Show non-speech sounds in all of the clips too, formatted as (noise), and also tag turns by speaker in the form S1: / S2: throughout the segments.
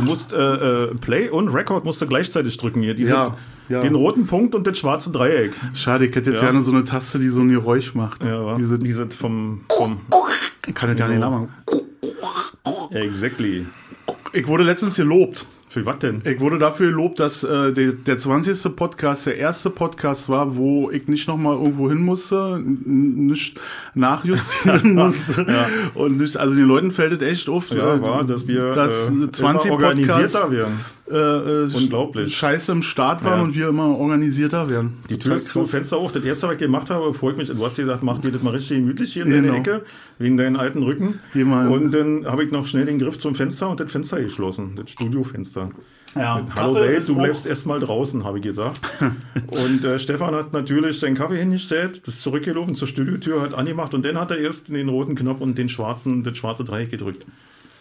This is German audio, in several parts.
S1: Du musst äh, äh, Play und Record musst du gleichzeitig drücken hier. Diese,
S2: Ja, ja.
S1: Den roten Punkt und das schwarze Dreieck.
S2: Schade, ich hätte jetzt
S1: Ja.
S2: gerne so eine Taste, die so ein Geräusch macht.
S1: Ja, wa?
S2: Diese,
S1: Diese vom, vom
S2: ich kann das ja nicht nachmachen.
S1: Exactly.
S2: Ich wurde letztens gelobt.
S1: Für was denn?
S2: Ich wurde dafür gelobt, dass äh, der, der 20. Podcast der erste Podcast war, wo ich nicht nochmal irgendwo hin musste, nicht nachjustieren (laughs) musste. Und nicht, also den Leuten fällt es echt auf,
S1: Ja,
S2: äh,
S1: war, dass wir
S2: dass
S1: äh,
S2: 20
S1: immer organisierter
S2: Podcasts
S1: werden.
S2: Äh, äh,
S1: Unglaublich.
S2: scheiße im Start waren
S1: Ja.
S2: und wir immer organisierter werden.
S1: Die Tür ist zu,
S2: krass.
S1: Fenster hoch. Das erste, was ich gemacht habe, bevor ich mich, du hast gesagt, mach dir das mal richtig gemütlich hier in deiner
S2: Genau.
S1: Ecke, wegen deinen alten Rücken.
S2: Mal-
S1: Und dann habe ich noch schnell den Griff zum Fenster und das Fenster geschlossen, das Studiofenster.
S2: Ja,
S1: Hallo Welt, du
S2: auch-
S1: bleibst erstmal draußen, habe ich gesagt. (laughs) und äh, Stefan hat natürlich seinen Kaffee hingestellt, ist zurückgelaufen zur Studiotür, hat angemacht und dann hat er erst den roten Knopf und den schwarzen, das schwarze Dreieck gedrückt.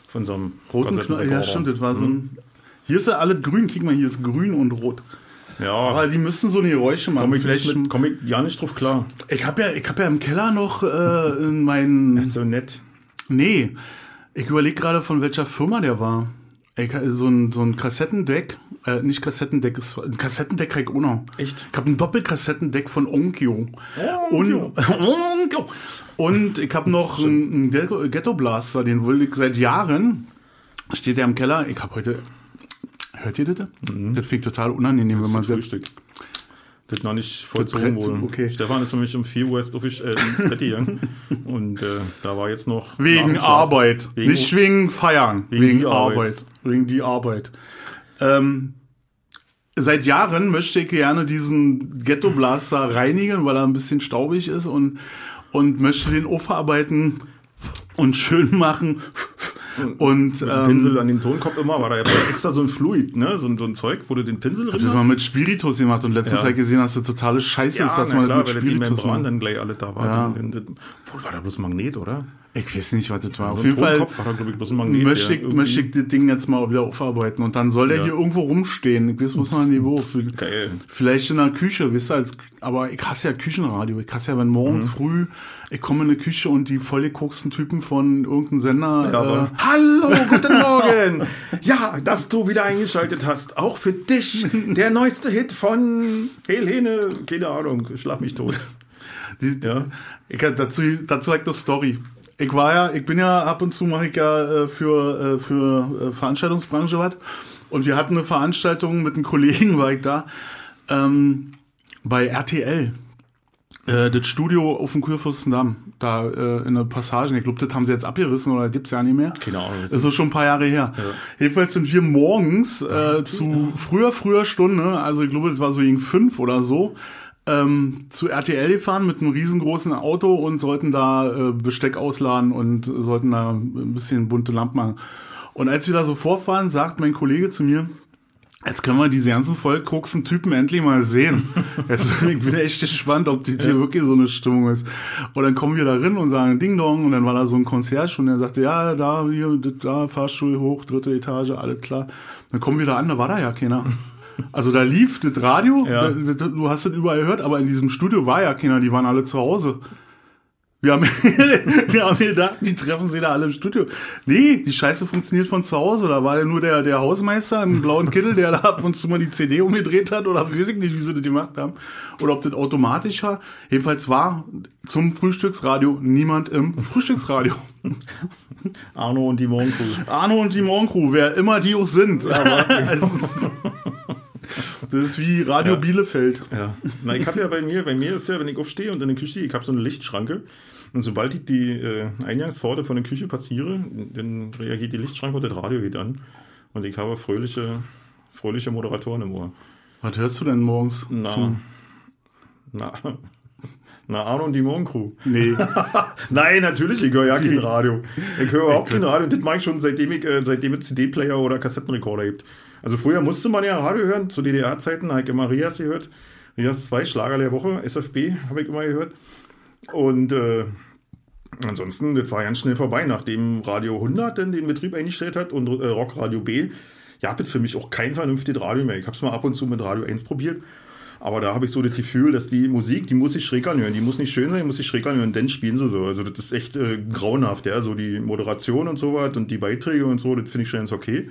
S1: Von so einem
S2: Roten Knopf, ja stimmt, das war so ein. Hier ist ja alles grün, guck mal, hier ist grün und rot.
S1: Ja,
S2: Aber die müssen so eine Geräusche machen.
S1: komme ich,
S2: Vielleicht,
S1: nicht mit- komm ich ja nicht drauf klar.
S2: ich habe ja, ich hab ja im Keller noch äh, in meinen.
S1: So nett.
S2: Nee, ich überlege gerade, von welcher Firma der war. Ich, so, ein, so ein Kassettendeck, äh, nicht Kassettendeck, ist, ein Kassettendeck krieg ich auch noch.
S1: Echt?
S2: Ich habe ein Doppelkassettendeck von Onkyo.
S1: Onkyo.
S2: Und, Onkyo. Und ich habe noch einen, einen Ghetto- Ghetto Blaster, den wollte ich seit Jahren. Steht der im Keller. Ich habe heute. Hört ihr das? Das finde ich total unangenehm, wenn man
S1: Das. Frühstück. Das noch nicht voll
S2: Das
S1: zu
S2: Brett,
S1: wohl.
S2: okay.
S1: Stefan ist nämlich um 4 Uhr erst auf, äh, ins Bett gegangen. (laughs) Und äh, da war jetzt noch.
S2: Wegen. Arbeit.
S1: Wegen-
S2: nicht wegen Feiern.
S1: Wegen
S2: Wegen, Arbeit.
S1: Arbeit.
S2: Wegen die Arbeit. Ähm, seit Jahren möchte ich gerne diesen Ghetto Blaster reinigen, weil er ein bisschen staubig ist und, und möchte den aufverarbeiten und schön machen. Und ähm,
S1: Pinsel an den Tonkopf immer, war da ja extra so ein Fluid, ne? So, ein- so ein Zeug, wo du den Pinsel drin
S2: das
S1: hast.
S2: mal mit Spiritus gemacht und letztens
S1: Ja.
S2: Zeit gesehen, dass das totale Scheiße ist, dass man
S1: klar,
S2: das
S1: weil
S2: mit
S1: die
S2: Spiritus
S1: Membran
S2: macht.
S1: dann gleich alle da war.
S2: Ja.
S1: Dann- dann- Obwohl, war da bloß Magnet, oder?
S2: Ich weiß nicht, was das war. Auf jeden Fall möchte ich, möchte ich das Ding jetzt mal wieder aufarbeiten. Und dann soll der
S1: Ja.
S2: hier irgendwo rumstehen. Ich weiß, muss noch ein Niveau.
S1: Geil.
S2: Vielleicht in der Küche, wisst ihr, als, aber ich hasse ja Küchenradio. Ich hasse ja, wenn morgens
S1: Mhm.
S2: früh, ich komme in eine Küche und die vollgekocksten Typen von irgendeinem Sender,
S1: Ja,
S2: äh,
S1: Hallo, guten Morgen. Ja, dass du wieder eingeschaltet hast. Auch für dich der neueste Hit von Helene. Keine Ahnung, schlaf mich tot.
S2: die,
S1: Ja.
S2: ich, dazu, dazu like eine Story. Ich war ja, ich bin ja ab und zu mache ich ja äh, für, äh, für äh, Veranstaltungsbranche was. Und wir hatten eine Veranstaltung mit einem Kollegen, war ich da, ähm, bei RTL. Äh, das Studio auf dem Kurfürstendamm, da äh, in der Passage. Ich glaube, das haben sie jetzt abgerissen oder gibt's ja nicht mehr.
S1: Keine Ahnung.
S2: Das ist schon ein paar Jahre her. Jedenfalls sind wir morgens äh, zu früher, früher Stunde, also ich glaube, das war so gegen fünf oder so, ähm, zu RTL gefahren mit einem riesengroßen Auto und sollten da äh, Besteck ausladen und sollten da ein bisschen bunte Lampen machen. Und als wir da so vorfahren, sagt mein Kollege zu mir, Jetzt können wir diese ganzen vollkruxen Typen endlich mal sehen. (laughs) Jetzt, ich bin echt gespannt, ob die hier wirklich so eine Stimmung ist. Und dann kommen wir da rein und sagen Ding Dong und dann war da so ein Concierge und er sagte, ja, da, hier, da, Fahrstuhl hoch, dritte Etage, alles klar. Dann kommen wir da an, da war da ja keiner. Also da lief das Radio,
S1: Ja.
S2: du hast das überall gehört, aber in diesem Studio war ja keiner, die waren alle zu Hause. Wir haben, (laughs) wir haben gedacht, die treffen sich da alle im Studio. Nee, die Scheiße funktioniert von zu Hause. Da war ja nur der, der Hausmeister im blauen Kittel, der da ab und zu mal die CD umgedreht hat oder weiß ich nicht, wie sie das gemacht haben. Oder ob das automatisch war. Jedenfalls war zum Frühstücksradio niemand im Frühstücksradio.
S1: Arno und die Morgencrew.
S2: Arno und die Morgencrew, wer immer die auch sind. (laughs) (laughs) (laughs) das ist wie Radio
S1: Ja.
S2: Bielefeld.
S1: Ja. Na, ich habe ja bei mir, bei mir ist ja, wenn ich aufstehe und in der Küche, ich habe so eine Lichtschranke. Und sobald ich die äh, Eingangspforte von der Küche passiere, dann reagiert die Lichtschranke und das Radio geht an. Und ich habe fröhliche, fröhliche Moderatoren im Ohr.
S2: Was hörst du denn morgens?
S1: Na,
S2: zum-
S1: na, (laughs) na, Arno und die Morgencrew.
S2: Nee. (laughs)
S1: Nein, natürlich, ich höre ja kein Radio. Ich höre überhaupt kein Radio und das mache ich schon seitdem, ich, äh, seitdem es CD-Player oder Kassettenrekorder gibt. Also früher musste man ja Radio hören, zu DDR-Zeiten habe ich immer Rias gehört. Rias 2, Schlager der Woche, SFB habe ich immer gehört. Und äh, ansonsten, das war ganz schnell vorbei, nachdem Radio 100 dann den Betrieb eingestellt hat und äh, Rockradio B. Ja, das für mich auch kein vernünftiges Radio mehr. Ich habe es mal ab und zu mit Radio 1 probiert. Aber da habe ich so das Gefühl, dass die Musik, die muss sich schräg anhören. Die muss nicht schön sein, die muss sich schräg anhören, dann spielen sie so. Also das ist echt äh, grauenhaft, ja. So die Moderation und so was und die Beiträge und so, das finde ich schon ganz okay.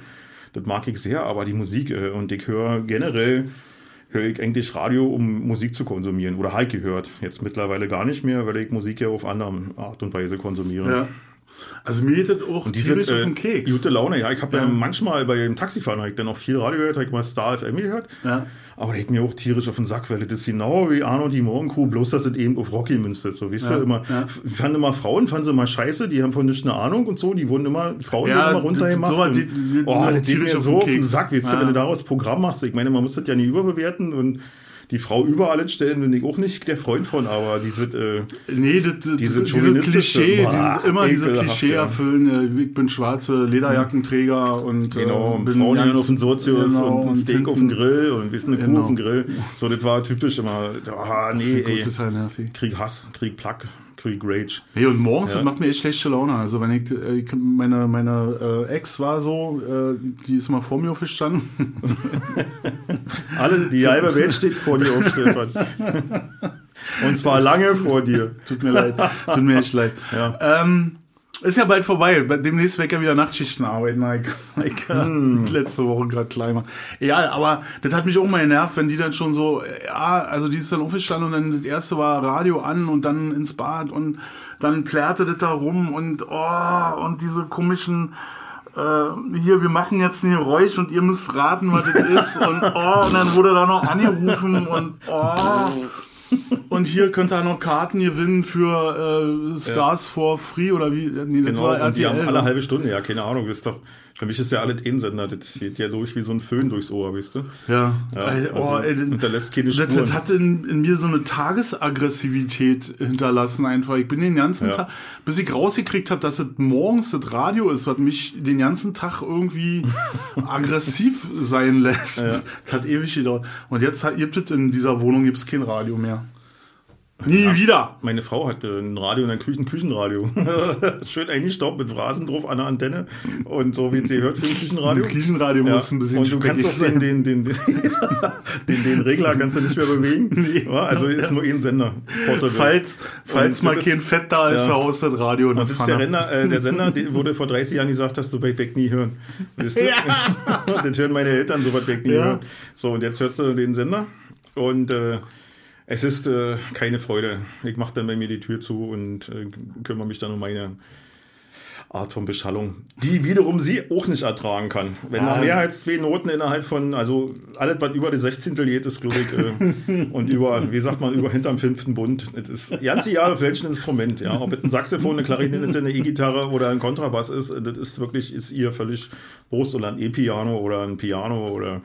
S1: Das mag ich sehr, aber die Musik äh, und ich höre generell höre ich eigentlich Radio, um Musik zu konsumieren. Oder halt gehört. Jetzt mittlerweile gar nicht mehr, weil ich Musik ja auf andere Art und Weise konsumiere.
S2: Ja. Also mir geht das auch
S1: Und die
S2: tierisch
S1: sind,
S2: auf
S1: äh,
S2: den Keks.
S1: gute Laune, ja. Ich habe ja.
S2: Ja.
S1: manchmal bei dem Taxifahren hab ich dann auch viel Radio gehört, habe ich mal Star FM gehört.
S2: Ja.
S1: Aber der hat mir auch tierisch auf den Sack, weil das ist genau wie Arno die Morgenkuh, bloß dass es eben auf Rocky münzt. So, weißt
S2: Ja,
S1: du, immer,
S2: ja.
S1: fanden immer Frauen, fanden sie immer scheiße, die haben von nichts eine Ahnung und so, die wurden immer, Frauen
S2: Ja,
S1: wurden immer runtergemacht.
S2: so die- die-
S1: oh, das geht
S2: tierisch
S1: mir
S2: auf
S1: so
S2: den
S1: auf den. Sack, weißt du,
S2: Ja.
S1: wenn du daraus Programm machst. Ich meine, man muss das ja nicht überbewerten und die Frau über alles stellen, bin ich auch nicht der Freund von, aber diese, äh,
S2: Nee, das, das,
S1: Diese
S2: Klischee,
S1: Boah,
S2: diese, immer diese Klischee
S1: ja.
S2: erfüllen, äh, ich bin schwarze Lederjackenträger und
S1: Genau,
S2: äh, bin
S1: Frauen
S2: ganz-
S1: auf den Sozius
S2: genau,
S1: und ein Steak auf dem
S2: hinten-
S1: Grill und wissen eine Kuh
S2: Genau.
S1: auf dem Grill. So, das war typisch immer, ah, nee, ey.
S2: total nervig.
S1: Krieg Hass, Krieg Plack, Krieg Rage.
S2: Hey, und morgens,
S1: Ja.
S2: das macht mir echt schlechte Laune. Also wenn ich, äh, ich meine, meine äh, Ex war so, äh, die ist mal vor mir aufgestanden. (laughs)
S1: Alle, die halbe Welt steht vor dir auf, (laughs) Stefan. Und zwar lange vor dir.
S2: Tut mir leid. Tut mir echt leid.
S1: Ja.
S2: Ähm, ist ja bald vorbei. Bei- Demnächst weg ja wieder Nachtschichten arbeiten. Like, like, äh, letzte Woche gerade kleiner. Ja, aber das hat mich auch mal genervt, wenn die dann schon so, ja, also die ist dann aufgestanden und dann das erste war Radio an und dann ins Bad und dann plärrte das da rum und oh, und diese komischen äh, hier, wir machen jetzt ein Geräusch und ihr müsst raten, was das (laughs) ist. Und, oh, und dann wurde da noch angerufen und oh. Und hier könnt ihr noch Karten gewinnen für äh, Stars for Free oder wie? Nee, das
S1: Genau,
S2: war
S1: und die haben
S2: RTL.
S1: alle halbe Stunde, ja, keine Ahnung. Das ist doch, für mich ist ja alles Ehensender. Das geht ja durch wie so ein Föhn durchs Ohr, weißt du?
S2: ja.
S1: Ja,
S2: Ey, oh,
S1: also,
S2: ey,
S1: hinterlässt keine
S2: das,
S1: Spuren.
S2: das hat in, in mir so eine Tagesaggressivität hinterlassen einfach. Ich bin den ganzen
S1: Ja.
S2: Tag, bis ich rausgekriegt habe, dass es morgens das Radio ist, was mich den ganzen Tag irgendwie (laughs) aggressiv sein lässt. Das hat ewig gedauert. Und jetzt hat- gibt es in dieser Wohnung gibt's kein Radio mehr. Nie wieder.
S1: Meine Frau hat äh, ein Radio und ein Küchen Küchenradio. (laughs) Schön eingestaubt mit Rasen drauf an der Antenne. Und so wie sie hört für ein Küchenradio.
S2: Im Küchenradio
S1: Ja.
S2: muss ein bisschen
S1: und du kannst auch den, den, den, (laughs) den, den, Regler kannst du nicht mehr bewegen. (laughs) Ja, also ist nur ein Sender.
S2: Falls, falls mal kein Fett da ist,
S1: ja.
S2: verhaust das Radio
S1: Und
S2: der
S1: das ist der. Renner, äh, der Sender, der wurde vor 30 Jahren gesagt, dass du weit weg nie hören. Wisst ihr? das hören meine Eltern so weit weg nie
S2: Ja.
S1: hören. So, und jetzt hört sie den Sender. Und äh, es ist äh, keine Freude. Ich mache dann bei mir die Tür zu und äh, kümmere mich dann um meine Art von Beschallung, die wiederum sie auch nicht ertragen kann. Wenn
S2: Ja.
S1: da mehr als zwei Noten innerhalb von, also alles, was über die 16. geht, ist, glaube ich, äh, (laughs) und über, wie sagt man, über hinterm fünften Bund. Das ist ganze Jahre auf welchem Instrument, ja. Ob es ein Saxophon, eine Klarinette, eine E-Gitarre oder ein Kontrabass ist, das ist wirklich, ist ihr völlig Wurst oder ein E-Piano oder ein Piano oder,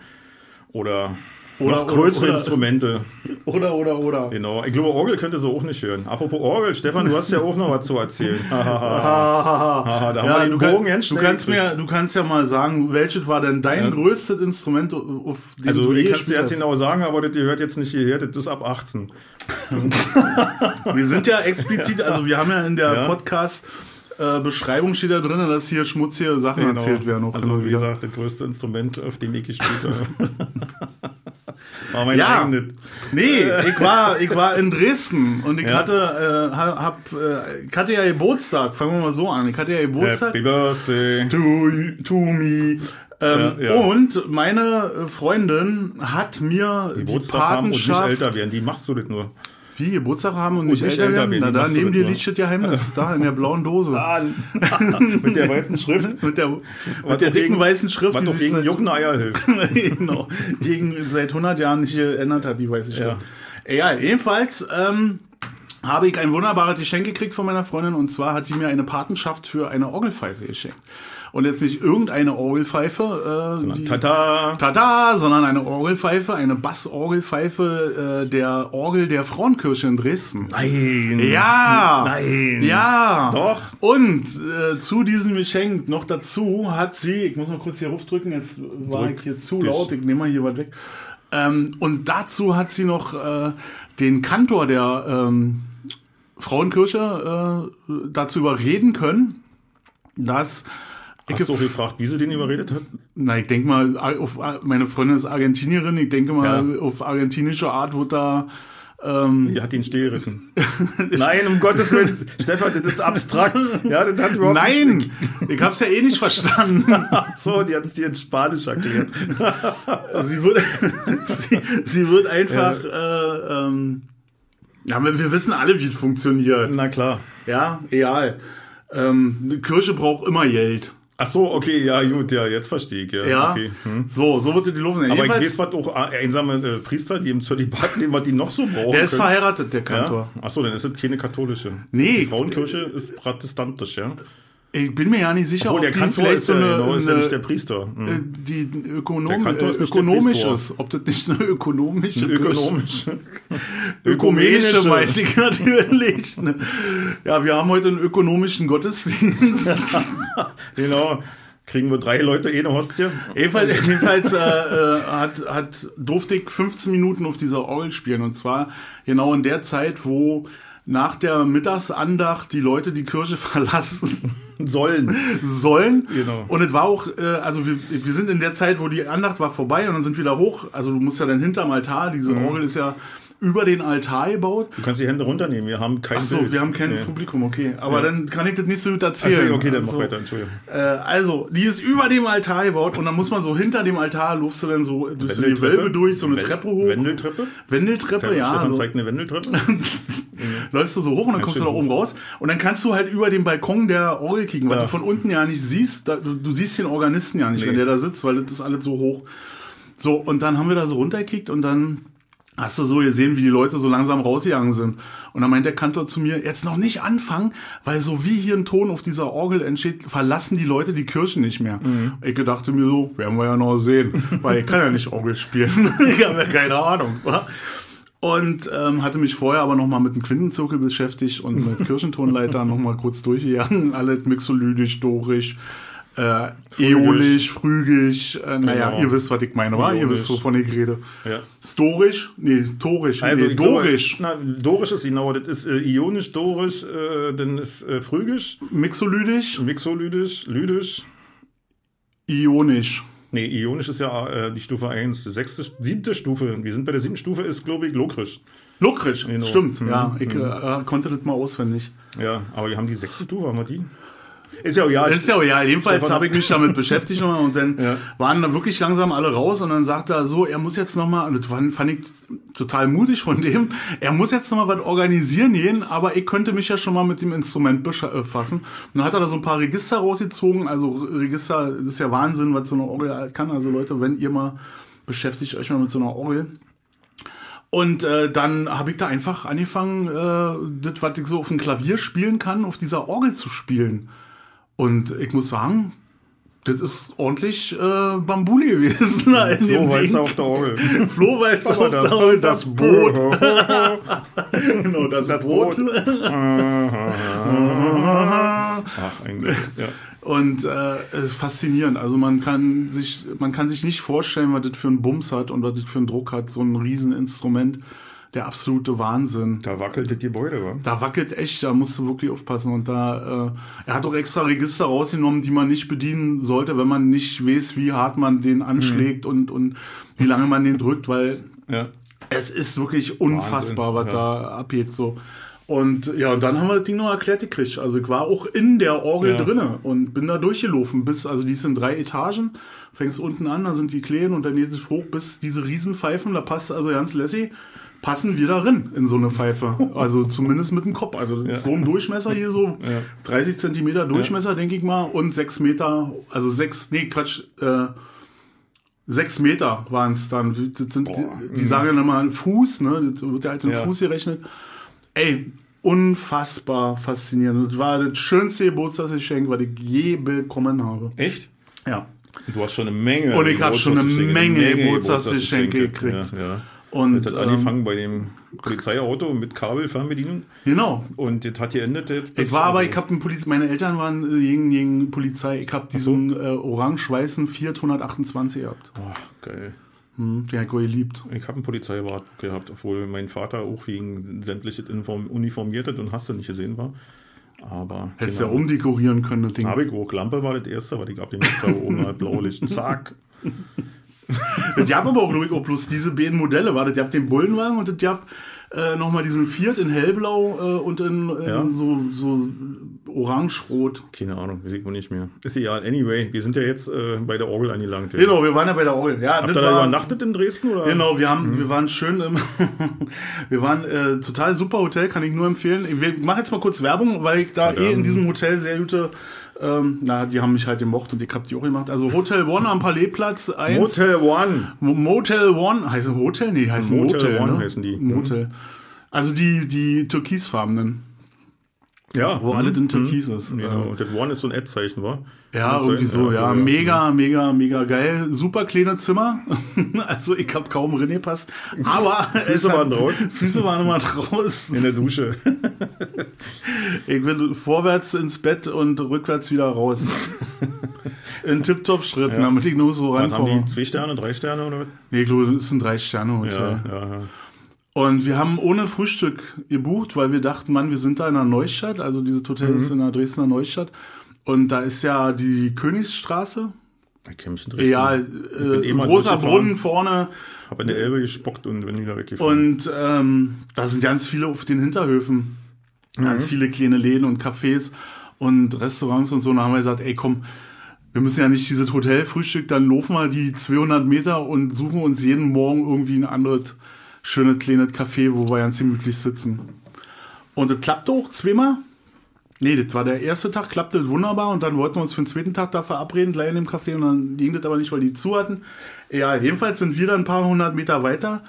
S1: oder,
S2: Oder-
S1: noch größere
S2: oder-
S1: Instrumente. (laughs)
S2: Oder, oder, oder.
S1: Genau. Ich glaube, Orgel könnte sie auch nicht hören. Apropos Orgel, Stefan, du hast ja auch noch was zu erzählen. (laughs) Da haben wir den
S2: du,
S1: Bogen
S2: kann, du, kannst mir, du kannst ja mal sagen, welches war denn dein
S1: Ja.
S2: größtes Instrument, auf dem
S1: Also,
S2: du
S1: ich
S2: je
S1: kann es dir jetzt genau sagen, aber das gehört jetzt nicht hierher, das ist ab 18.
S2: hast? (laughs) Wir sind ja explizit, also wir haben ja in der
S1: Ja.
S2: Podcast äh, Beschreibung steht da drin, dass hier schmutzige Sachen erzählt werden. Auch
S1: Also, wie gesagt, das größte Instrument, auf dem ich gespielt habe. (laughs) war mein
S2: Ja.
S1: eigenes.
S2: Nee, ich war, ich war in Dresden und ich
S1: Ja.
S2: hatte, äh, hab, äh, ich hatte ja Geburtstag, fangen wir mal so an. Ich hatte ja Geburtstag.
S1: Happy Birthday.
S2: to, to me. Ähm,
S1: Ja, ja.
S2: Und meine Freundin hat mir die
S1: Geburtstag haben und nicht
S2: Patenschaft.
S1: älter werden. Die machst du das nur.
S2: Wie, Geburtstag haben und nicht,
S1: nicht
S2: älter werden?
S1: werden,
S2: Na,
S1: die
S2: da neben dir liegt das Geheimnis. Da in der blauen Dose.
S1: Ah, (laughs) mit der weißen Schrift. (laughs)
S2: Mit der,
S1: Was
S2: mit der dicken
S1: gegen-
S2: weißen Schrift,
S1: Was
S2: sich
S1: gegen
S2: seit-
S1: juckende Eier hilft. (laughs)
S2: genau, gegen seit 100 Jahren nicht geändert hat, die weiße Schrift.
S1: Ja.
S2: Egal, jedenfalls ähm, habe ich ein wunderbares Geschenk gekriegt von meiner Freundin und zwar hat die mir eine Patenschaft für eine Orgelpfeife geschenkt. Und jetzt nicht irgendeine Orgelpfeife, äh, die,
S1: Tata.
S2: Tada, sondern eine Orgelpfeife, eine Bassorgelpfeife äh, der Orgel der Frauenkirche in Dresden.
S1: Nein.
S2: Ja!
S1: Nein.
S2: Ja!
S1: Doch.
S2: Und äh, zu diesem Geschenk noch dazu hat sie, ich muss mal kurz hier ruftdrücken, jetzt war
S1: Drück
S2: ich hier zu
S1: dich.
S2: laut, ich nehme mal hier was weg. Ähm, und dazu hat sie noch äh, den Kantor der ähm, Frauenkirche äh, dazu überreden können, dass
S1: Hast du auch gefragt, wie sie den überredet hat?
S2: na, ich denke mal, auf, meine Freundin ist Argentinierin, ich denke mal,
S1: Ja.
S2: auf argentinische Art wird da Ähm,
S1: Die hat ihn stillgeritten. (laughs) Nein, um Gottes Willen. Stefan, das ist abstrakt. Ja, das hat überhaupt
S2: Nein, ich hab's ja eh nicht verstanden. (laughs)
S1: So, die hat es dir in Spanisch erklärt. (laughs)
S2: sie wird, sie, sie wird einfach, äh, ähm, ja, wir wir wissen alle, wie es funktioniert.
S1: Na klar.
S2: Ja, egal. Ähm, eine Kirche braucht immer Geld.
S1: Ach so, okay, ja, gut, ja, jetzt verstehe ich. Ja,
S2: Ja,
S1: okay. Hm.
S2: so, so wird die Luft.
S1: Aber ich weiß, was auch einsame äh, Priester, die im Zölibat leben, was die noch so brauchen.
S2: der ist
S1: können.
S2: verheiratet, der Kantor.
S1: Ja? Ach so, dann ist das keine katholische.
S2: Nee.
S1: Die Frauenkirche ist protestantisch, ja.
S2: Ich bin mir ja nicht sicher,
S1: Obwohl, der
S2: ob die
S1: Kantor ist,
S2: so
S1: ja,
S2: eine,
S1: genau, ist ja
S2: eine
S1: nicht der Priester. Hm.
S2: äh, die ökonom
S1: Der Kantor ist nicht der
S2: ökonomisch
S1: Priester.
S2: ist. Ob das nicht eine ökonomische
S1: Ökonomisch. (laughs)
S2: Ökumenische meinte ich natürlich. Ja, wir haben heute einen ökonomischen Gottesdienst. (laughs)
S1: genau. Kriegen wir drei Leute eh eine Hostie.
S2: Jedenfalls, jedenfalls äh, äh, hat, hat, durfte ich 15 Minuten auf dieser Orgel spielen. Und zwar genau in der Zeit, wo nach der Mittagsandacht die Leute die Kirche (laughs) verlassen
S1: Sollen. (laughs)
S2: sollen.
S1: Genau.
S2: Und es war auch, äh, also wir, wir sind in der Zeit, wo die Andacht war vorbei und dann sind wir wieder hoch. Also du musst ja dann hinterm Altar, diese
S1: Mhm.
S2: Orgel ist ja über den Altar gebaut.
S1: Du kannst die Hände runternehmen, wir haben kein
S2: Ach so,
S1: Bild.
S2: wir haben kein
S1: Nee.
S2: Publikum, okay. Aber
S1: Ja.
S2: dann kann ich das nicht so gut
S1: Ach
S2: erzählen.
S1: so, okay, dann
S2: also,
S1: mach weiter, Entschuldigung.
S2: Äh, also, die ist über dem Altar gebaut und dann muss man so hinter dem Altar, lufst du dann so durch so die? Wölbe durch, so eine
S1: Wen-
S2: Treppe hoch.
S1: Wendeltreppe?
S2: Wendeltreppe,
S1: Der
S2: ja.
S1: Stefan
S2: So.
S1: zeigt eine Wendeltreppe. (laughs)
S2: Läufst du so hoch und dann kommst du da oben raus und dann kannst du halt über den Balkon der Orgel kicken, weil
S1: Ja.
S2: du von unten ja nicht siehst. Da, du, du siehst den Organisten ja nicht,
S1: Nee.
S2: wenn der da sitzt, weil das ist alles so hoch. So, und dann haben wir da so runtergekickt und dann hast du so gesehen, wie die Leute so langsam rausgegangen sind. Und dann meint der Kantor zu mir, jetzt noch nicht anfangen, weil so wie hier ein Ton auf dieser Orgel entsteht, verlassen die Leute die Kirche nicht mehr.
S1: Mhm.
S2: Ich gedachte mir so, werden wir ja noch sehen, weil ich kann ja nicht Orgel spielen. (laughs) ich habe ja keine Ahnung. wa? Und ähm, hatte mich vorher aber nochmal mit dem Quintenzirkel beschäftigt und mit (laughs) Kirchentonleitern nochmal kurz durchgegangen. Alles mixolydisch, dorisch, äh, äolisch, phrygisch. Äh, naja,
S1: Genau.
S2: ihr wisst, was ich meine, wa? Ihr wisst, wovon ich rede.
S1: Ja.
S2: Storisch? Nee, torisch.
S1: Also,
S2: nee,
S1: ich glaube,
S2: dorisch.
S1: Na, dorisch ist genau, das ist äh, ionisch, dorisch, äh, dann ist äh, phrygisch,
S2: Mixolydisch,
S1: mixolydisch, lydisch.
S2: ionisch.
S1: Nee, ionisch ist ja äh, die Stufe 1, die sechste, siebte Stufe. Wir sind bei der siebten Stufe, ist, glaube ich, lokrisch.
S2: Lokrisch,
S1: Genau.
S2: stimmt.
S1: Mhm.
S2: Ja, ich äh, konnte das mal auswendig.
S1: Ja, aber wir haben die sechste Stufe, haben wir die? Ist ja, ja.
S2: Das ist ja, auch- ja, jedenfalls
S1: Stefan-
S2: habe ich mich damit (laughs) beschäftigt nochmal und dann
S1: Ja.
S2: waren da wirklich langsam alle raus und dann sagte er so, er muss jetzt nochmal, das fand, fand ich total mutig von dem, er muss jetzt nochmal was organisieren gehen, aber ich könnte mich ja schon mal mit dem Instrument befassen. Und dann hat er da so ein paar Register rausgezogen, also Register, das ist ja Wahnsinn, was so eine Orgel kann. Also Leute, wenn ihr mal beschäftigt euch mal mit so einer Orgel. Und äh, dann habe ich da einfach angefangen, äh, das, was ich so auf dem Klavier spielen kann, auf dieser Orgel zu spielen. Und ich muss sagen, das ist ordentlich äh, Bambuli gewesen. (laughs) dem
S1: Flohwalzer auf der Orgel.
S2: Flohwalzer auf der Orgel, das Boot. (laughs) genau, das,
S1: Das
S2: Boot.
S1: Boot. (laughs) Ach, eigentlich. Ja.
S2: Und äh, faszinierend. Also man kann sich, man kann sich nicht vorstellen, was das für einen Bums hat und was das für einen Druck hat. So ein Rieseninstrument. Der absolute Wahnsinn.
S1: Da wackelt das Gebäude, wa?
S2: Da wackelt echt, da musst du wirklich aufpassen. Und da, äh, er hat auch extra Register rausgenommen, die man nicht bedienen sollte, wenn man nicht weiß, wie hart man den anschlägt und, und wie lange man den drückt, weil
S1: Ja.
S2: es ist wirklich unfassbar,
S1: Wahnsinn,
S2: was da abgeht. So. Und ja, und dann haben wir das Ding noch erklärt gekriegt. Also ich war auch in der Orgel
S1: Ja.
S2: drinne und bin da durchgelaufen bis, also die in drei Etagen, fängst unten an, da sind die Klären und dann geht es hoch bis diese Riesenpfeifen, da passt also ganz lässig, passen wir da rein in so eine Pfeife. Also (laughs) zumindest mit dem Kopf. Also ist so ein Durchmesser hier, so 30 Zentimeter Durchmesser, denke ich mal, und sechs Meter, also sechs, nee, Quatsch, äh, Sechs Meter waren es dann. Sind, die, die sagen ja nochmal Fuß, ne? Das wird ja halt in
S1: Ja.
S2: Fuß gerechnet. Ey, unfassbar faszinierend. Das war das schönste Geburtstagsgeschenk, was ich je bekommen habe.
S1: Echt?
S2: Ja.
S1: Du hast schon eine Menge.
S2: Und ich hab schon eine Menge Geburtstagsgeschenke gekriegt.
S1: Ja, ja.
S2: Und,
S1: das hat
S2: ähm,
S1: angefangen bei dem Polizeiauto mit Kabelfernbedienung
S2: Genau.
S1: und das hat geendet.
S2: Ich war aber, ich habe Poliz meine Eltern waren äh, gegen, gegen Polizei. Ich habe diesen äh, orange-weißen Fiat 128 gehabt.
S1: Oh, geil.
S2: Hm, den hab ich geliebt.
S1: Ich habe einen Polizeirat gehabt, obwohl mein Vater auch wegen sämtliches Inform uniformiert hat und hast du nicht gesehen war. Aber
S2: Hättest ja umdekorieren können, das Ding.
S1: Habe ich auch. Lampe war das erste, was ich abgemacht habe. Oben halt Blaulicht. (laughs) Zack.
S2: Das gab aber auch, glaub ich, auch bloß diese beiden Modelle. War das, ihr habt den Bullenwagen und das gab äh, nochmal diesen Fiat in hellblau äh, und in, in
S1: Ja.
S2: so, so orange-rot.
S1: Keine Ahnung, sieht man nicht mehr. Ist egal. Anyway, wir sind ja jetzt äh, bei der Orgel angelangt.
S2: Genau, wir waren ja bei der Orgel. Ja,
S1: Habt ihr da übernachtet in Dresden? Oder?
S2: Genau, wir
S1: Mhm.
S2: haben, wir waren schön im, (laughs) wir waren äh, total super Hotel, kann ich nur empfehlen. Wir machen jetzt mal kurz Werbung, weil ich da
S1: Ja.
S2: eh in diesem Hotel sehr gute, ähm, na, die haben mich halt gemocht und ich hab die auch gemacht. Also Hotel One am Palaisplatz 1.
S1: Motel One.
S2: Mo- Motel One, heißt Hotel? Nee, heißt
S1: Motel
S2: Motel.
S1: One
S2: ne?
S1: heißen die.
S2: Motel. Also die, die türkisfarbenen,
S1: Ja.
S2: wo alles in Türkis ist.
S1: Genau. Und das One ist so ein Ad-Zeichen, wa?
S2: Ja,
S1: das
S2: irgendwie so, ja. Mega, mega, mega geil. Super kleine Zimmer. (laughs) also ich hab kaum reingepasst. Aber (laughs) es
S1: waren draußen? (laughs)
S2: Füße waren immer draußen.
S1: In der Dusche.
S2: Ich bin vorwärts ins Bett und rückwärts wieder raus. In Tip-Top-Schritten,
S1: Ja.
S2: damit ich nur so
S1: Was haben
S2: rankomme.
S1: die? Zwei Sterne, drei Sterne oder was?
S2: Nee, ich glaube, das ist ein Drei-Sterne-Hotel.
S1: Ja, ja, ja.
S2: Und wir haben ohne Frühstück gebucht, weil wir dachten, Mann, wir sind da in der Neustadt. Also dieses Hotel
S1: Mhm.
S2: ist in der Dresdner Neustadt. Und da ist ja die Königsstraße.
S1: Ich kenn mich in Dresden.
S2: Ja, äh, großer. Brunnen vorne.
S1: Hab in der Elbe gespuckt und bin wieder weggefahren.
S2: Und ähm, da sind ganz viele auf den Hinterhöfen.
S1: Mhm.
S2: Ganz viele kleine Läden und Cafés und Restaurants und so. Und da haben wir gesagt, ey komm, wir müssen ja nicht dieses Hotelfrühstück, dann laufen wir die 200 Meter und suchen uns jeden Morgen irgendwie ein anderes schönes kleines Café, wo wir ganz gemütlich sitzen. Und das klappte auch zweimal. Nee, das war der erste Tag, klappte das wunderbar und dann wollten wir uns für den zweiten Tag da verabreden, gleich in dem Café und dann ging das aber nicht, weil die zu hatten. Ja, jedenfalls sind wir dann ein paar hundert Meter weiter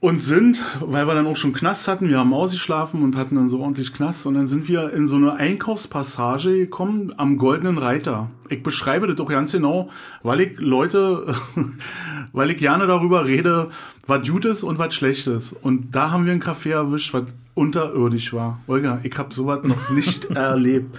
S2: und sind, weil wir dann auch schon Knast hatten, wir haben ausgeschlafen und hatten dann so ordentlich Knast und dann sind wir in so eine Einkaufspassage gekommen am Goldenen Reiter. Ich beschreibe das doch ganz genau, weil ich Leute, (laughs) weil ich gerne darüber rede, was gut ist und was schlecht ist. Und da haben wir ein Café erwischt, was unterirdisch war. Olga, ich habe sowas noch nicht (laughs) erlebt.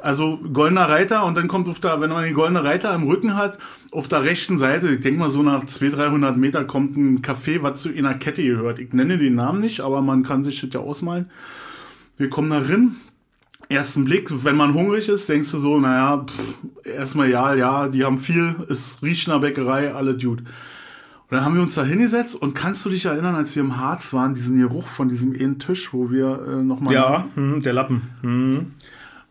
S2: Also goldener Reiter und dann kommt auf der, wenn man den goldenen Reiter im Rücken hat, auf der rechten Seite, ich denke mal so nach 200, 300 Meter kommt ein Café, was zu einer Kette gehört. Ich nenne den Namen nicht, aber man kann sich das ja ausmalen. Wir kommen da rein. Ersten Blick, wenn man hungrig ist, denkst du so, naja, pff, erstmal ja, ja, die haben viel, es riecht nach Bäckerei, alle Dude. Und dann haben wir uns da hingesetzt und kannst du dich erinnern, als wir im Harz waren, diesen Geruch von diesem einen Tisch, wo wir äh, nochmal
S1: ja, hm, der Lappen. Hm.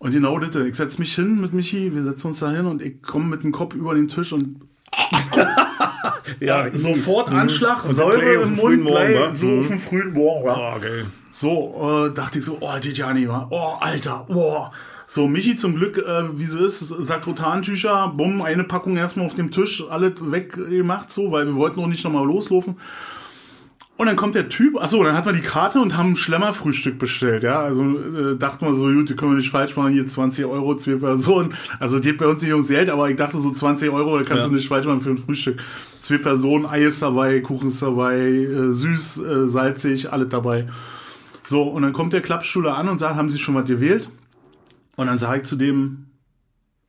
S2: Und genau das, ich setz mich hin mit Michi, wir setzen uns da hin und ich komme mit dem Kopf über den Tisch und (laughs)
S1: Ja, (laughs)
S2: sofort Anschlag,
S1: Und
S2: Säure im Mund,
S1: Morgen,
S2: gleich,
S1: wa?
S2: so
S1: Mhm.
S2: auf den frühen Morgen. wa?
S1: Oh, geil.
S2: So, äh, dachte ich so, oh, wa? oh, Alter, oh. So, Michi zum Glück, äh, wie sie ist, Sakrotantücher, bumm, eine Packung erstmal auf dem Tisch, alles weggemacht, so, weil wir wollten auch nicht nochmal loslaufen. Und dann kommt der Typ, achso, dann hatten wir die Karte und haben ein Schlemmerfrühstück bestellt, ja. Also äh, dachten wir so, gut, die können wir nicht falsch machen, hier 20 Euro, zwei Personen. Also geht bei uns nicht ums Geld, aber ich dachte so 20 Euro, da kannst
S1: Ja.
S2: du nicht falsch machen für ein Frühstück. Zwei Personen, Ei ist dabei, Kuchen ist dabei, äh, süß, äh, salzig, alles dabei. So, und dann kommt der Klappstuhl an und sagt, haben Sie schon was gewählt? Und dann sage ich zu dem,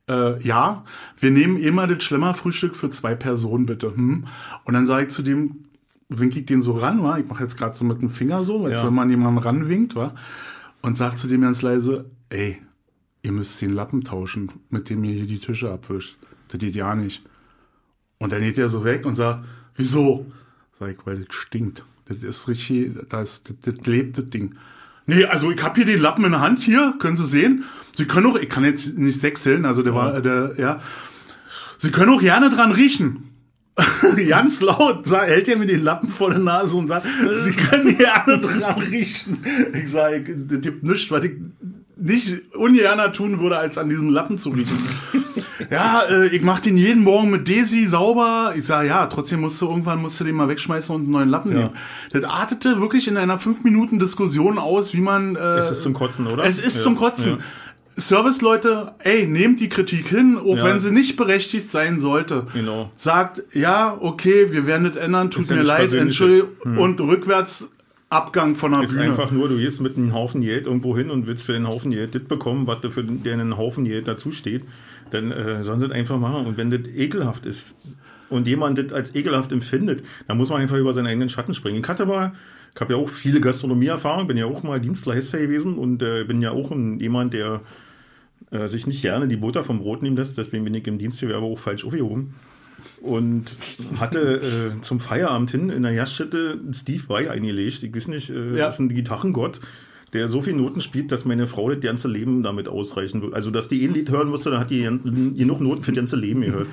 S2: äh, ja, wir nehmen immer das Schlemmerfrühstück für zwei Personen, bitte. Hm? Und dann sage ich zu dem, wink ich den so ran, wa? Ich mache jetzt gerade so mit dem Finger so, als
S1: Ja.
S2: wenn man jemanden ranwinkt, wa? Und sag zu dem ganz leise, ey, ihr müsst den Lappen tauschen, mit dem ihr hier die Tische abwischt. Das geht ja nicht. Und dann geht er so weg und sagt, wieso? Sag ich, weil das stinkt. Das ist richtig, das, das, das lebt das Ding. Nee, also ich habe hier den Lappen in der Hand, hier, können Sie sehen. Sie können auch, ich kann jetzt nicht sechseln, also der war, der, ja. Sie können auch gerne dran riechen. (laughs) Ganz laut hält er mir den Lappen vor der Nase und sagt, Sie können gerne dran riechen. Ich sage, das gibt nichts, was ich nicht ungerner tun würde, als an diesem Lappen zu riechen. (laughs) ja, äh, ich mache den jeden Morgen mit Desi sauber. Ich sage, ja, trotzdem musst du irgendwann musst du den mal wegschmeißen und einen neuen Lappen
S1: Ja.
S2: nehmen. Das artete wirklich in einer fünf Minuten Diskussion aus, wie man. Äh,
S1: Es ist zum Kotzen, oder?
S2: Es ist
S1: Ja,
S2: zum Kotzen.
S1: ja.
S2: Serviceleute, ey, nehmt die Kritik hin, auch
S1: Ja.
S2: wenn sie nicht berechtigt sein sollte.
S1: Genau.
S2: Sagt, ja, okay, wir werden das ändern, tut
S1: Ist ja
S2: mir
S1: nicht
S2: leid. Entschuldigung, und rückwärts Abgang von der
S1: Ist
S2: Bühne.
S1: einfach nur, du gehst mit einem Haufen Geld irgendwo hin und willst für den Haufen Geld das bekommen, was für den, Haufen Geld dazu steht. Dann äh, sollen sie das einfach machen. Und wenn das ekelhaft ist und jemand das als ekelhaft empfindet, dann muss man einfach über seinen eigenen Schatten springen. Ich hatte mal, ich habe ja auch viele Gastronomieerfahrung, bin ja auch mal Dienstleister gewesen und äh, bin ja auch ein, jemand, der äh, sich nicht gerne die Butter vom Brot nehmen lässt. Deswegen bin ich im Dienstgewerbe auch falsch aufgehoben. und hatte äh, zum Feierabend hin in der Gaststätte Steve Vai eingelegt. Ich weiß nicht, äh,
S2: Ja.
S1: das ist ein Gitarrengott, der so viele Noten spielt, dass meine Frau das ganze Leben damit ausreichen würde. Also, dass die ein Lied hören musste, dann hat die gen- genug Noten für das ganze Leben gehört.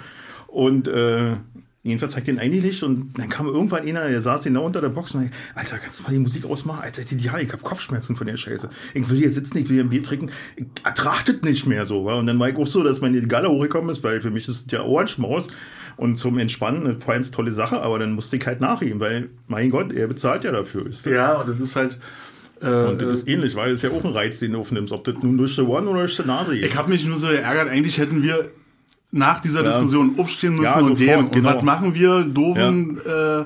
S1: Und äh, jedenfalls ich den eingelegt und dann kam irgendwann einer, der saß genau unter der Box und sagt, Alter, kannst du mal die Musik ausmachen? Alter, die, die, ich hab Kopfschmerzen von der Scheiße. Ich will hier sitzen, ich will hier ein Bier trinken. Ich ertrag das nicht mehr so. wa? Und dann war ich auch so, dass meine Galle hochgekommen ist, weil für mich ist ja Ohrenschmaus. Und zum Entspannen eine feins tolle Sache, aber dann musste ich halt nachgeben, weil, mein Gott, er bezahlt ja dafür. Ist
S2: Ja, und das ist halt. Äh,
S1: und das ist ähnlich, weil es ist ja auch ein Reiz, den du aufnimmst, ob das nun durch die Ohren oder durch die Nase geht.
S2: Ich habe mich nur so geärgert, eigentlich hätten wir nach dieser
S1: Ja.
S2: Diskussion aufstehen müssen
S1: Ja,
S2: und
S1: sofort.
S2: Und
S1: genau.
S2: was machen wir? Doofen, äh,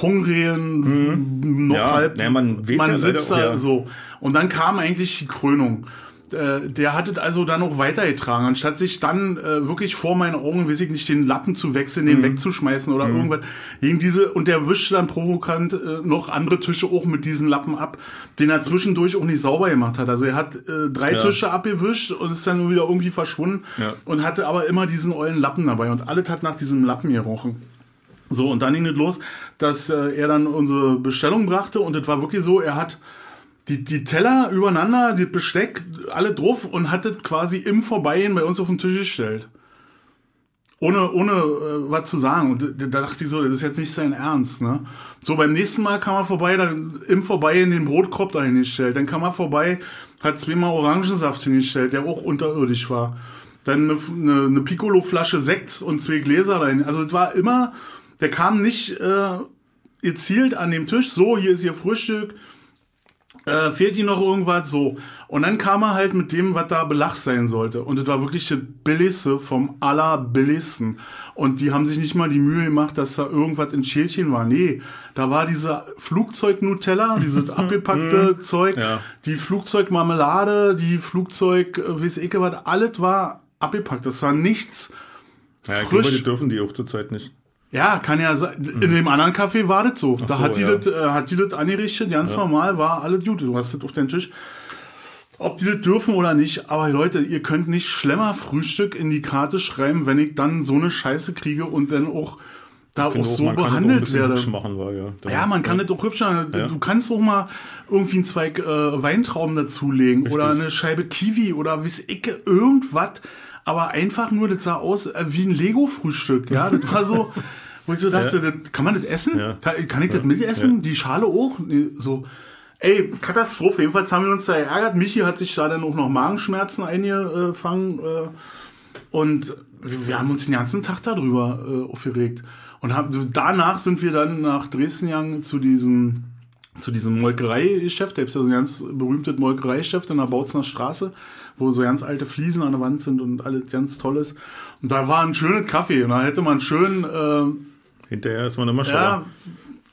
S2: hungrigen, noch
S1: Ja,
S2: halb.
S1: naja, man ja leider
S2: sitzt
S1: auch,
S2: da
S1: ja.
S2: so. Und dann kam eigentlich die Krönung. Äh, Der hat es also dann auch weitergetragen, anstatt sich dann äh, wirklich vor meinen Augen, weiß ich nicht, den Lappen zu wechseln,
S1: Mhm.
S2: den wegzuschmeißen oder irgendwas. Gegen diese, und der wischte dann provokant äh, noch andere Tische auch mit diesem Lappen ab, den er zwischendurch auch nicht sauber gemacht hat. Also er hat äh, drei
S1: Ja.
S2: Tische abgewischt und ist dann wieder irgendwie verschwunden
S1: Ja.
S2: und hatte aber immer diesen ollen Lappen dabei und alles hat nach diesem Lappen gerochen. So, und dann ging es los, dass äh, er dann unsere Bestellung brachte und es war wirklich so, er hat die, die Teller übereinander, die Besteck, alle drauf und hat das quasi im Vorbeigehen bei uns auf den Tisch gestellt. Ohne, ohne äh, was zu sagen. Und da da dachte ich so, das ist jetzt nicht sein Ernst. Ne? So, beim nächsten Mal kam er vorbei, dann im Vorbeigehen den Brotkorb dahin gestellt. Dann kam er vorbei, hat zweimal Orangensaft hingestellt, der auch unterirdisch war. Dann eine, eine, eine Piccolo-Flasche Sekt und zwei Gläser dahin. Also es war immer, der kam nicht äh, gezielt an dem Tisch, so, hier ist ihr Frühstück, äh, fehlt ihm noch irgendwas, so. Und dann kam er halt mit dem, was da Belach sein sollte. Und das war wirklich das Billigste vom Allerbilligsten. Und die haben sich nicht mal die Mühe gemacht, dass da irgendwas in Schälchen war. Nee, da war dieser Flugzeug-Nutella, (laughs) dieses abgepackte Zeug,
S1: Ja.
S2: die Flugzeugmarmelade, die Flugzeug, äh, weiß ich was, alles war abgepackt. Das war nichts
S1: ja, ich
S2: frisch.
S1: glaube, die dürfen die auch zurzeit nicht.
S2: Ja, kann ja sein. In dem anderen Café war das so. da
S1: so,
S2: hat, die
S1: ja.
S2: das, äh, hat die das angerichtet, ganz normal, war alles gut. Du hast das auf den Tisch. Ob die das dürfen oder nicht, aber Leute, ihr könnt nicht schlemmer Frühstück in die Karte schreiben, wenn ich dann so eine Scheiße kriege und dann auch da auch
S1: Genau,
S2: so
S1: man kann auch
S2: behandelt
S1: bisschen
S2: werde.
S1: machen, weil, ja.
S2: Ja, man kann das auch hübsch machen.
S1: Ja.
S2: Du kannst auch mal irgendwie einen Zweig äh, Weintrauben dazulegen oder
S1: Richtig.
S2: eine Scheibe Kiwi oder ich, irgendwas. Aber einfach nur, das sah aus äh, wie ein Lego-Frühstück. Ja, das war so, wo ich so dachte,
S1: Ja.
S2: das, kann man das essen?
S1: Ja.
S2: Kann, kann ich das mitessen? Die Schale auch? Nee, so. Ey, Katastrophe. Jedenfalls haben wir uns da geärgert. Michi hat sich da dann auch noch Magenschmerzen eingefangen. Äh, und wir haben uns den ganzen Tag darüber äh, aufgeregt. Und haben, danach sind wir dann nach Dresden gegangen zu diesem, zu diesem Molkereigeschäft. Da gibt es ja so ein ganz berühmtes Molkereigeschäft in der Bautzner Straße, wo so ganz alte Fliesen an der Wand sind und alles ganz Tolles. Und da war ein schönes Kaffee. Und da hätte man schön, äh,
S1: Hinterher ist man immer
S2: ja,
S1: schlauer.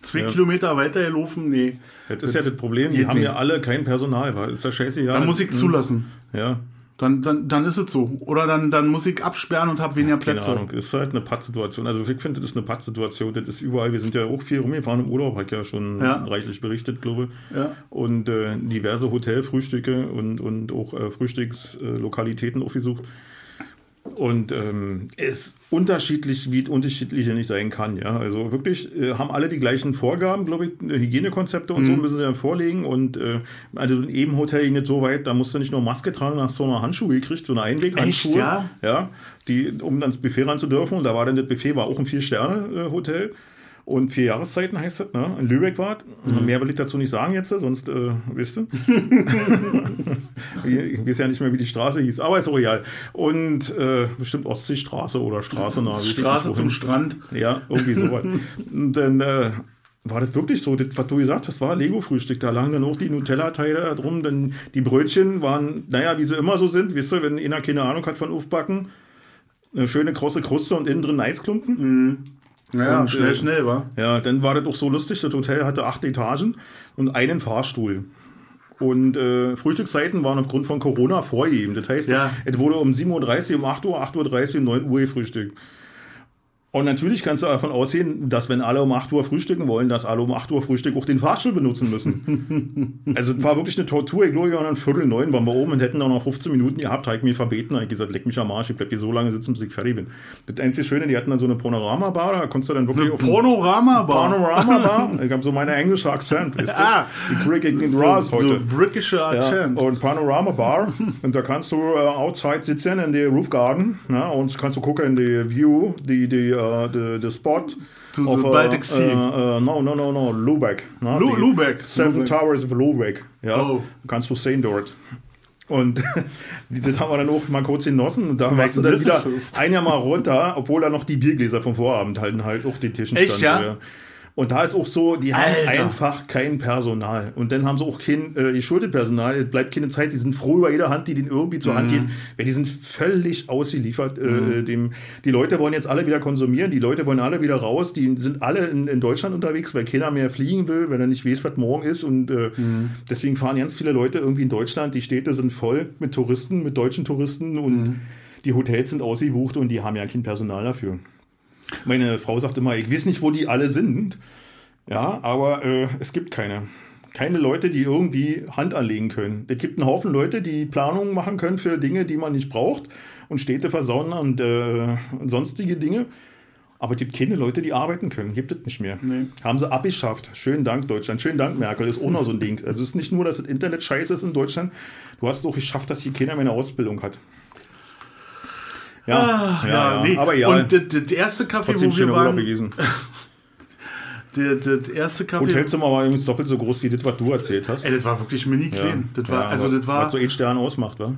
S2: zwei
S1: Ja.
S2: Kilometer weiter gelaufen. Nee.
S1: Das ist ja das Problem, die haben
S2: nicht.
S1: ja alle kein Personal, weil ist ja scheiße, ja.
S2: Dann muss ich zulassen.
S1: Ja,
S2: Dann, dann, dann ist es so. Oder dann, dann muss ich absperren und habe weniger
S1: keine
S2: Plätze.
S1: Ahnung. Ist halt eine Pattsituation. Also ich finde, das ist eine Pattsituation. Das ist überall. Wir sind ja auch viel rumgefahren im Urlaub, hat ja schon
S2: Ja.
S1: reichlich berichtet, glaube ich.
S2: Ja.
S1: Und äh, diverse Hotelfrühstücke und, und auch äh, Frühstückslokalitäten aufgesucht. Und ähm, es ist unterschiedlich, wie es unterschiedliche nicht sein kann. Ja, also wirklich äh, haben alle die gleichen Vorgaben, glaube ich, äh, Hygienekonzepte und
S2: Mhm.
S1: so müssen sie dann vorlegen. Und äh, also jedem Hotel ging nicht so weit, da musst du nicht nur Maske tragen, hast du noch Handschuhe gekriegt, so eine Einweghandschuhe.
S2: Echt, ja?
S1: Ja, die, um ans Buffet ran zu dürfen. Und da war dann das Buffet, war auch ein Vier-Sterne-Hotel. Und vier Jahreszeiten heißt das, ne? In Lübeck war es.
S2: Mhm.
S1: Mehr will ich dazu nicht sagen jetzt, sonst, äh, wisst ihr. (laughs) (laughs) ich weiß ja nicht mehr, wie die Straße hieß, aber ist auch egal. Und äh, bestimmt Ostseestraße oder Straße nach.
S2: Straße zum. Strand.
S1: Ja, irgendwie sowas. Und dann äh, war das wirklich so, das, was du gesagt hast, war Lego-Frühstück. Da lagen dann auch die Nutella-Teile drum. Dann die Brötchen waren, naja, wie sie immer so sind, wisst ihr, wenn einer keine Ahnung hat von Aufbacken. Eine schöne krosse Kruste und innen drin Eisklumpen.
S2: Ja,
S1: Und,
S2: schnell,
S1: äh,
S2: schnell, wa?
S1: Ja, dann war das auch so lustig. Das Hotel hatte acht Etagen und einen Fahrstuhl. Und äh, Frühstückszeiten waren aufgrund von Corona vorgegeben. Das heißt,
S2: Ja.
S1: es wurde um 7.30 Uhr, um 8 Uhr, 8.30 Uhr, 9 Uhr gefrühstückt. Und natürlich kannst du davon ausgehen, dass wenn alle um 8 Uhr frühstücken wollen, dass alle um 8 Uhr Frühstück auch den Fahrstuhl benutzen müssen. (laughs) also es war wirklich eine Tortur. Ich glaube, wir waren um Viertel neun, waren wir oben und hätten auch noch 15 Minuten gehabt. Habe ich mir verbeten. Habe gesagt, leck mich am Arsch, ich bleib hier so lange sitzen, bis ich fertig bin. Das einzige Schöne, die hatten dann so eine Panorama-Bar, da konntest du dann wirklich
S2: eine Panorama-Bar?
S1: Panorama-Bar. (laughs) ich habe so meine englische Akzent. Weißt du? ah, ich den Raus
S2: so,
S1: heute.
S2: So britische Akzent.
S1: Ja, und Panorama-Bar. (laughs) und da kannst du uh, outside sitzen in der Roof Garden ja, und kannst du gucken in die View, die, die, uh, die, die spot
S2: to of, the Baltic Sea.
S1: Uh, uh, no, no, no, no, Lubeck.
S2: No? Lu Lubeck.
S1: Seven
S2: Lubeck.
S1: Towers of Lubeck. Ja,
S2: Oh.
S1: kannst du sehen dort. Und (laughs) das haben wir dann auch mal kurz genossen und da warst du dann wieder ein Jahr mal runter, obwohl da noch die Biergläser vom Vorabend halten halt auch den Tischen
S2: Echt,
S1: standen.
S2: ja?
S1: So, Und da ist auch so, die haben
S2: Alter.
S1: einfach kein Personal. Und dann haben sie auch kein äh, geschuldet Personal. Es bleibt keine Zeit. Die sind froh über jede Hand, die den irgendwie zur
S2: Mhm.
S1: Hand geht. Weil die sind völlig ausgeliefert. Äh, dem, die Leute wollen jetzt alle wieder konsumieren. Die Leute wollen alle wieder raus. Die sind alle in, in Deutschland unterwegs, weil keiner mehr fliegen will, weil er nicht weiß, was morgen ist. Und äh,
S2: Mhm.
S1: deswegen fahren ganz viele Leute irgendwie in Deutschland. Die Städte sind voll mit Touristen, mit deutschen Touristen. Und
S2: Mhm.
S1: die Hotels sind ausgebucht und die haben ja kein Personal dafür. Meine Frau sagt immer, ich weiß nicht, wo die alle sind. Ja, aber äh, es gibt keine. Keine Leute, die irgendwie Hand anlegen können. Es gibt einen Haufen Leute, die Planungen machen können für Dinge, die man nicht braucht und Städte versauen und, äh, und sonstige Dinge. Aber es gibt keine Leute, die arbeiten können. Gibt es nicht mehr.
S2: Nee.
S1: Haben sie abgeschafft. Schönen Dank, Deutschland. Schönen Dank, Merkel. Ist auch noch so ein Ding. Also es ist nicht nur, dass das Internet scheiße ist in Deutschland. Du hast auch geschafft, dass hier keiner mehr eine Ausbildung hat.
S2: Ah, ja, nee.
S1: Aber ja,
S2: Und das, erste
S1: trotzdem
S2: wo wir
S1: schöner Urlaub
S2: waren,
S1: gewesen. (laughs)
S2: das, das erste Café,
S1: Hotelzimmer war übrigens doppelt so groß wie das, was du erzählt hast.
S2: ey, das war wirklich mini klein. Das war,
S1: Ja,
S2: also das war,
S1: Was so ein Stern ausmacht, wa?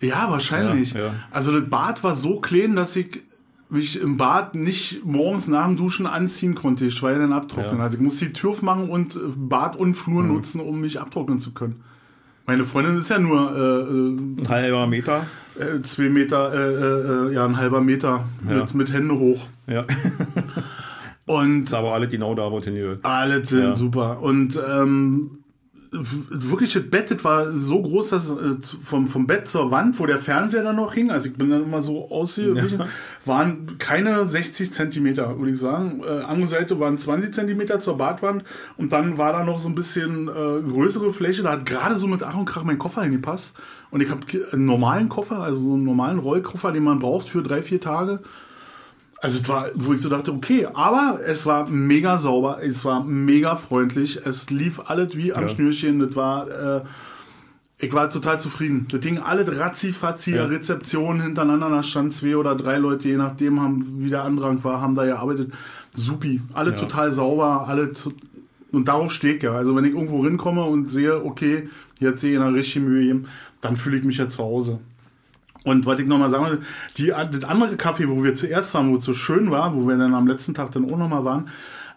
S2: ja, wahrscheinlich.
S1: Ja, ja.
S2: Also das Bad war so klein, dass ich mich im Bad nicht morgens nach dem Duschen anziehen konnte, ich weil dann abtrocknen.
S1: Ja.
S2: Also ich musste die Tür aufmachen und äh, Bad und Flur nutzen, um mich abtrocknen zu können. Meine Freundin ist ja nur äh,
S1: Ein halber Meter.
S2: äh, äh, zwei Meter, äh, äh, ja, ein halber Meter
S1: Ja.
S2: mit, mit Hände hoch.
S1: Ja.
S2: Und
S1: Ist aber alle genau da, wo es hingehört.
S2: Alles sind
S1: Ja.
S2: super. Und ähm, wirklich, das Bett das war so groß, dass äh, zu- vom, vom Bett zur Wand, wo der Fernseher dann noch hing, also ich bin dann immer so ausgewichen, waren keine 60 Zentimeter, würde ich sagen. Äh, andere Seite waren 20 Zentimeter zur Badwand und dann war da noch so ein bisschen äh, größere Fläche. Da hat gerade so mit Ach und Krach mein Koffer hingepasst. Und ich habe einen normalen Koffer, also so einen normalen Rollkoffer, den man braucht für drei, vier Tage. Also es war, wo ich so dachte, okay, aber es war mega sauber, es war mega freundlich, es lief alles wie am
S1: Ja.
S2: Schnürchen, das war, äh, ich war total zufrieden. Das ging alles ratzi-fatzi,
S1: Ja.
S2: Rezeption hintereinander, da standen zwei oder drei Leute, je nachdem, haben, wie der Andrang war, haben da gearbeitet. Supi, alle
S1: Ja.
S2: total sauber, alle zu, und darauf stehe ich ja. Also wenn ich irgendwo hinkomme und sehe, okay, jetzt sehe ich eine richtige Mühe dann fühle ich mich ja zu Hause. Und was ich nochmal sagen wollte, die, das andere Café, wo wir zuerst waren, wo es so schön war, wo wir dann am letzten Tag dann auch nochmal waren,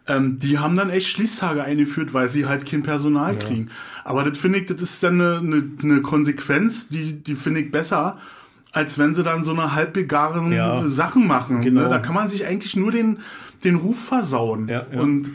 S2: ähm, die haben dann echt Schließtage eingeführt, weil sie halt kein Personal kriegen. Aber das finde ich, das ist dann eine, eine, eine Konsequenz, die, die finde ich besser, als wenn sie dann so eine halbbegaren
S1: Ja.
S2: Sachen machen.
S1: Genau.
S2: Ne? Da kann man sich eigentlich nur den, den Ruf versauen.
S1: Ja, ja.
S2: Und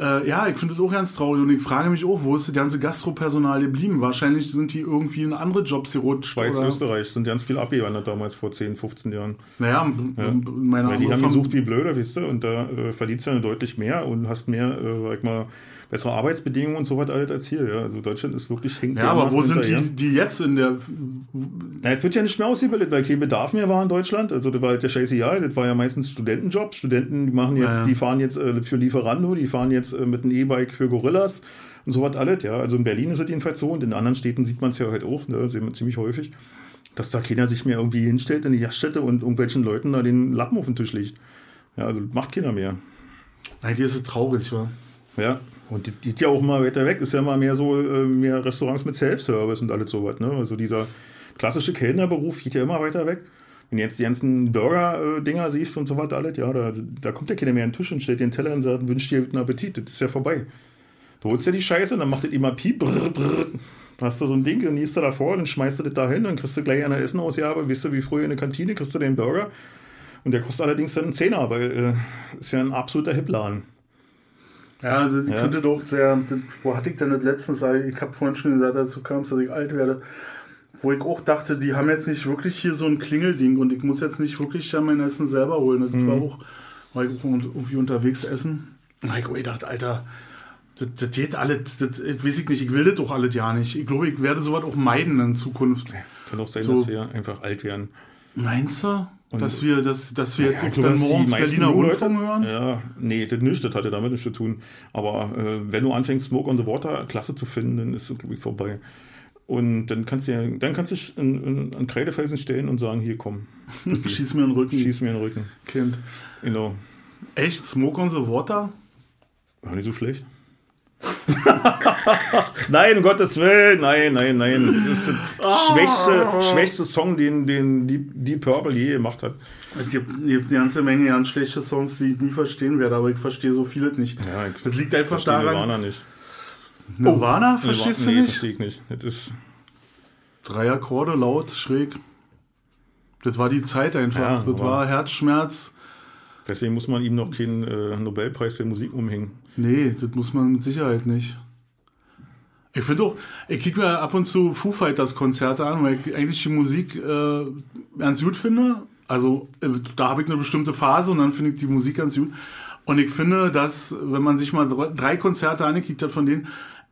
S2: äh, ja, ich finde das auch ganz traurig und ich frage mich auch, wo ist das ganze Gastropersonal geblieben? Wahrscheinlich sind die irgendwie in andere Jobs gerutscht.
S1: Schweiz,
S2: oder,
S1: Österreich sind ganz viel abgewandert damals vor 10, 15 Jahren.
S2: Naja, m- meine
S1: Weil die haben gesucht wie blöde, weißt du, und da äh, verdienst du dann deutlich mehr und hast mehr, äh, sag ich mal, bessere Arbeitsbedingungen und so was alles als hier. Ja. Also Deutschland ist wirklich hinkt
S2: Ja, aber wo sind
S1: hinterher.
S2: die, die jetzt in der.
S1: Na, es wird ja nicht mehr ausgebildet, weil kein Bedarf mehr war in Deutschland. Also das war halt der scheiße Jahr, das war ja meistens Studentenjob. Studenten, die machen jetzt,
S2: Ja, ja.
S1: die fahren jetzt äh, für Lieferando, die fahren jetzt äh, mit einem E-Bike für Gorillas und so was alles, ja. Also in Berlin ist es jedenfalls so und in anderen Städten sieht man es ja halt auch, ne, sehen wir ziemlich häufig, dass da keiner sich mehr irgendwie hinstellt in die Gaststätte und irgendwelchen Leuten da den Lappen auf den Tisch legt. Ja, also das macht keiner mehr.
S2: Eigentlich ist es traurig, wa?
S1: Ja, und die, die ja auch mal weiter weg, ist ja mal mehr so, äh, mehr Restaurants mit Self-Service und alles sowas, ne? Also dieser klassische Kellnerberuf geht ja immer weiter weg. Wenn du jetzt die ganzen Burger-Dinger siehst und so was alles, ja, da, da kommt ja keiner mehr an den Tisch und stellt dir einen Teller und sagt, wünsch dir guten Appetit, das ist ja vorbei. Du holst ja die Scheiße und dann macht das immer piep, brr, brr. Hast du so ein Ding, dann niest du davor, dann schmeißt du das da hin, dann kriegst du gleich eine Essenausgabe, weißt du, wie früher in der Kantine, kriegst du den Burger. Und der kostet allerdings dann einen Zehner, weil äh, ist ja ein absoluter Hipladen.
S2: Ja, also ich
S1: Ja.
S2: finde auch sehr. Wo hatte ich denn das letztens? Ich habe vorhin schon gesagt, dazu kam es, dass ich alt werde. Wo ich auch dachte, die haben jetzt nicht wirklich hier so ein Klingelding und ich muss jetzt nicht wirklich ja mein Essen selber holen. Das war auch, war ich irgendwie unterwegs essen. Und ich gedacht, Alter, das, das geht alles, das, das weiß ich nicht, ich will das doch alles ja nicht. Ich glaube, ich werde sowas auch meiden in Zukunft.
S1: Kann auch sein, so. dass wir einfach alt werden.
S2: Meinst du? Und dass wir, dass, dass wir jetzt ja, auch dann morgens Berliner Rundfunk hören?
S1: Ja, nee, das nicht, das hatte damit nichts zu tun. Aber äh, wenn du anfängst, Smoke on the Water klasse zu finden, dann ist es, glaube ich, vorbei. Und dann kannst du ja, dann kannst du dich an Kreidefelsen stellen und sagen, hier komm. (laughs)
S2: Schieß mir in den Rücken.
S1: Schieß mir in den Rücken.
S2: Kind.
S1: Genau.
S2: Echt? Smoke on the Water?
S1: War nicht so schlecht. (laughs) nein, um Gottes Willen, nein, nein, nein. Das ist der oh. schwächste, schwächste Song, den, den Deep, Deep Purple je gemacht hat.
S2: Es gibt, gibt eine ganze Menge ganz schlechte Songs, die ich nie verstehen werde, aber ich verstehe so vieles nicht.
S1: Ja, das liegt einfach daran. Nirvana nicht.
S2: Nirvana oh, verstehst
S1: Nirvana,
S2: du nicht?
S1: Nee, verstehe ich nicht. Das ist
S2: Drei Akkorde, laut, schräg. Das war die Zeit einfach. Ja, das war Herzschmerz.
S1: Deswegen muss man ihm noch keinen äh, Nobelpreis für Musik umhängen.
S2: Nee, das muss man mit Sicherheit nicht. Ich finde auch, ich kicke mir ab und zu Foo Fighters Konzerte an, weil ich eigentlich die Musik äh, ganz gut finde. Also äh, da habe ich eine bestimmte Phase und dann finde ich die Musik ganz gut. Und ich finde, dass, wenn man sich mal drei Konzerte angekickt hat von denen,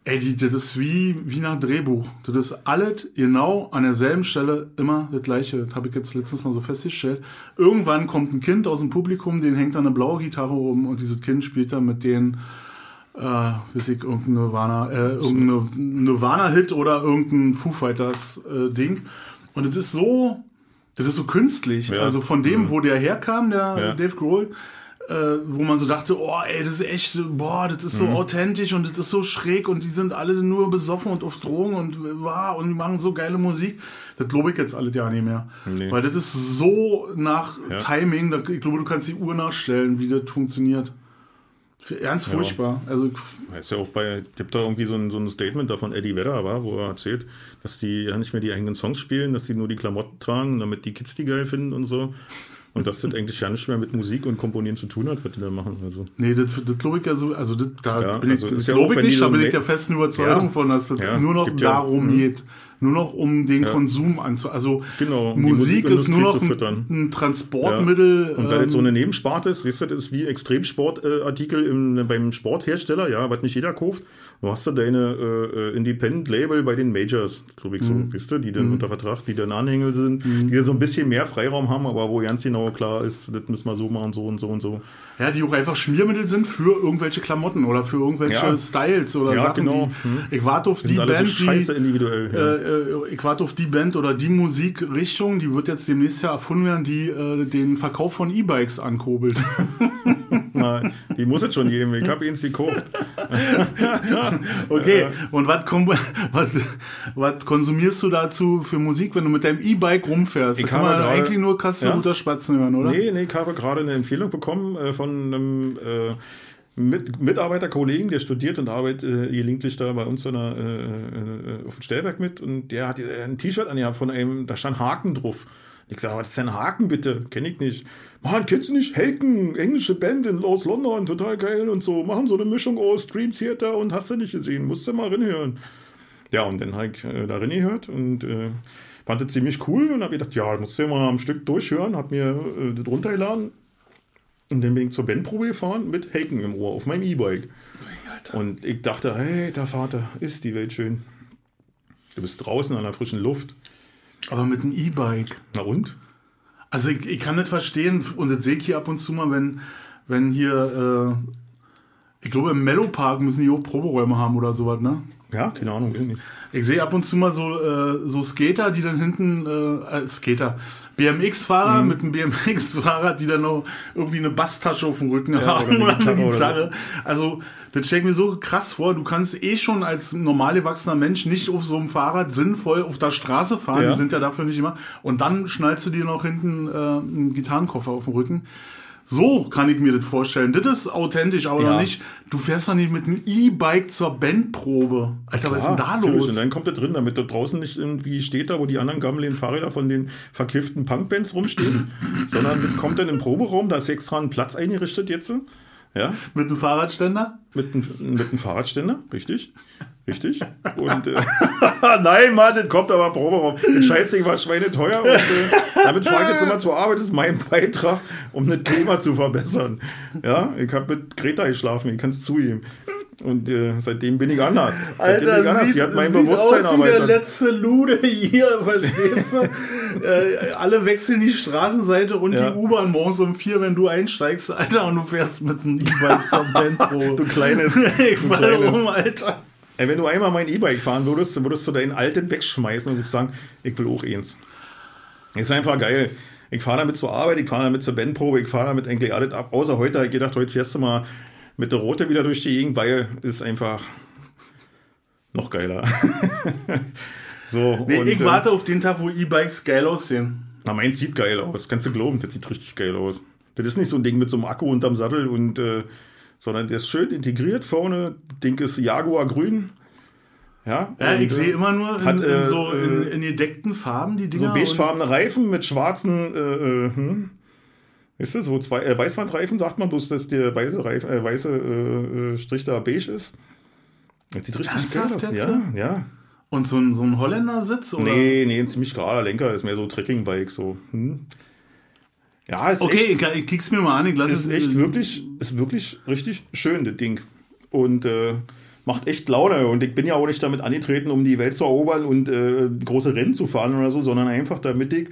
S2: ey, die, das ist wie, wie nach Drehbuch. Das ist alles genau an derselben Stelle immer das gleiche. Das habe ich jetzt letztens mal so festgestellt. Irgendwann kommt ein Kind aus dem Publikum, den hängt an eine blaue Gitarre oben und dieses Kind spielt dann mit denen äh, weiß ich, irgendein Nirvana, äh, irgendein Nirvana-Hit oder irgendein Foo Fighters-Ding. Äh, und es ist so, das ist so künstlich. Ja. Also von dem, mhm. wo der herkam, der ja. Dave Grohl, äh, wo man so dachte, oh ey, das ist echt, boah, das ist so mhm. authentisch und das ist so schräg und die sind alle nur besoffen und auf Drogen und wow, und die machen so geile Musik. Das glaube ich jetzt alles ja nicht mehr. Nee. Weil das ist so nach ja. Timing, ich glaube, du kannst die Uhr nachstellen, wie das funktioniert. Ganz furchtbar. Ja. Also,
S1: ist ja auch bei, gibt da irgendwie so ein, so ein Statement davon Eddie Vedder war, wo er erzählt, dass die ja nicht mehr die eigenen Songs spielen, dass sie nur die Klamotten tragen, damit die Kids die geil finden und so. Und das sind eigentlich ja nicht mehr mit Musik und Komponieren zu tun hat, was die da machen. Also.
S2: Nee, das, das glaube ich ja so, also das, da ja, bin ich, also das glaube ich nicht, da bin ich der festen Überzeugung ja, von, dass das ja, nur noch darum ja, geht nur noch um den ja. Konsum anzu. Also
S1: genau, um
S2: Musik ist nur noch ein, ein, Transportmittel.
S1: Ja. Und wenn ähm, jetzt so eine Nebensparte ist, weißt du, das ist wie Extremsportartikel im, beim Sporthersteller, ja, was nicht jeder kauft. Du hast da deine äh, äh Independent-Label bei den Majors, glaube ich so, mhm. weißt du, die dann mhm. unter Vertrag, die dann Anhängel sind, mhm. die dann so ein bisschen mehr Freiraum haben, aber wo ganz genau klar ist, das müssen wir so machen, so und so und so.
S2: Ja, die auch einfach Schmiermittel sind für irgendwelche Klamotten oder für irgendwelche ja. Styles oder ja, Sachen. Genau. Die, hm. Ich warte auf die Band,
S1: so die, individuell. Ja.
S2: Äh, ich warte auf die Band oder die Musikrichtung, die wird jetzt demnächst ja erfunden werden, die äh, den Verkauf von E-Bikes ankurbelt. (laughs)
S1: Na, die muss es schon geben. Ich habe ihn gekauft. (laughs) (laughs)
S2: okay. Und was, was, was konsumierst du dazu für Musik, wenn du mit deinem E-Bike rumfährst? Ich da kann man grade, eigentlich nur Kasse ja? Spatzen hören, oder?
S1: Nee, nee, ich habe gerade eine Empfehlung bekommen äh, von einem äh, mit, Mitarbeiterkollegen, der studiert und arbeitet äh, gelegentlich da bei uns der, äh, äh, auf dem Stellwerk mit und der hat ein T-Shirt angehabt von einem, da stand Haken drauf. Ich sage, was ist denn Haken bitte? Kenne ich nicht. Mann, kennst du nicht Haken, englische Band in, aus London, total geil und so. Machen so eine Mischung aus Dream Theater und hast du nicht gesehen, musst du mal reinhören. Ja, und dann habe ich äh, da reingehört und äh, fand das ziemlich cool und habe gedacht, ja, musst du mal am Stück durchhören, hab mir äh, das runtergeladen und dann bin ich zur Bandprobe gefahren mit Haken im Ohr auf meinem E-Bike. Und ich dachte, hey, der Vater, ist die Welt schön. Du bist draußen an der frischen Luft.
S2: Aber mit einem E-Bike.
S1: Na und?
S2: Also ich, ich, kann nicht verstehen, und das sehe ich hier ab und zu mal, wenn, wenn hier, äh, ich glaube im Mellow Park müssen die auch Proberäume haben oder sowas, ne?
S1: Ja, keine Ahnung,
S2: nicht. Ich sehe ab und zu mal so, äh, so Skater, die dann hinten, äh, äh Skater, BMX-Fahrer mhm. mit einem BMX-Fahrrad, die dann noch irgendwie eine Basstasche auf dem Rücken ja, haben oder eine Gitarre. Also, das stelle ich mir so krass vor. Du kannst eh schon als normal erwachsener Mensch nicht auf so einem Fahrrad sinnvoll auf der Straße fahren. Ja. Die sind ja dafür nicht immer. Und dann schnallst du dir noch hinten äh, einen Gitarrenkoffer auf dem Rücken. So kann ich mir das vorstellen. Das ist authentisch, aber ja. noch nicht. Du fährst doch nicht mit einem E-Bike zur Bandprobe. Alter, Klar, was ist denn da los?
S1: Und dann kommt er drin, damit da draußen nicht irgendwie steht da, wo die anderen gammeligen Fahrräder von den verkifften Punkbands rumstehen, (laughs) sondern das kommt dann im Proberaum, da ist extra ein Platz eingerichtet jetzt. Ja?
S2: Mit einem Fahrradständer?
S1: Mit einem, mit einem Fahrradständer, richtig. Richtig. Und äh, (laughs) nein, Mann, das kommt aber Proberaum. Das Scheißding war schweineteuer und äh, damit fahre ich jetzt immer zur Arbeit. Das ist mein Beitrag, um das Klima zu verbessern. Ja, ich habe mit Greta geschlafen, ich kann es zugeben. Und äh, seitdem bin ich anders. Seitdem
S2: Alter,
S1: bin ich anders.
S2: sieht,
S1: Sie hat mein
S2: sieht
S1: Bewusstsein
S2: aus wie der letzte Lude hier, (laughs) verstehst du? äh, alle wechseln die Straßenseite und
S1: Ja.
S2: die U-Bahn morgens um vier, wenn du einsteigst, Alter, und du fährst mit einem E-Bike zum (laughs) Bentro.
S1: Du kleines.
S2: ich
S1: du
S2: falle
S1: kleines.
S2: um, Alter.
S1: Ey, wenn du einmal mein E-Bike fahren würdest, dann würdest du deinen alten wegschmeißen und würdest sagen, ich will auch eins. Ist einfach geil. Ich fahre damit zur Arbeit, ich fahre damit zur Bandprobe, ich fahre damit eigentlich alles ab. Außer heute, ich gedacht, heute fährst du mal mit der Rote wieder durch die Gegend, weil ist einfach noch geiler. (laughs) so,
S2: Nee,
S1: und,
S2: ich
S1: äh,
S2: warte auf den Tag, wo E-Bikes geil aussehen.
S1: Na, meins sieht geil aus. Kannst du glauben, das sieht richtig geil aus. Das ist nicht so ein Ding mit so einem Akku unterm Sattel und, äh, sondern der ist schön integriert vorne. Ding ist Jaguar grün. Ja,
S2: Ja, ich
S1: äh,
S2: sehe immer nur in,
S1: hat, äh,
S2: in so in,
S1: äh,
S2: in gedeckten Farben die
S1: so
S2: Dinger. und-
S1: beigefarbene Reifen mit schwarzen, äh, äh, hm? Ist das so zwei äh, Weißwandreifen, sagt man bloß, dass der weiße, Reif, äh, weiße Strich da beige ist? Das sieht richtig geil aus. Ja, ja.
S2: Und so ein, so ein Holländer-Sitz? Oder?
S1: Nee, nee, ein ziemlich gerader Lenker, ist mehr so Trekkingbike so. Hm? Ja, ist
S2: Okay,
S1: echt,
S2: ich, ich kick's mir mal an, ich lasse
S1: ist echt wirklich, ist wirklich richtig schön, das Ding. Und äh, macht echt Laune. Und ich bin ja auch nicht damit angetreten, um die Welt zu erobern und äh, große Rennen zu fahren oder so, sondern einfach damit ich,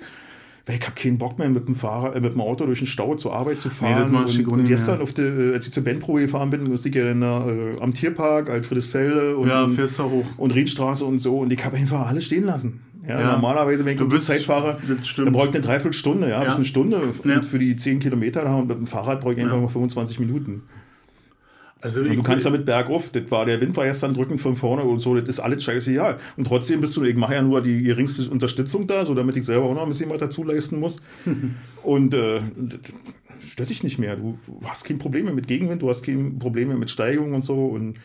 S1: weil ich habe keinen Bock mehr mit dem Fahrer, äh, mit dem Auto durch den Stau zur Arbeit zu fahren.
S2: ich
S1: und, und gestern, auf der, äh, als ich zur Bandprobe gefahren bin, musste ich ja dann äh, am Tierpark, Alfredesfelde und,
S2: Ja, hoch.
S1: und Riedstraße und so. Und ich habe einfach alles stehen lassen. Ja,
S2: Ja.
S1: Normalerweise, wenn ich
S2: Du bist-
S1: Zeit fahre, dann brauche ich eine Dreiviertelstunde, ja,
S2: Ja.
S1: bis eine Stunde und für die 10 Kilometer da und mit dem Fahrrad brauche ich einfach mal 25 Minuten.
S2: Also
S1: Und du kannst damit bergauf, das war der Wind war gestern drückend von vorne und so, das ist alles scheißegal. Und trotzdem bist du, ich mache ja nur die geringste Unterstützung da, so damit ich selber auch noch ein bisschen was dazu leisten muss. (laughs) und äh, das stört dich nicht mehr. Du hast kein Problem mehr mit Gegenwind, du hast kein Problem mehr mit Steigung und so. Und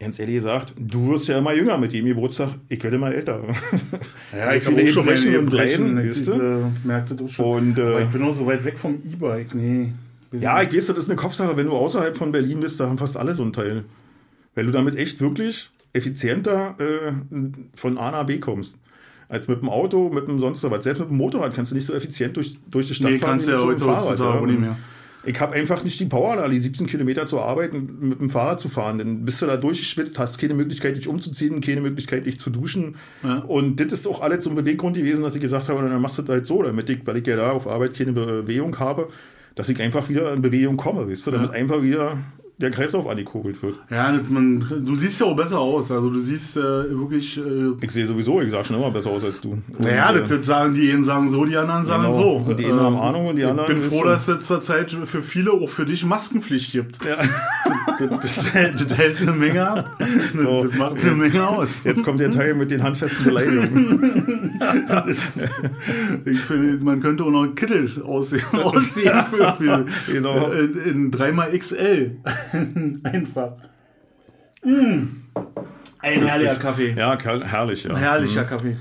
S1: ganz ehrlich gesagt, du wirst ja immer jünger mit jedem Geburtstag, ich werde immer älter. (laughs)
S2: ja,
S1: so
S2: ich
S1: viele
S2: habe auch schon
S1: Brechen und
S2: Brechen, ich
S1: siehst du?
S2: merkte das schon.
S1: Und, äh,
S2: ich bin auch so weit weg vom E-Bike, nee.
S1: Ja, ich weiß, das ist eine Kopfsache. Wenn du außerhalb von Berlin bist, da haben fast alle so ein Teil. Weil du damit echt wirklich effizienter äh, von A nach B kommst. Als mit dem Auto, mit dem sonst was. Selbst mit dem Motorrad kannst du nicht so effizient durch, durch die Stadt
S2: Nee,
S1: fahren
S2: kannst du ja heute
S1: Fahrrad,
S2: heutzutage auch nicht mehr.
S1: Ich habe einfach nicht die Power, da die 17 Kilometer zu arbeiten, mit dem Fahrrad zu fahren. Dann bist du da durchgeschwitzt, hast keine Möglichkeit, dich umzuziehen, keine Möglichkeit, dich zu duschen.
S2: Ja.
S1: Und das ist auch alles so ein Beweggrund gewesen, dass ich gesagt habe, dann machst du das halt so, damit ich, weil ich ja da auf Arbeit keine Bewegung habe, dass ich einfach wieder in Bewegung komme, weißt du, damit
S2: Ja.
S1: einfach wieder der Kreislauf angekurbelt wird.
S2: Ja, das- man, du siehst ja auch besser aus. Also du siehst äh, wirklich. Äh,
S1: Ich sehe sowieso, ich sah schon immer besser aus als du. Und,
S2: naja,
S1: äh,
S2: das, das sagen die einen sagen so, die anderen sagen
S1: Genau.
S2: so.
S1: Und die einen haben Ahnung und die anderen
S2: Ich bin froh, dass es zurzeit für viele, auch für dich, Maskenpflicht gibt.
S1: ja.
S2: Das, (laughs) das, hält- das hält eine Menge ab.
S1: So.
S2: Das macht eine Menge aus.
S1: Jetzt kommt der Teil mit den handfesten Beleidigungen. (laughs)
S2: Ich finde, man könnte auch noch Kittel aussehen, (laughs) aussehen für, für
S1: Genau.
S2: in, in 3xL. (laughs) Einfach. Mm. Ein herrlicher Kaffee.
S1: Ja, herrlich, ja.
S2: Herrlicher Kaffee.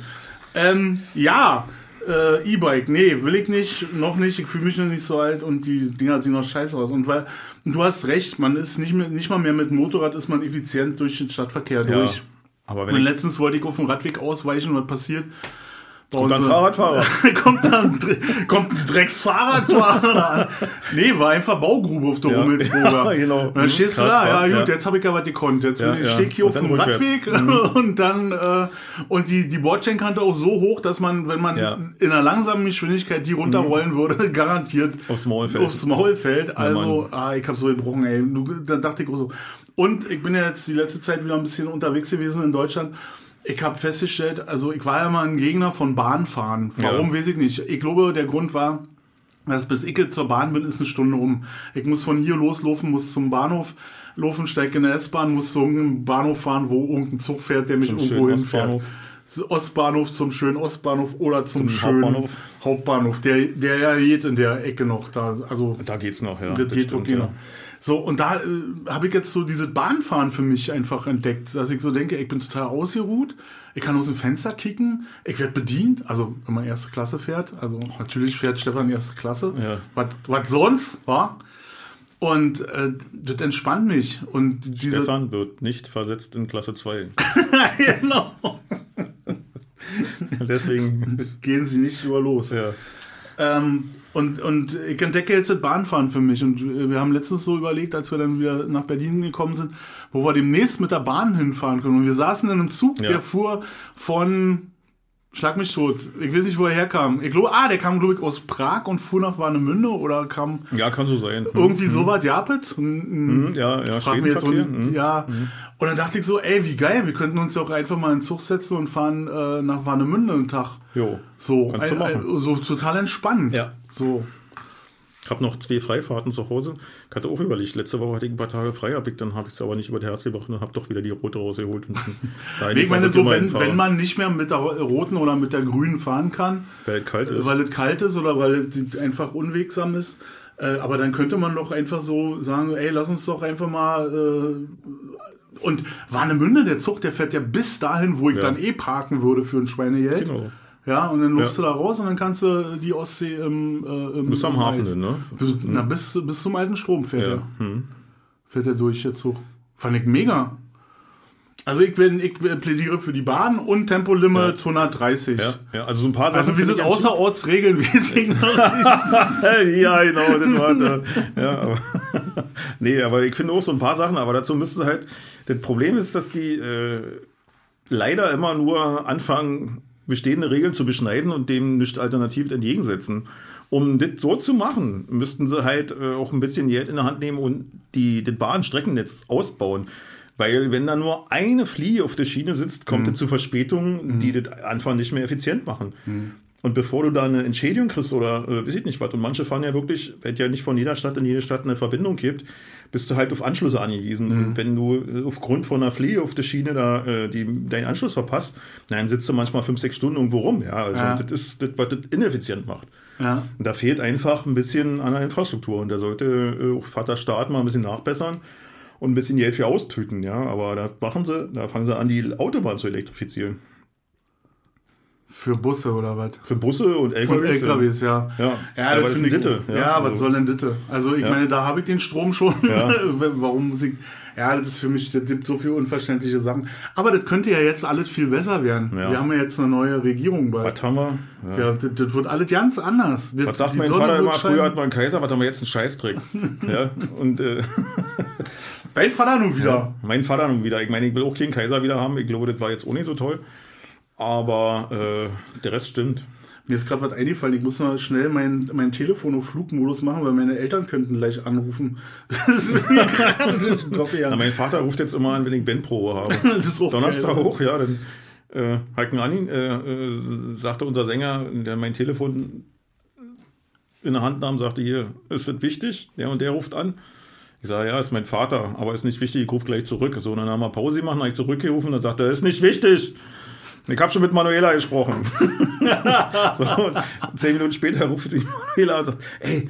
S2: Ähm, ja, äh, E-Bike, nee, will ich nicht, noch nicht, ich fühle mich noch nicht so alt und die Dinger sehen noch scheiße aus. Und weil, und du hast recht, man ist nicht mehr, nicht mal mehr mit Motorrad ist man effizient durch den Stadtverkehr
S1: Ja.
S2: durch.
S1: Aber
S2: Und
S1: wenn ich,
S2: letztens wollte ich auf dem Radweg ausweichen und was passiert?
S1: Kommt dann
S2: Pause.
S1: Fahrradfahrer. (laughs)
S2: kommt dann kommt ein Drecksfahrradfahrer an. Nee, war einfach Baugrube auf der
S1: Ja.
S2: Rummelsburger. (laughs)
S1: Ja, genau.
S2: Und dann
S1: Mhm,
S2: stehst du da, ja gut,
S1: Ja.
S2: jetzt habe ich ja was gekonnt. Jetzt
S1: Ja,
S2: ich stehe hier
S1: Und
S2: auf dem
S1: rückwärts. Mhm.
S2: Radweg (laughs) und dann äh, und die, die Bordsteinkante auch so hoch, dass man, wenn man.
S1: Mhm.
S2: in einer langsamen Geschwindigkeit die runterrollen würde, garantiert
S1: Aufs Maul fällt.
S2: aufs Maul fällt. Also, ah, ich habe so gebrochen, ey. Du, da dachte ich auch so. Und ich bin ja jetzt die letzte Zeit wieder ein bisschen unterwegs gewesen in Deutschland. Ich habe festgestellt, also ich war ja mal ein Gegner von Bahnfahren. Warum,
S1: Ja.
S2: weiß ich nicht. Ich glaube, der Grund war, dass bis ich zur Bahn bin, ist eine Stunde um. Ich muss von hier loslaufen, muss zum Bahnhof laufen, steige in der S-Bahn, muss zu irgendeinem Bahnhof fahren, wo irgendein Zug fährt, der mich
S1: Zum
S2: irgendwo hinfährt.
S1: Ostbahnhof.
S2: Ostbahnhof zum schönen Ostbahnhof oder zum,
S1: Zum
S2: schönen
S1: Hauptbahnhof.
S2: Hauptbahnhof. Der, der ja geht in der Ecke noch da. Also
S1: Da geht's noch, ja.
S2: das geht
S1: stimmt,
S2: wirklich
S1: ja.
S2: noch. So, und da äh, habe ich jetzt so dieses Bahnfahren für mich einfach entdeckt, dass ich so denke, ich bin total ausgeruht, ich kann aus dem Fenster kicken, ich werde bedient, also wenn man erste Klasse fährt, also natürlich fährt Stefan erste Klasse,
S1: Ja.
S2: was, was sonst, war? Und äh, das entspannt mich. Und diese
S1: Stefan wird nicht versetzt in Klasse 2. (laughs)
S2: genau.
S1: Deswegen,
S2: Gehen Sie nicht über los.
S1: ja.
S2: Ähm, und, und ich entdecke jetzt das Bahnfahren für mich. Und äh, wir haben letztens so überlegt, als wir dann wieder nach Berlin gekommen sind, wo wir demnächst mit der Bahn hinfahren können. Und wir saßen in einem Zug,
S1: Ja.
S2: der fuhr von, schlag mich tot, ich weiß nicht, wo er herkam. Ich glaube, ah, der kam, glaube ich, aus Prag und fuhr nach Warnemünde oder kam
S1: ja, kann so sein. Hm.
S2: irgendwie so was, Japet.
S1: Hm, Ja, ja,
S2: Frag mir jetzt so,
S1: Schwedenverkehr. Hm.
S2: ja. Und dann dachte ich so, ey, wie geil, wir könnten uns ja auch einfach mal in den Zug setzen und fahren äh, nach Warnemünde einen Tag.
S1: Jo.
S2: So,
S1: Kannst du
S2: ein, ein, so total entspannt.
S1: Ja.
S2: So.
S1: Ich habe noch zwei Freifahrten zu Hause. Ich hatte auch überlegt, letzte Woche hatte ich ein paar Tage frei, hab ich, dann habe ich es aber nicht über das Herz gebracht und habe doch wieder die rote rausgeholt. (laughs)
S2: Nee, ich meine, so, wenn, wenn man nicht mehr mit der roten oder mit der grünen fahren kann,
S1: Weil es kalt ist.
S2: weil es kalt ist oder weil es einfach unwegsam ist, äh, aber dann könnte man doch einfach so sagen, ey, lass uns doch einfach mal äh, und Warnemünde, der Zug, der fährt ja bis dahin, wo ich
S1: Ja.
S2: dann eh parken würde für ein Schweinegeld.
S1: Genau.
S2: Ja, und dann läufst
S1: Ja.
S2: du da raus und dann kannst du die Ostsee im, äh, im
S1: Bis am Hafen hin, ne?
S2: Bis, na, bis, bis zum alten Strom fährt
S1: Ja.
S2: er.
S1: Hm.
S2: Fährt er durch, der Zug. Fand ich mega. Also ich bin, ich plädiere für die Bahn und Tempolimit 130.
S1: Ja, ja, also so ein paar Sachen.
S2: Also wir sind
S1: ich ganz
S2: außerortsregeln, wir (laughs) sind noch nicht.
S1: ja, genau, das war da. Ja, aber, (laughs) nee, aber ich finde auch so ein paar Sachen, aber dazu müsste halt, das Problem ist, dass die äh, leider immer nur anfangen, bestehende Regeln zu beschneiden und dem nicht alternativ entgegensetzen. Um das so zu machen, müssten sie halt äh, auch ein bisschen Geld in der Hand nehmen und die, das Bahnstreckennetz ausbauen. Weil wenn da nur eine Fliege auf der Schiene sitzt, kommt es zu Verspätungen, die das einfach nicht mehr effizient machen. Und bevor du da eine Entschädigung kriegst oder äh, weiß ich nicht was, und manche fahren ja wirklich, weil es ja nicht von jeder Stadt in jede Stadt eine Verbindung gibt, bist du halt auf Anschlüsse angewiesen. Und wenn du äh, aufgrund von einer Fliege auf der Schiene da äh, die, deinen Anschluss verpasst, dann sitzt du manchmal fünf, sechs Stunden irgendwo rum. Ja, also
S2: Ja.
S1: das ist das, was das ineffizient macht.
S2: Ja.
S1: Und da fehlt einfach ein bisschen an der Infrastruktur. Und da sollte äh, auch Vater Staat mal ein bisschen nachbessern und ein bisschen Geld für austüten, ja. Aber da machen sie, da fangen sie an, die Autobahn zu elektrifizieren.
S2: Für Busse oder was?
S1: Für Busse und LKWs.
S2: Und LKWs, ja.
S1: Ja,
S2: ja
S1: aber
S2: das
S1: ist
S2: ich.
S1: ein Ditte,
S2: Ja,
S1: ja.
S2: was
S1: Also-
S2: soll denn Ditte? Also ich
S1: Ja.
S2: meine, da habe ich den Strom schon.
S1: Ja. (laughs)
S2: Warum muss ich. Ja, das ist für mich, das gibt so viele unverständliche Sachen. Aber das könnte ja jetzt alles viel besser werden.
S1: Ja.
S2: Wir haben ja jetzt eine neue Regierung bald.
S1: Was haben wir? Ja.
S2: Ja, das, das wird alles ganz anders. Das,
S1: Was sagt mein
S2: Sonne
S1: Vater immer? Früher hat man einen Kaiser, was haben wir jetzt? Einen Scheißdreck. (laughs) ja, und äh,
S2: Dein Vater nun wieder.
S1: ja, mein Vater nun wieder. Ich meine, ich will auch keinen Kaiser wieder haben. Ich glaube, das war jetzt auch nicht so toll. Aber äh, der Rest stimmt.
S2: Mir ist gerade was eingefallen. Ich muss mal schnell mein, mein Telefon auf Flugmodus machen, weil meine Eltern könnten gleich anrufen. (laughs) Das ist mir (laughs) gerade durch den Kopf gegangen.
S1: mein Vater ruft jetzt immer an, wenn ich Bandprobe habe. (laughs)
S2: Das ist auch
S1: Donnerstag
S2: geil.
S1: hoch, ja, dann äh, Heike an ihn, äh, äh, sagte unser Sänger, der mein Telefon in der Hand nahm, sagte, hier, ist das wichtig? Der und der ruft an. Ich sage, ja, ist mein Vater, aber ist nicht wichtig, ich rufe gleich zurück. So, und dann haben wir Pause gemacht, dann habe ich zurückgerufen, dann sagte er, ist nicht wichtig. Ich habe schon mit Manuela gesprochen. (laughs) so, zehn Minuten später ruft die Manuela und sagt, ey,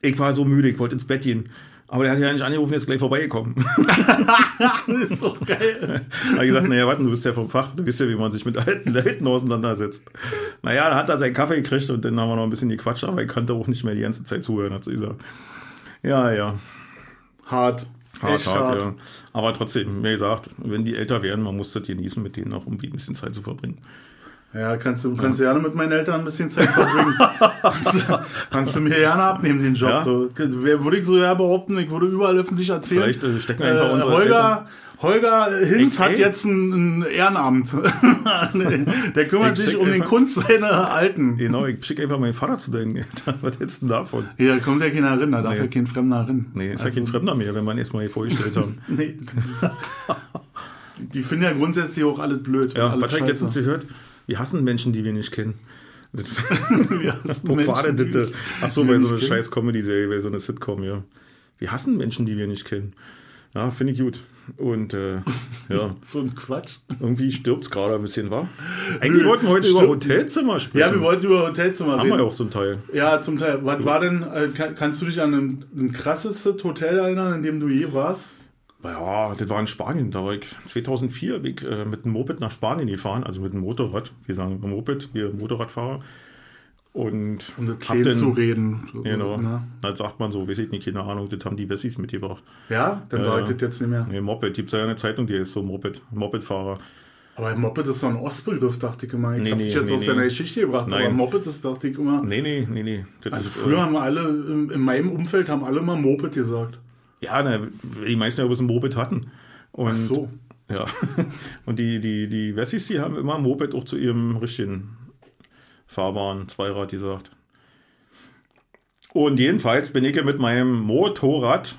S1: ich war so müde, ich wollte ins Bett gehen. Aber der hat ja nicht angerufen, der ist gleich vorbeigekommen. (laughs)
S2: Das ist so geil.
S1: Da habe ich gesagt, naja, warte, du bist ja vom Fach, du weißt ja, wie man sich mit alten Leuten auseinandersetzt. Naja, da hat er seinen Kaffee gekriegt und dann haben wir noch ein bisschen gequatscht, aber ich konnte auch nicht mehr die ganze Zeit zuhören, hat sie gesagt. Ja, ja.
S2: Hart.
S1: Hart, hart, ja. Aber trotzdem, wie gesagt, wenn die älter werden, man muss das genießen, mit denen auch irgendwie ein bisschen Zeit zu verbringen.
S2: Ja, kannst du kannst gerne mit meinen Eltern ein bisschen Zeit verbringen. (laughs) kannst, du, kannst du mir gerne abnehmen, den Job.
S1: Ja.
S2: So. Würde ich so ja behaupten, ich würde überall öffentlich erzählen.
S1: Vielleicht äh, stecken wir einfach
S2: Äh,
S1: unsere
S2: Holger, Holger Hinz hat jetzt ein, ein Ehrenamt. (laughs) Der kümmert
S1: Ich
S2: sich um den Kunst seiner Alten.
S1: Genau, ich schicke einfach meinen Vater zu deinen Eltern. (laughs) Was hältst du denn davon?
S2: Hier da kommt ja keiner rein, da darf
S1: Nee.
S2: ja kein Fremder rein.
S1: Nee, ist ja
S2: Also,
S1: kein Fremder mehr, wenn man erstmal hier vorgestellt haben. (laughs)
S2: Nee. Die finden ja grundsätzlich auch alles blöd.
S1: Ja,
S2: alles
S1: was habe ich letztens gehört? Wir hassen Menschen, die wir nicht kennen. Wo war denn das? Ach so,
S2: die
S1: bei so einer scheiß Comedy-Serie, bei so einer Sitcom, ja. Wir hassen Menschen, die wir nicht kennen. Ja, finde ich gut. Und äh, (laughs) ja,
S2: So ein Quatsch.
S1: irgendwie stirbt es gerade ein bisschen, wa? Eigentlich wollten wir heute
S2: stirbt
S1: über. Hotelzimmer sprechen.
S2: Ja, wir wollten über Hotelzimmer
S1: Haben
S2: reden.
S1: wir ja auch zum Teil.
S2: Ja, zum Teil. Was war denn, äh, kann, kannst du dich an ein, ein krassestes Hotel erinnern, in dem du je warst?
S1: Ja, das war in Spanien. Da war ich 2004 bin ich, äh, mit dem Moped nach Spanien gefahren, also mit dem Motorrad. Wir sagen Moped, wir Motorradfahrer. Und,
S2: Um das
S1: dann-
S2: zu reden.
S1: Genau.
S2: Ne?
S1: Dann sagt man so, weiß ich nicht, keine Ahnung, das haben die Wessis mitgebracht.
S2: Ja, dann
S1: Ja,
S2: sage ich das jetzt nicht mehr.
S1: Nee, Moped, gibt ja eine Zeitung, die ist so Moped, Mopedfahrer.
S2: Aber Moped ist doch ein Ostbegriff, dachte ich immer. Ich
S1: Nee,
S2: hab
S1: nee,
S2: dich jetzt
S1: nee,
S2: aus
S1: nee.
S2: deiner Geschichte gebracht, aber
S1: Nein.
S2: Moped ist, dachte ich immer.
S1: Nee, nee, nee, nee. Das
S2: Also
S1: ist,
S2: früher
S1: äh,
S2: haben alle, in, in meinem Umfeld haben alle immer Moped gesagt.
S1: Ja, ne, die meisten ja bloß ein Moped hatten. Und,
S2: Ach so.
S1: Ja. (laughs) Und die, die, die Wessis, die haben immer Moped auch zu ihrem richtigen fahrbaren Zweirad gesagt. Und jedenfalls bin ich ja mit meinem Motorrad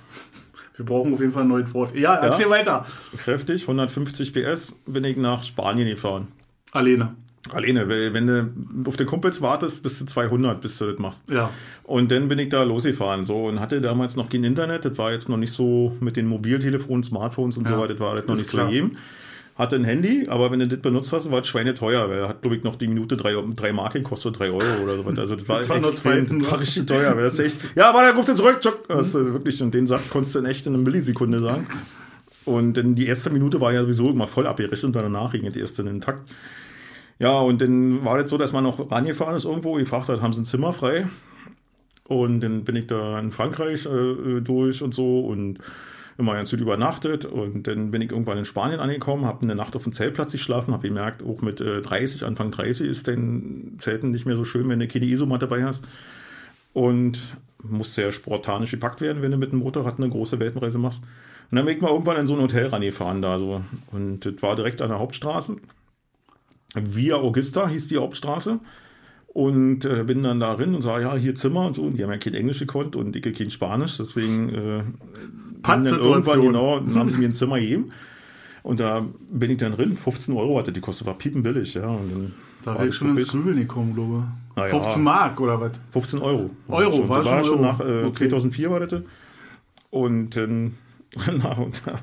S2: Wir brauchen auf jeden Fall ein neues Wort. Ja, erzähl weiter.
S1: kräftig, 150 PS, bin ich nach Spanien gefahren.
S2: Alleine.
S1: Alleine, weil wenn du auf den Kumpels wartest, bis du 200, bis du das machst.
S2: Ja.
S1: Und dann bin ich da losgefahren so und hatte damals noch kein Internet. Das war jetzt noch nicht so mit den Mobiltelefonen, Smartphones und
S2: Ja,
S1: so weiter. Das war das noch
S2: ist
S1: nicht
S2: klar.
S1: so jedem. Hatte ein Handy, aber wenn du das benutzt hast, war es schweineteuer. Weil er hat, glaube ich, noch die Minute drei, drei Mark gekostet, drei Euro oder so. Also das war,
S2: Das war
S1: extrem,
S2: Zeiten, ne?
S1: war richtig teuer. Weil das echt, ja, aber dann ruft er zurück, tschuck. Das ist wirklich, und den Satz konntest du in echt in einer Millisekunde sagen. Und dann die erste Minute war ja sowieso immer voll abgerechnet und danach ging die erste in den Takt. Ja, und dann war das so, dass man noch rangefahren ist irgendwo, gefragt hat, haben sie ein Zimmer frei? Und dann bin ich da in Frankreich äh, durch und so und immer ganz gut übernachtet. Und dann bin ich irgendwann in Spanien angekommen, habe eine Nacht auf dem Zeltplatz geschlafen, habe gemerkt, auch mit äh, 30, Anfang 30 ist dein Zelten nicht mehr so schön, wenn du keine Isomatte dabei hast. Und muss sehr sportanisch gepackt werden, wenn du mit dem Motorrad eine große Weltenreise machst. Und dann bin ich mal irgendwann in so ein Hotel rangefahren da so. Und das war direkt an der Hauptstraße. Via Augusta hieß die Hauptstraße. Und äh, bin dann da drin und sage, ja, hier Zimmer und so. Und die haben ja kein Englisch gekonnt und ich kein Spanisch. Deswegen äh,
S2: Pattsituation.
S1: genau, dann haben sie mir ein Zimmer gegeben. Und da bin ich dann drin. 15 Euro hatte die Koste, war piepenbillig. Ja,
S2: Da wäre ich schon ins Grübeln gekommen, glaube ich.
S1: ja.
S2: 15 Mark oder was?
S1: 15 Euro.
S2: Euro,
S1: schon,
S2: war
S1: war,
S2: schon Euro.
S1: nach äh,
S2: Okay.
S1: 2004 war das. Und dann (laughs) na, und da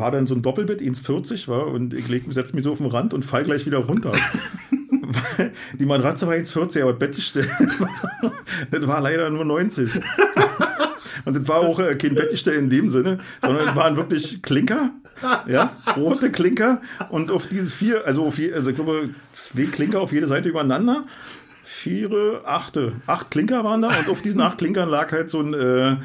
S1: war dann so ein Doppelbett, 1,40 war und ich leg, setz mich so auf den Rand und fall gleich wieder runter. (laughs) Die Matratze war 1,40, aber Bettgestell (laughs) das war leider nur 90. Und das war auch äh, kein Bettgestell in dem Sinne, sondern es waren wirklich Klinker, ja, rote Klinker. Und auf diese vier, also auf je, also ich glaube, zwei Klinker auf jede Seite übereinander. Vier, achte, acht Klinker waren da. Und auf diesen acht Klinkern lag halt so ein, äh,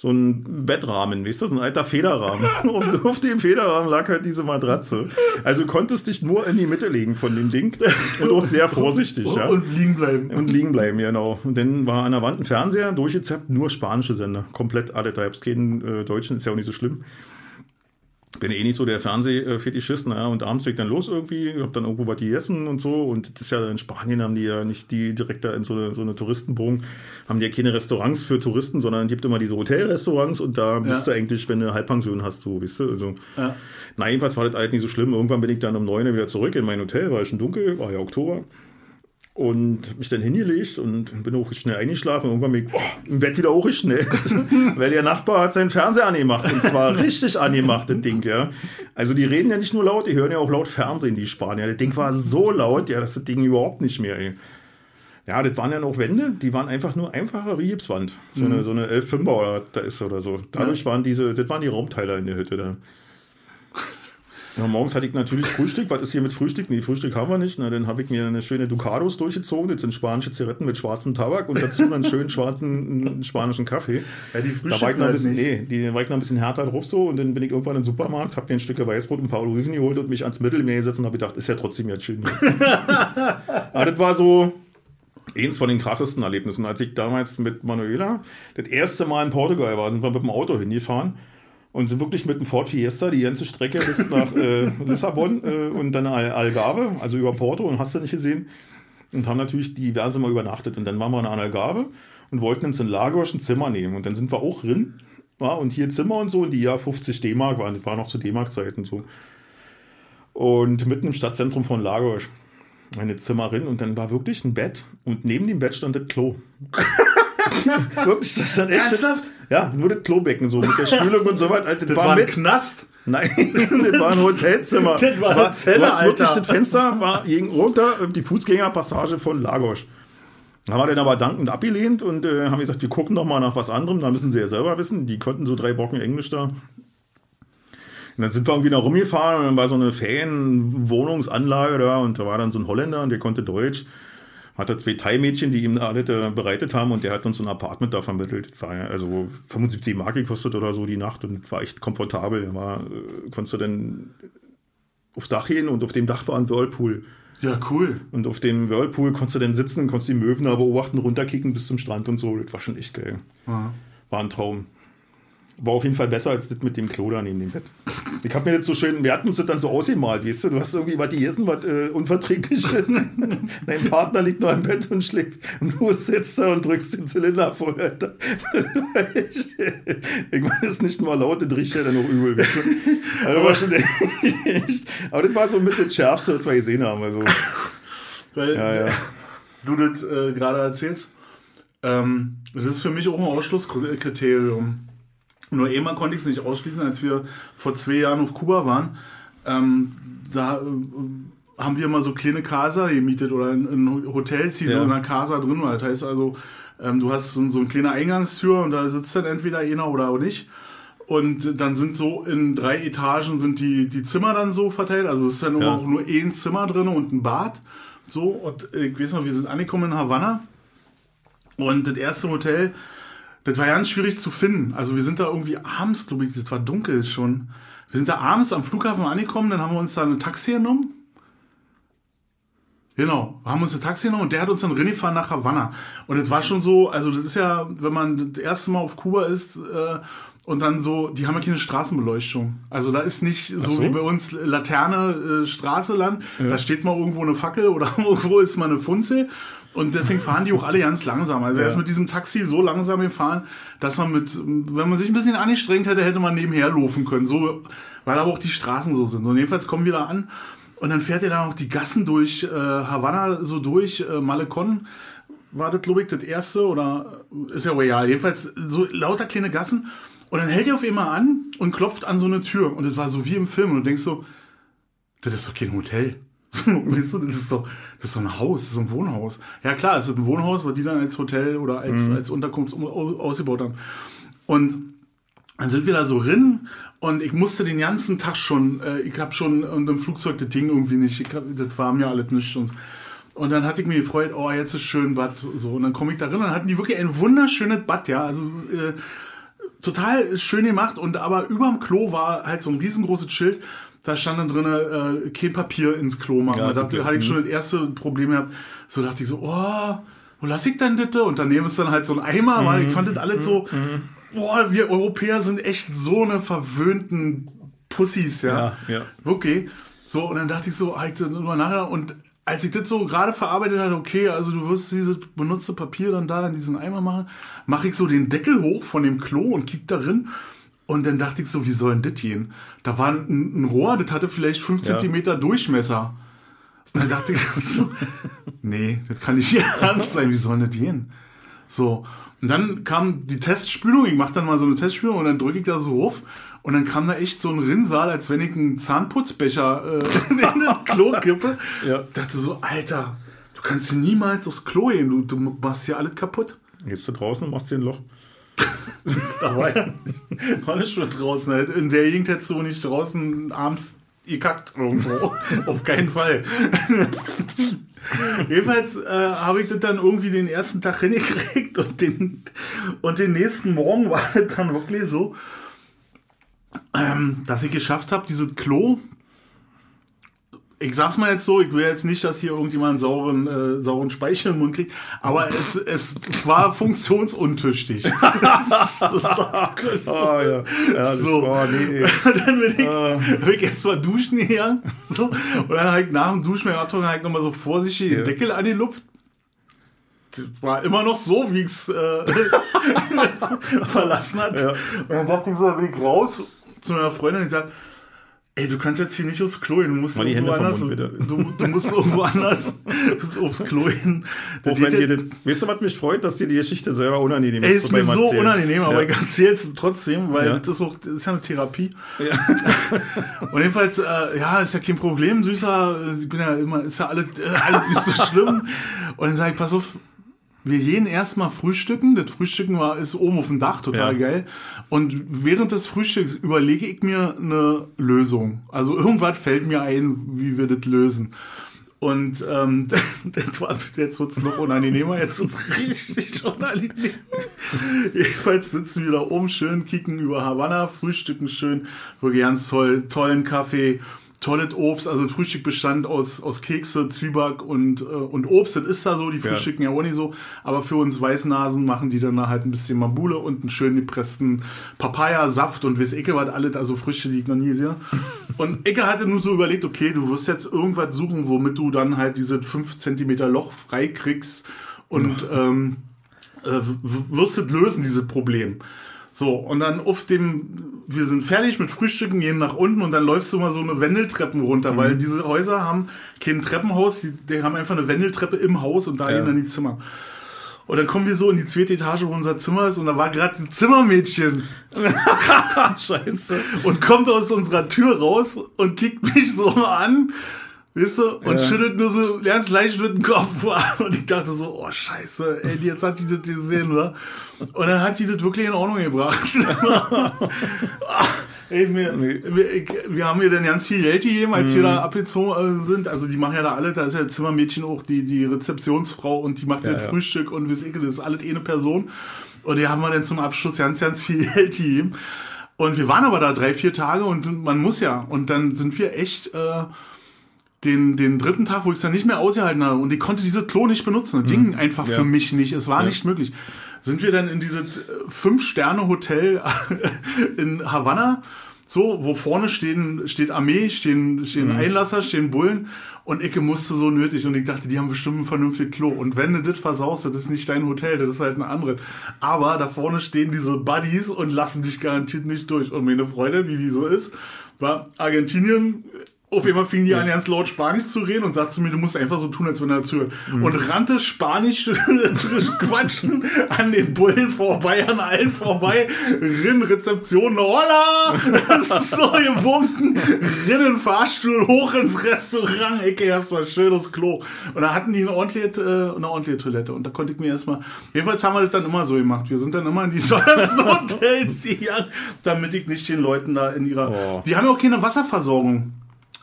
S1: so ein Bettrahmen, weißt du, so ein alter Federrahmen. (laughs) Und auf dem Federrahmen lag halt diese Matratze. Also du konntest dich nur in die Mitte legen von dem Ding und auch sehr vorsichtig, ja.
S2: Und liegen bleiben.
S1: Und liegen bleiben, genau. Und dann war an der Wand ein Fernseher, durchgezappt, nur spanische Sender. Komplett alle. Gab's keinen äh, Deutschen, ist ja auch nicht so schlimm. Bin eh nicht so der Fernsehfetischist, naja, und abends fliegt dann los irgendwie, hab dann irgendwo was gegessen und so. Und das ist ja in Spanien haben die ja nicht die direkt da in so eine, so eine Touristenbogen, haben die ja keine Restaurants für Touristen, sondern es gibt immer diese Hotelrestaurants und da bist du eigentlich, wenn du Halbpension hast, so, weißt du, also.
S2: Ja.
S1: Na, jedenfalls war das halt nicht so schlimm. Irgendwann bin ich dann um 9 Uhr wieder zurück in mein Hotel, war schon dunkel, war ja Oktober. Und mich dann hingelegt und bin auch schnell eingeschlafen. Irgendwann bin ich oh, im Bett wieder auch schnell. (laughs) Weil der Nachbar hat seinen Fernseher angemacht. Und zwar (laughs) richtig angemacht, das Ding, ja. Also die reden ja nicht nur laut, die hören ja auch laut Fernsehen, die Spanier. Das Ding war so laut, ja, dass das Ding überhaupt nicht mehr, ey. Ja, das waren ja noch Wände, die waren einfach nur einfache Riebswand. So eine, so eine 11 er oder da ist oder so. Dadurch waren diese, das waren die Raumteiler in der Hütte da. Ja, morgens hatte ich natürlich Frühstück. Was ist hier mit Frühstück? Nee, Frühstück haben wir nicht. Na, dann habe ich mir eine schöne Ducados durchgezogen. Das sind spanische Zigaretten mit schwarzem Tabak und dazu einen schönen schwarzen spanischen Kaffee.
S2: Ja, die
S1: Da war ich noch ein
S2: halt
S1: bisschen, nee, die war ich noch ein bisschen härter drauf so und dann bin ich irgendwann im Supermarkt, habe mir ein Stück Weißbrot und ein paar Oliven geholt und mich ans Mittelmeer gesetzt und habe gedacht, ist ja trotzdem jetzt schön. (laughs) Aber das war so eins von den krassesten Erlebnissen. Als ich damals mit Manuela das erste Mal in Portugal war, sind wir mit dem Auto hingefahren und sind wirklich mit dem Ford Fiesta die ganze Strecke bis (laughs) nach äh, Lissabon äh, und dann Al Algarve, also über Porto und hast du nicht gesehen. Und haben natürlich diverse Mal übernachtet. Und dann waren wir in Algarve und wollten uns in Lagos ein Zimmer nehmen. Und dann sind wir auch drin. Ja, und hier Zimmer und so, und die ja 50 D-Mark waren. Das war noch zu D-Mark-Zeiten so. Und mitten im Stadtzentrum von Lagos. Eine Zimmerin und dann war wirklich ein Bett und neben dem Bett stand das Klo. (laughs) (laughs) wirklich, das stand echt.
S2: Ernsthaft?
S1: Ja, nur das Klobecken so mit der Spülung und so weiter. Also,
S2: Das war ein
S1: mit,
S2: Knast.
S1: Nein, (laughs) das war ein Hotelzimmer.
S2: Das war
S1: Aber
S2: Zelle,
S1: hast wirklich
S2: Alter.
S1: das Fenster war gegen runter die Fußgängerpassage von Lagos. Da haben wir dann aber dankend abgelehnt und äh, haben gesagt, wir gucken noch mal nach was anderem. Da müssen sie ja selber wissen. Die konnten so drei Brocken Englisch da. Und dann sind wir irgendwie da rumgefahren und dann war so eine Ferienwohnungsanlage da und da war dann so ein Holländer und der konnte Deutsch. Hatte zwei Thai-Mädchen, die ihm alles äh, bereitet haben und der hat uns ein Apartment da vermittelt. Das war also 75 Mark gekostet oder so die Nacht und war echt komfortabel. Da war, äh, konntest du dann aufs Dach gehen und auf dem Dach war ein Whirlpool.
S2: Ja, cool.
S1: Und auf dem Whirlpool konntest du dann sitzen und konntest die Möwen da beobachten, runterkicken bis zum Strand und so. Das war schon echt geil.
S2: Ja.
S1: War ein Traum. War auf jeden Fall besser als das mit dem Klo da neben dem Bett. Ich hab mir das so schön, wir hatten uns das dann so ausgemalt, weißt du, du hast irgendwie was gegessen, was äh, unverträgliches. (laughs) Dein Partner liegt noch im Bett und schläft und du sitzt da und drückst den Zylinder vor. Alter. ich (laughs) ich meine, das ist nicht nur laut, das riecht ja dann auch übel. Weißt du? also, war schon aber das war so mit das Schärfste, was wir gesehen haben. Also,
S2: Weil
S1: ja, ja.
S2: du das äh, gerade erzählst. Ähm, das ist für mich auch ein Ausschlusskriterium. Nur einmal konnte ich es nicht ausschließen, als wir vor zwei Jahren auf Kuba waren. Ähm, da äh, haben wir mal so kleine Casa gemietet oder in, in Hotels, die
S1: Ja.
S2: so in einer Casa drin waren. Das heißt also, ähm, du hast so, so eine kleine Eingangstür und da sitzt dann entweder einer oder auch nicht. Und dann sind so in drei Etagen sind die, die Zimmer dann so verteilt. Also es ist dann
S1: Ja.
S2: auch nur ein Zimmer drin und ein Bad. So, und äh, ich weiß noch, wir sind angekommen in Havanna. Und das erste Hotel, das war ganz schwierig zu finden. Also wir sind da irgendwie abends, glaube ich, das war dunkel schon. Wir sind da abends am Flughafen angekommen, dann haben wir uns da ein Taxi genommen. Genau, haben uns ein Taxi genommen und der hat uns dann reingefahren nach Havanna. Und das war schon so, also das ist ja, wenn man das erste Mal auf Kuba ist äh, und dann so, die haben ja keine Straßenbeleuchtung. Also da ist nicht so,
S1: so?
S2: wie bei uns Laterne, äh, Straße lang. Da steht mal irgendwo eine Fackel oder (laughs) irgendwo ist mal eine Funzel. Und deswegen fahren die auch alle ganz langsam. Also er ist mit diesem Taxi so langsam gefahren, dass man mit, wenn man sich ein bisschen angestrengt hätte, hätte man nebenher laufen können. So, weil aber auch die Straßen so sind. Und jedenfalls kommen wir da an und dann fährt er da noch die Gassen durch äh, Havanna so durch, äh, Malecon war das, glaube ich, das erste oder ist ja royal. Jedenfalls so lauter kleine Gassen. Und dann hält er auf einmal an und klopft an so eine Tür. Und das war so wie im Film. Und du denkst so, das ist doch kein Hotel. (laughs) Weißt du, das ist doch, das ist doch ein Haus, das ist ein Wohnhaus. Ja klar, es ist ein Wohnhaus, was die dann als Hotel oder als, als Unterkunft au- ausgebaut haben. Und dann sind wir da so rin und ich musste den ganzen Tag schon, äh, ich habe schon und im Flugzeug das Ding irgendwie nicht, ich hab, das war mir alles nicht. Und, und dann hatte ich mir gefreut, oh, jetzt ist schön Bad. So, und dann komme ich da rein und dann hatten die wirklich ein wunderschönes Bad, ja. Also äh, total schön gemacht und aber überm Klo war halt so ein riesengroßes Schild. Da stand dann drin, äh, kein Papier ins Klo machen.
S1: Ja,
S2: da dachte, hatte ich schon das erste Problem gehabt. So dachte ich so, oh, wo lass ich denn das? Und daneben ist dann halt so ein Eimer, weil ich fand das alles so, boah, wir Europäer sind echt so eine verwöhnten Pussys, ja.
S1: Ja, ja.
S2: Okay. So, und dann dachte ich so, ah, ich drüber nachgedacht und als ich das so gerade verarbeitet hatte, okay, also du wirst dieses benutzte Papier dann da in diesen Eimer machen, mache ich so den Deckel hoch von dem Klo und kick darin. Und dann dachte ich so, wie soll denn das gehen? Da war ein, ein Rohr, das hatte vielleicht 5
S1: Ja.
S2: Zentimeter Durchmesser. Und dann dachte ich (laughs) so, nee, das kann nicht (laughs) ernst sein, wie soll denn das gehen? So. Und dann kam die Testspülung, ich mache dann mal so eine Testspülung und dann drücke ich da so ruf und dann kam da echt so ein Rinnsal, als wenn ich einen Zahnputzbecher äh, (laughs) in das Klo kippe.
S1: Ja.
S2: Dachte so, Alter, du kannst hier niemals aufs Klo gehen, du, du machst hier alles kaputt.
S1: Gehst du draußen und machst dir ein Loch.
S2: Da war ja nicht schon draußen. halt. In der Gegend hättest du nicht draußen abends gekackt irgendwo. (laughs) Auf keinen Fall. (laughs) Jedenfalls äh, habe ich das dann irgendwie den ersten Tag hingekriegt und den, und den nächsten Morgen war das dann wirklich so, ähm, dass ich geschafft habe, dieses Klo. Ich sag's mal jetzt so, ich will jetzt nicht, dass hier irgendjemand einen sauren, äh, sauren Speichel im Mund kriegt, aber es, es war funktionsuntüchtig. (laughs)
S1: Ah, ja. ja
S2: So.
S1: Oh, nee. (laughs)
S2: dann bin ich,
S1: Ah.
S2: bin ich erst mal duschen hier. So. Und dann habe ich nach dem Duschen habe ich nochmal so vorsichtig den
S1: Ja.
S2: Deckel an die Luft. Das war immer noch so, wie ich es äh, (laughs) verlassen hat.
S1: Ja.
S2: Und dann dachte ich so, dann bin ich raus zu meiner Freundin und ich sage, ey, du kannst jetzt hier nicht aufs Klo gehen, du musst
S1: Mal die
S2: irgendwo
S1: Hände vom
S2: anders,
S1: Mund, bitte.
S2: du, du musst irgendwo anders (laughs) aufs Klo. Das
S1: Auch wenn dir das, weißt du, was mich freut, dass dir die Geschichte selber unangenehm
S2: Ey,
S1: ist.
S2: ist mir so
S1: Erzählen.
S2: unangenehm, aber
S1: ja.
S2: ich erzähle es trotzdem, weil
S1: Ja.
S2: das ist auch, das ist ja eine Therapie.
S1: Ja. (laughs)
S2: Und jedenfalls, äh, ja, ist ja kein Problem, Süßer. Ich bin ja immer, ist ja alles, äh, alles nicht so schlimm. (laughs) Und dann sage ich, pass auf, wir gehen erstmal frühstücken. Das Frühstücken war, ist oben auf dem Dach, total
S1: Ja.
S2: geil. Und während des Frühstücks überlege ich mir eine Lösung. Also irgendwas fällt mir ein, wie wir das lösen. Und ähm, (laughs) das war, jetzt wird's noch unangenehmer, jetzt wird's (laughs) richtig unangenehm. Jedenfalls sitzen wir da oben schön, kicken über Havanna, frühstücken schön, wirklich ganz toll, tollen Kaffee, tolles Obst, also das Frühstück bestand aus, aus Kekse, Zwieback und, äh, und Obst. Das ist da so, die frühstücken ja. ja auch nicht so. Aber für uns Weißnasen machen die dann halt ein bisschen Mambule und einen schön gepressten Papaya-Saft und weiß Ecke was alles, also Früchte, die ich noch nie sehe. (laughs) Und Ecke hatte nur so überlegt, okay, du wirst jetzt irgendwas suchen, womit du dann halt diese 5 Zentimeter Loch freikriegst und ähm, äh, wirst du lösen, dieses Problem. So, und dann auf dem, wir sind fertig mit Frühstücken, gehen nach unten und dann läufst du mal so eine Wendeltreppen runter, mhm. weil diese Häuser haben kein Treppenhaus, die, die, haben einfach eine Wendeltreppe im Haus und da ja. gehen dann die Zimmer. Und dann kommen wir so in die zweite Etage, wo unser Zimmer ist, und da war gerade ein Zimmermädchen. (laughs) Scheiße. Und kommt aus unserer Tür raus und kickt mich so an Weißt du? Und ja. schüttelt nur so ganz leicht mit dem Kopf. Und ich dachte so, oh scheiße, ey, jetzt hat die das gesehen, oder? Und dann hat die das wirklich in Ordnung gebracht. (laughs) ey, wir, wir, wir, haben ihr dann ganz viel Geld gegeben, als mhm. wir da abgezogen sind. Also die machen ja da alle, da ist ja Zimmermädchen auch die, die Rezeptionsfrau und die macht ja, das ja. Frühstück und wie das ist alles eine Person. Und die haben wir dann zum Abschluss ganz, ganz viel (laughs) Geld gegeben. Und wir waren aber da drei, vier Tage und man muss ja. Und dann sind wir echt... Äh, den, den dritten Tag, wo ich es dann nicht mehr ausgehalten habe und ich konnte diese Klo nicht benutzen. Das mhm. ging einfach ja. für mich nicht. Es war ja. nicht möglich. Sind wir dann in dieses äh, Fünf-Sterne-Hotel (laughs) in Havanna, so, wo vorne stehen, steht Armee, stehen, stehen mhm. Einlasser, stehen Bullen und Ecke musste so nötig und ich dachte, die haben bestimmt ein vernünftiges Klo. Und wenn du das versaust, das ist nicht dein Hotel, das ist halt ein anderes. Aber da vorne stehen diese Buddies und lassen dich garantiert nicht durch. Und meine Freundin, wie die so ist, war Argentinien auf einmal fing die an, ganz laut Spanisch zu reden und sagte zu mir, du musst einfach so tun, als wenn er zuhört. Mhm. Und rannte Spanisch (laughs) quatschen an den Bullen vorbei, an allen vorbei, rinn Rezeption, holla! So gewunken, rinn in Fahrstuhl, hoch ins Restaurant, Ecke erstmal schönes Klo. Und da hatten die eine ordentliche, äh, eine ordentliche Toilette und da konnte ich mir erstmal, jedenfalls haben wir das dann immer so gemacht. Wir sind dann immer in die (laughs) teuersten Hotels gegangen, damit ich nicht den Leuten da in ihrer, oh. die haben ja auch keine Wasserversorgung.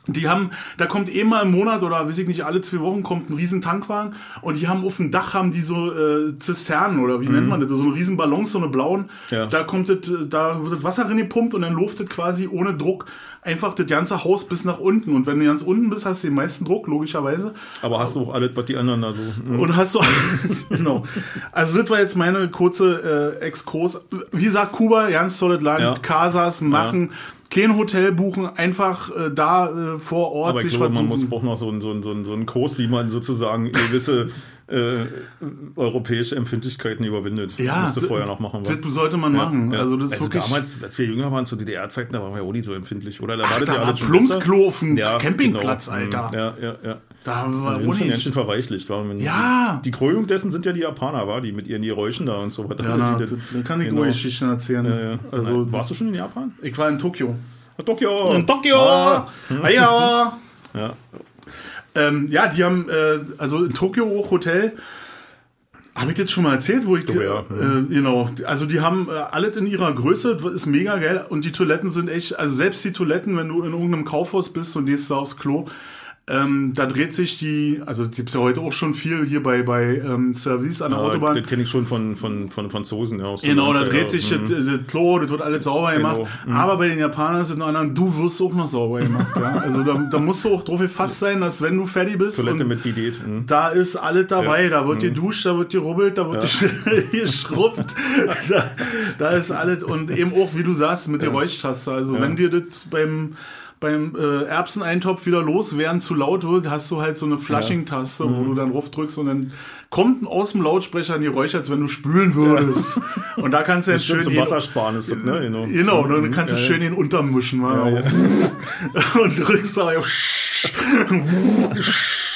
S2: Die haben, da kommt eh mal im Monat oder weiß ich nicht, alle zwei Wochen kommt ein riesen Tankwagen und die haben auf dem Dach haben die so äh, Zisternen oder wie mhm. nennt man das, so eine riesen Ballons, so eine blauen. Ja. Da kommt das, da wird das Wasser reingepumpt und dann luftet quasi ohne Druck einfach das ganze Haus bis nach unten. Und wenn du ganz unten bist, hast du den meisten Druck, logischerweise.
S1: Aber hast du auch alles, was die anderen da so.
S2: Mhm. Und hast du (laughs) genau. Also das war jetzt meine kurze äh, Exkurs. Wie gesagt, Kuba, ganz tolles Land, ja. Casas machen. Ja kein Hotel buchen, einfach äh, da äh, vor Ort
S1: Aber ich sich glaube, man muss auch noch so ein, so ein, so ein, so ein Kurs, wie man sozusagen gewisse äh, europäische Empfindlichkeiten überwindet.
S2: Ja,
S1: musste vorher noch machen.
S2: Das sollte man ja, machen.
S1: Ja. Also das also wirklich damals, als wir jünger waren, zu DDR-Zeiten, da waren wir auch nicht so empfindlich, oder? Da
S2: Ach,
S1: war
S2: das da ja alles Plumpsklo auf dem ja, Campingplatz,
S1: genau.
S2: Alter.
S1: Ja, ja, ja.
S2: Da war
S1: wir schon verweichlicht. War
S2: ja.
S1: Die Krönung dessen sind ja die Japaner, war die mit ihren Geräuschen da und so weiter.
S2: Ja, na, das, das kann ich genau. Geschichten erzählen.
S1: Ja. Also, warst du schon in Japan?
S2: Ich war in Tokio.
S1: Tokio!
S2: In Tokio! Ah. (laughs) Ja. Ja. Ähm, ja, die haben, äh, also in Tokio Hotel, habe ich jetzt schon mal erzählt, wo ich, oh, ja. äh, genau, also die haben äh, alles in ihrer Größe, ist mega geil und die Toiletten sind echt, also selbst die Toiletten, wenn du in irgendeinem Kaufhaus bist und gehst da aufs Klo, ähm, da dreht sich die, also gibt's ja heute auch schon viel hier bei, bei ähm, Service an der
S1: ja,
S2: Autobahn.
S1: Das kenne ich schon von, von, von Franzosen. Ja,
S2: genau, da dreht sich mhm. das, das, Klo, das wird alles sauber genau. gemacht. Mhm. Aber bei den Japanern ist es noch anderen, du wirst auch noch sauber gemacht. ja? Also da, da musst du auch drauf gefasst sein, dass wenn du fertig bist,
S1: Toilette mit Bidet.
S2: Mhm. da ist alles dabei. Ja. Da wird mhm. geduscht, da wird gerubbelt, da wird ja. (laughs) geschrubbt. da, da ist alles und eben auch, wie du sagst, mit der Räuchtaste. Also wenn dir das beim beim äh, Erbseneintopf wieder loswerden zu laut wird, hast du halt so eine Flushing-Taste, ja. wo mhm. du dann drauf drückst und dann kommt aus dem Lautsprecher ein Geräusch, als wenn du spülen würdest. Ja. Und da kannst du jetzt schön.
S1: Zum Wassersparen ist das, ne?
S2: Genau, genau dann kannst du schön den untermischen mal. (laughs) und drückst da (laughs) (laughs)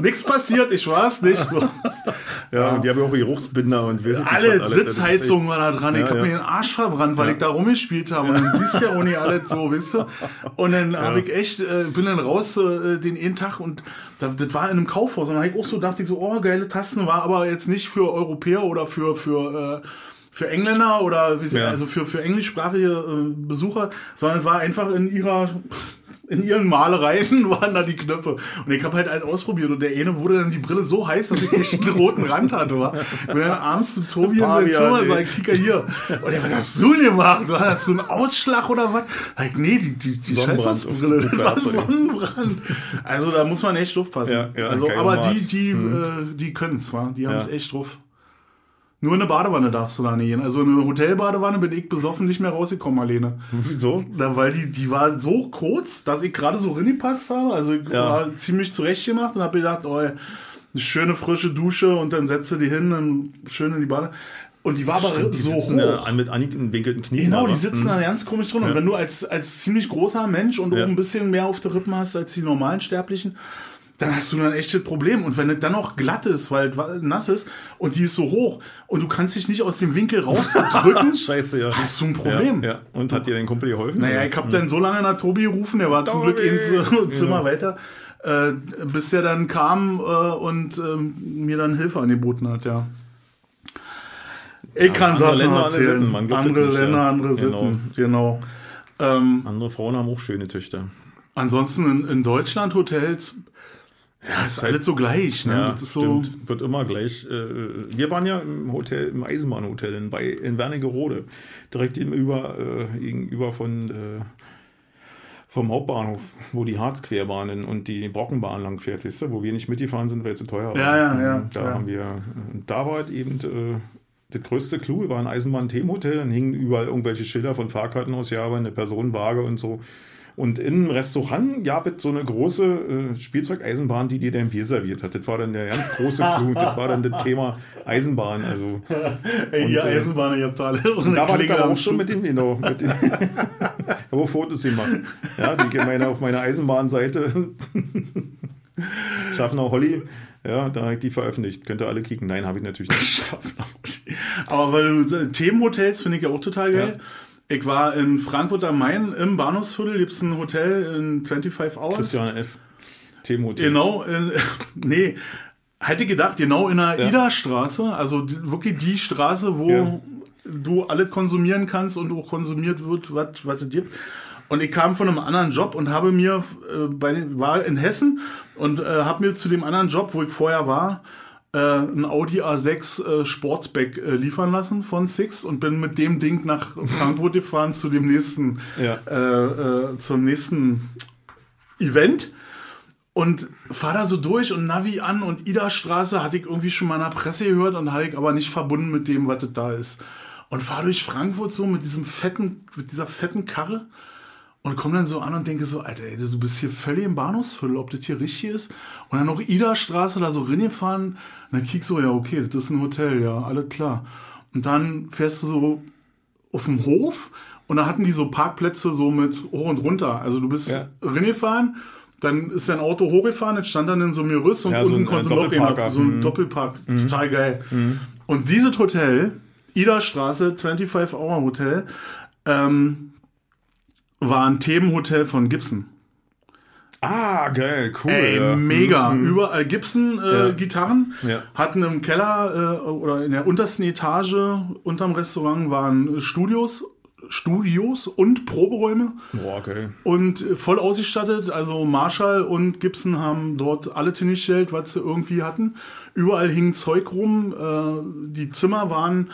S2: Nichts passiert, ich war es nicht. So.
S1: Ja, und die haben ja auch Geruchsbinder und
S2: wir Alle Sitzheizungen war da dran. Ich ja, habe ja. mir den Arsch verbrannt, weil ich da rumgespielt habe. Und dann siehst du ja auch nicht alles so, weißt du? Und dann habe ich echt, äh, bin dann raus äh, den einen Tag und das, das war in einem Kaufhaus. Und dann habe ich auch so, dachte ich so, oh, geile Tasten, war aber jetzt nicht für Europäer oder für, für, äh, für Engländer oder wie, ja. also für, für englischsprachige äh, Besucher, sondern war einfach in ihrer in ihren Malereien (laughs) waren da die Knöpfe. Und ich habe halt einen ausprobiert und der eine wurde dann die Brille so heiß, dass ich echt einen (laughs) roten Rand hatte. Wa? Ich bin dann abends zu Tobi in sein Zimmer, sag, kicker hier. Und er, was hast du denn gemacht? Hast du einen Ausschlag oder was? Sag ich, nee, die, die, die Scheißbrille, das (laughs) war Sonnenbrand. Also da muss man echt aufpassen. Ja, ja, also, aber die, die, mhm. äh, die können es, die haben es ja. echt drauf. Nur eine Badewanne darfst du da nicht gehen. Also eine Hotelbadewanne bin ich besoffen nicht mehr rausgekommen, Alene.
S1: Wieso?
S2: Da, weil die, die war so kurz, dass ich gerade so reingepasst habe. Also ich ja. war ziemlich zurecht gemacht und habe gedacht, oh, eine schöne frische Dusche und dann setze die hin und schön in die Bade. Und die war aber Stimmt, so hoch.
S1: Da, mit angewenkelten Knien.
S2: Genau, die sitzen mhm. da ganz komisch drin. Ja. Und wenn du als, als ziemlich großer Mensch und ja. ein bisschen mehr auf der Rippen hast als die normalen Sterblichen, dann hast du ein echtes Problem. Und wenn es dann noch glatt ist, weil es nass ist und die ist so hoch und du kannst dich nicht aus dem Winkel rausdrücken, (laughs)
S1: Scheiße, ja.
S2: hast du ein Problem.
S1: Ja, ja. Und hat dir dein Kumpel geholfen?
S2: Naja, ich habe dann so lange nach Tobi gerufen, der war Tobi. zum Glück ins (laughs) Zimmer ja. weiter, äh, bis er dann kam äh, und äh, mir dann Hilfe angeboten hat, ja. Ich ja, kann Sachen Länder, erzählen. Andere, andere nicht, Länder, andere Sitten, genau. genau.
S1: Ähm, andere Frauen haben auch schöne Töchter.
S2: Ansonsten in, in Deutschland Hotels ja, ist alles so gleich, ne?
S1: Ja, das ist stimmt. So Wird immer gleich. Äh, wir waren ja im Hotel, im Eisenbahnhotel in, bei, in Wernigerode. Direkt gegenüber, äh, gegenüber von, äh, vom Hauptbahnhof, wo die Harzquerbahnen und die Brockenbahn lang fährt, weißt du, wo wir nicht mitgefahren sind, weil es zu teuer war.
S2: Ja, ja, ja.
S1: Da
S2: ja.
S1: haben wir, da war halt eben äh, das größte Clou, war ein Eisenbahn-Themenhotel, dann hingen überall irgendwelche Schilder von Fahrkarten aus, ja, aber eine Personenwaage und so. Und im Restaurant gab es so eine große äh, Spielzeugeisenbahn, die dir dein Bier serviert hat. Das war dann der ganz große Clou. (laughs) das war dann das Thema Eisenbahn. Also, (laughs)
S2: Ey, und, ja, äh, Eisenbahn, ihr habt alle.
S1: Da war ich aber auch schon mit dem, genau. Mit (laughs) ich habe Fotos gemacht. Ja, die meine, auf meiner Eisenbahnseite. Schaffner Holly. Ja, da habe ich die veröffentlicht. Könnt ihr alle kicken. Nein, habe ich natürlich nicht.
S2: Aber weil du Themenhotels finde ich ja auch total geil. Ja. Ich war in Frankfurt am Main im Bahnhofsviertel, gibt es ein Hotel in 25 Hours.
S1: Christiane F. Themenhotel.
S2: Genau, in, (laughs) nee, hätte gedacht, genau in der ja. Ida-Straße, also wirklich die Straße, wo ja. du alles konsumieren kannst und auch konsumiert wird, was es gibt. Und ich kam von einem anderen Job und habe mir, äh, bei, war in Hessen und äh, habe mir zu dem anderen Job, wo ich vorher war, äh, ein Audi A6 äh, Sportsback äh, liefern lassen von Six und bin mit dem Ding nach Frankfurt (laughs) gefahren zu dem nächsten, ja. äh, äh, zum nächsten Event und fahr da so durch und Navi an und Ida Straße hatte ich irgendwie schon mal in der Presse gehört und hatte ich aber nicht verbunden mit dem, was das da ist. Und fahr durch Frankfurt so mit diesem fetten, mit dieser fetten Karre und komme dann so an und denke so, Alter, ey, du bist hier völlig im Bahnhofsviertel, ob das hier richtig ist. Und dann noch Ida Straße da so reingefahren. Und dann kriegst du, ja, okay, das ist ein Hotel, ja, alles klar. Und dann fährst du so auf dem Hof und da hatten die so Parkplätze so mit hoch und runter. Also du bist ja. reingefahren, dann ist dein Auto hochgefahren, jetzt stand dann in so einem Gerüst und ja, unten so konnte noch jemand, so ein mhm. Doppelpark, mhm. total geil. Mhm. Und dieses Hotel, Ida Straße, 25 Hour Hotel, ähm, war ein Themenhotel von Gibson.
S1: Ah, geil, cool.
S2: Ey, ja. mega. Mhm. Überall Gibson-Gitarren. Äh, ja. ja. Hatten im Keller äh, oder in der untersten Etage unterm Restaurant waren Studios, Studios und Proberäume.
S1: Boah, okay.
S2: Und voll ausgestattet. Also Marshall und Gibson haben dort alle hingestellt, was sie irgendwie hatten. Überall hing Zeug rum. Äh, die Zimmer waren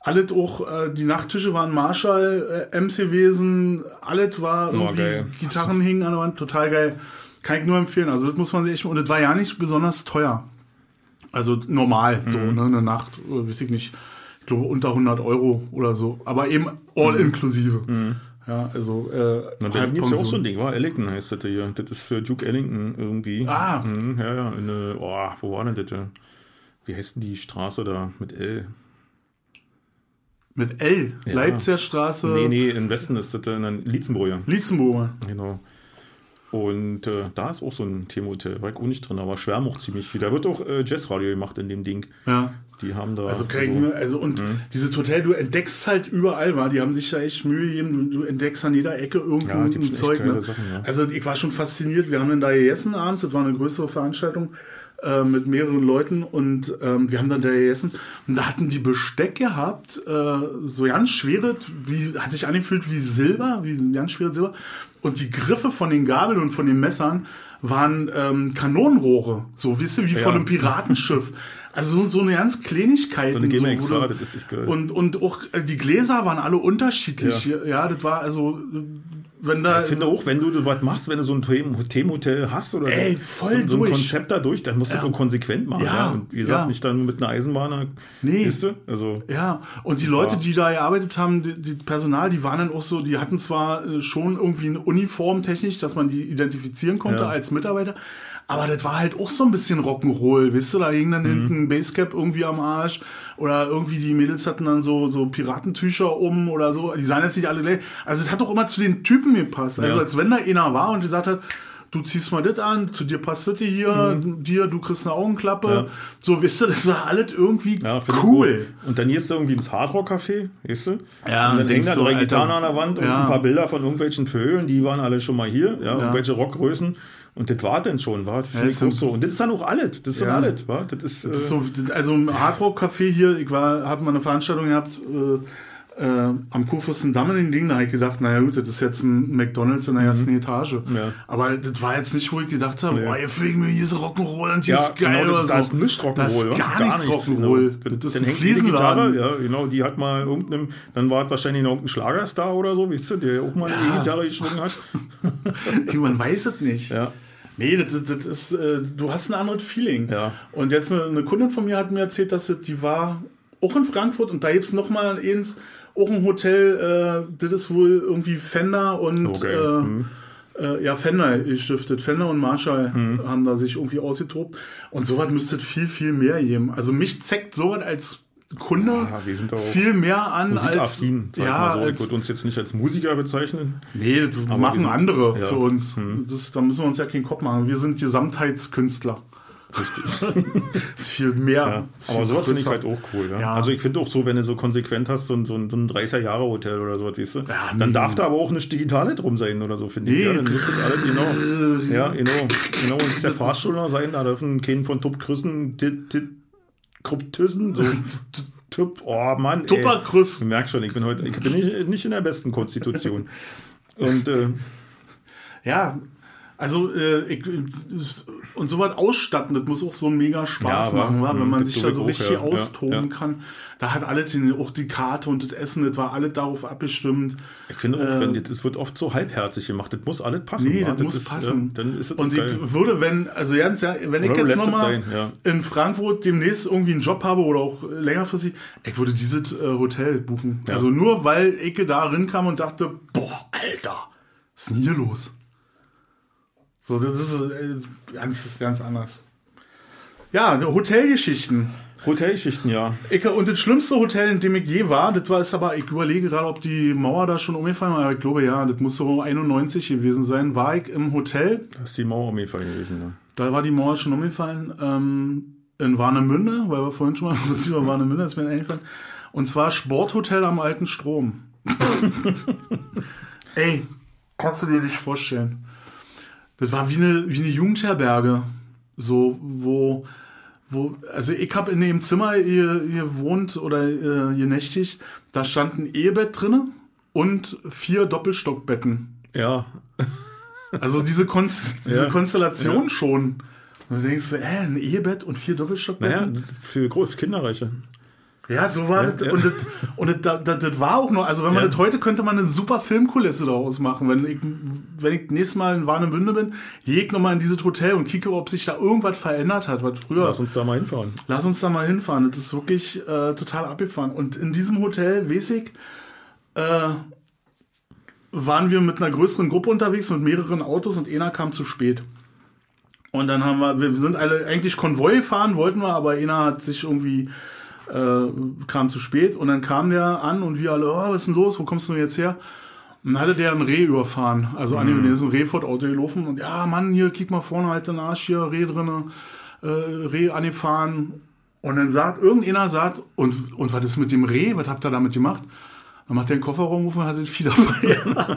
S2: alles auch, äh, die Nachttische waren Marshall, äh, MC Wesen, alles war irgendwie, oh, Gitarren hingen an der Wand, total geil. Kann ich nur empfehlen. Also das muss man sich echt, und das war ja nicht besonders teuer. Also normal, so, mhm. ne, eine Nacht, oder weiß ich nicht, ich glaube unter 100 Euro oder so, aber eben all mhm. inklusive. Mhm. Ja, also, äh,
S1: Na, da gibt es ja auch so ein Ding, war Ellington heißt das hier. Das ist für Duke Ellington irgendwie.
S2: Ah.
S1: Mhm, ja, ja, in, oh, wo war denn das? Wie heißt denn die Straße da mit L?
S2: Mit L. Ja. Leipziger Straße.
S1: Nee, nee, im Westen ist das in Lietzenburger.
S2: Lietzenburger.
S1: Genau. Und äh, da ist auch so ein Themenhotel, war ich auch nicht drin, aber schwärmt auch ziemlich viel. Da wird auch äh, Jazzradio gemacht in dem Ding.
S2: Ja.
S1: Die haben da.
S2: Also, so, nur, also und mhm. dieses Hotel, du entdeckst halt überall, war. Die haben sich da echt Mühe gegeben. Du, du entdeckst an jeder Ecke irgendwo ja, ein Zeug. Ne? Sachen, ja. Also ich war schon fasziniert. Wir haben dann da gegessen abends. Das war eine größere Veranstaltung. Äh, mit mehreren Leuten und ähm, wir haben dann da gegessen und da hatten die Besteck gehabt, äh, so ganz schwere, wie, hat sich angefühlt wie Silber, wie ganz schweres Silber und die Griffe von den Gabeln und von den Messern waren ähm, Kanonenrohre. So, wisst ihr, wie
S1: Ja.
S2: von einem Piratenschiff. Also so, so eine ganz Kleinigkeit.
S1: So eine GMX, ja, das ist echt geil.
S2: und, und auch äh, die Gläser waren alle unterschiedlich. Ja, das war also, wenn da.
S1: Ich finde auch, wenn du was machst, wenn du so ein Themen- Themenhotel hast oder
S2: Ey,
S1: so,
S2: voll
S1: so, so ein. Konzept da durch, dann musst du das auch konsequent machen.
S2: Ja,
S1: Ja. Und wie gesagt,
S2: ja.
S1: nicht dann mit einer Eisenbahner.
S2: Nee.
S1: Siehst du? Also,
S2: Ja, und die Leute, die da gearbeitet haben, die, die Personal, die waren dann auch so, die hatten zwar äh, schon irgendwie eine Uniform technisch, dass man die identifizieren konnte
S1: Ja.
S2: als Mitarbeiter, aber das war halt auch so ein bisschen Rock'n'Roll, weißt du, da hing
S1: Mhm.
S2: dann hinten ein Basecap irgendwie am Arsch oder irgendwie die Mädels hatten dann so, so Piratentücher um oder so, die sahen jetzt nicht alle gleich. Also es hat doch immer zu den Typen gepasst, also
S1: Ja.
S2: als wenn da einer war und gesagt hat, Du ziehst mal das an, zu dir passt das hier, dir, du kriegst eine Augenklappe.
S1: Mhm. Ja.
S2: So, wisst ihr, das war alles irgendwie
S1: ja,
S2: cool.
S1: Und dann hier ist da irgendwie ins Hardrock-Café, weißt du?
S2: Ja,
S1: und
S2: und
S1: dann hängen
S2: denkst
S1: da
S2: du,
S1: drei Gitarren an der Wand und
S2: ja.
S1: ein paar Bilder von irgendwelchen Vögeln, die waren alle schon mal hier, ja, irgendwelche Rockgrößen. Und das war dann schon, war
S2: Ja, ist
S1: auch so. Und das ist dann auch alles. Das ist
S2: Ja.
S1: dann alles, war. Das ist,
S2: Das ist
S1: äh,
S2: so, also im Hardrock-Café hier, ich war, habe mal eine Veranstaltung gehabt äh, äh, am Kurfürstendamm in den Ding, da habe ich gedacht, naja gut, das ist jetzt ein McDonalds in der ersten Etage.
S1: Mhm. Ja.
S2: Aber das war jetzt nicht, wo ich gedacht habe,
S1: Nee.
S2: boah, hier fliegen wir hier so Rock'n'Roll und hier
S1: ja,
S2: ist geil
S1: genau,
S2: oder
S1: das,
S2: so.
S1: da ist nichts
S2: Das
S1: Rock'n'Roll,
S2: ist
S1: wa?
S2: gar, nichts Rock'n'Roll.
S1: Genau.
S2: Das ist ein Fliesenladen.
S1: ja, genau, die hat mal irgendeinem, dann war es wahrscheinlich noch irgendein Schlagerstar oder so, weißt du, der auch mal eine
S2: Ja.
S1: E-Gitarre geschwungen hat. (laughs)
S2: Man weiß es nicht.
S1: Ja.
S2: Nee, das, das, ist, äh, du hast ein anderes Feeling.
S1: Ja.
S2: Und jetzt eine, eine Kundin von mir hat mir erzählt, dass die war auch in Frankfurt und da gibt's noch mal eins, auch ein Hotel, äh, das ist wohl irgendwie Fender und
S1: Okay.
S2: äh,
S1: Mhm.
S2: äh, ja, Fender gestiftet. Fender und Marshall
S1: Mhm.
S2: haben da sich irgendwie ausgetobt. Und sowas müsste es viel, viel mehr geben. Also mich zeckt sowas als Kunde
S1: Ja, wir sind auch
S2: viel mehr an als
S1: ich
S2: ja,
S1: so. Ich würde uns jetzt nicht als Musiker bezeichnen.
S2: Nee, das
S1: wir
S2: machen
S1: sind-
S2: andere
S1: ja.
S2: für uns. Das, da müssen wir uns ja keinen Kopf machen. Wir sind Gesamtheitskünstler.
S1: Richtig. (laughs)
S2: Das ist viel mehr.
S1: Ja,
S2: ist
S1: aber
S2: viel
S1: sowas finde ich halt auch cool. Ja?
S2: Ja.
S1: Also ich finde auch so, wenn du so konsequent hast, so ein, so ein, so ein 30er-Jahre-Hotel oder sowas, weißt du,
S2: Ja,
S1: dann
S2: nee.
S1: darf da aber auch nicht digitale drum sein oder so, finde ich.
S2: Nee.
S1: Ja, dann müsste alles, genau. (laughs) ja, genau. Genau, und der Fahrstuhl sein, da dürfen keinen von Tup Kryptüssen, so Tup, oh Mann. ey.
S2: Tupperkrüss.
S1: Du merkst schon, ich bin heute, ich bin nicht, nicht in der besten Konstitution. Und äh,
S2: Ja, also äh, ich, und sowas ausstatten, das muss auch so mega Spaß
S1: Ja,
S2: machen, wa? wenn
S1: mh,
S2: man
S1: das
S2: sich da so
S1: ich auch,
S2: richtig
S1: ja, ja,
S2: austoben
S1: ja.
S2: kann. Da hat alles, auch die Karte und das Essen, das war alles darauf abgestimmt.
S1: ich finde auch,
S2: Äh,
S1: wenn, das- es wird oft so halbherzig gemacht, das muss alles passen.
S2: Nee,
S1: wa?
S2: das muss
S1: ist,
S2: passen.
S1: Dann ist es
S2: Und
S1: geil.
S2: ich würde, wenn, also ganz, ja, wenn ich
S1: Oder
S2: jetzt nochmal in Frankfurt demnächst irgendwie einen Job habe oder auch längerfristig, ich würde dieses äh, Hotel buchen. Also nur, weil ich da rinkam und dachte, boah, Alter, was ist denn hier los? So, das ist äh, ganz, ganz anders. Ja, Hotelgeschichten.
S1: Hotelgeschichten, ja.
S2: Ich, und das schlimmste Hotel, in dem ich je war, das war es aber, ich überlege gerade, ob die Mauer da schon umgefallen war. Ich glaube ja, das muss so 91 gewesen sein. War ich im Hotel,
S1: Das ist die Mauer umgefallen gewesen. Ne?
S2: da war die Mauer schon umgefallen, ähm, in Warnemünde, weil wir vorhin schon mal (laughs) über Warnemünde, ist mir eingefallen. Und zwar Sporthotel am alten Strom. (laughs) Ey, kannst du dir nicht vorstellen. Das war wie eine, wie eine Jugendherberge. So, wo, wo, also ich habe in dem Zimmer hier, hier wohnt oder äh, hier nächtigt, da stand ein Ehebett drinne und vier Doppelstockbetten.
S1: Ja.
S2: Also diese, Konst (laughs) diese
S1: Ja.
S2: Konstellation
S1: Ja.
S2: schon. Und du denkst du, äh, ein Ehebett und vier
S1: Naja,
S2: Doppelstockbetten?
S1: für groß Kinderreiche.
S2: Ja, so war
S1: Ja,
S2: das.
S1: ja.
S2: Und, das, und das, das, das, war auch noch, also wenn man
S1: Ja.
S2: das heute könnte man eine super Filmkulisse daraus machen. Wenn ich, wenn ich nächstes Mal in Warnemünde bin, gehe ich nochmal in dieses Hotel und kicke, ob sich da irgendwas verändert hat, was früher.
S1: Lass uns da mal hinfahren.
S2: Lass uns da mal hinfahren. Das ist wirklich äh, total abgefahren. Und in diesem Hotel, weiß ich, äh, waren wir mit einer größeren Gruppe unterwegs, mit mehreren Autos und einer kam zu spät. Und dann haben wir, wir sind alle eigentlich Konvoi fahren, wollten wir, aber einer hat sich irgendwie, äh, kam zu spät und dann kam der an und wir alle, oh, was ist denn los, wo kommst du denn jetzt her? Und dann hatte der ein Reh überfahren. Also mhm. der ist ein Reh vor Auto gelaufen und ja, Mann, hier, kick mal vorne, halt den Arsch hier, Reh drinne, äh, Reh angefahren. Und dann sagt, irgendeiner sagt, und, und was ist mit dem Reh? Was habt ihr damit gemacht? Dann macht der den Kofferraum auf und hat den Fieder frei. (laughs)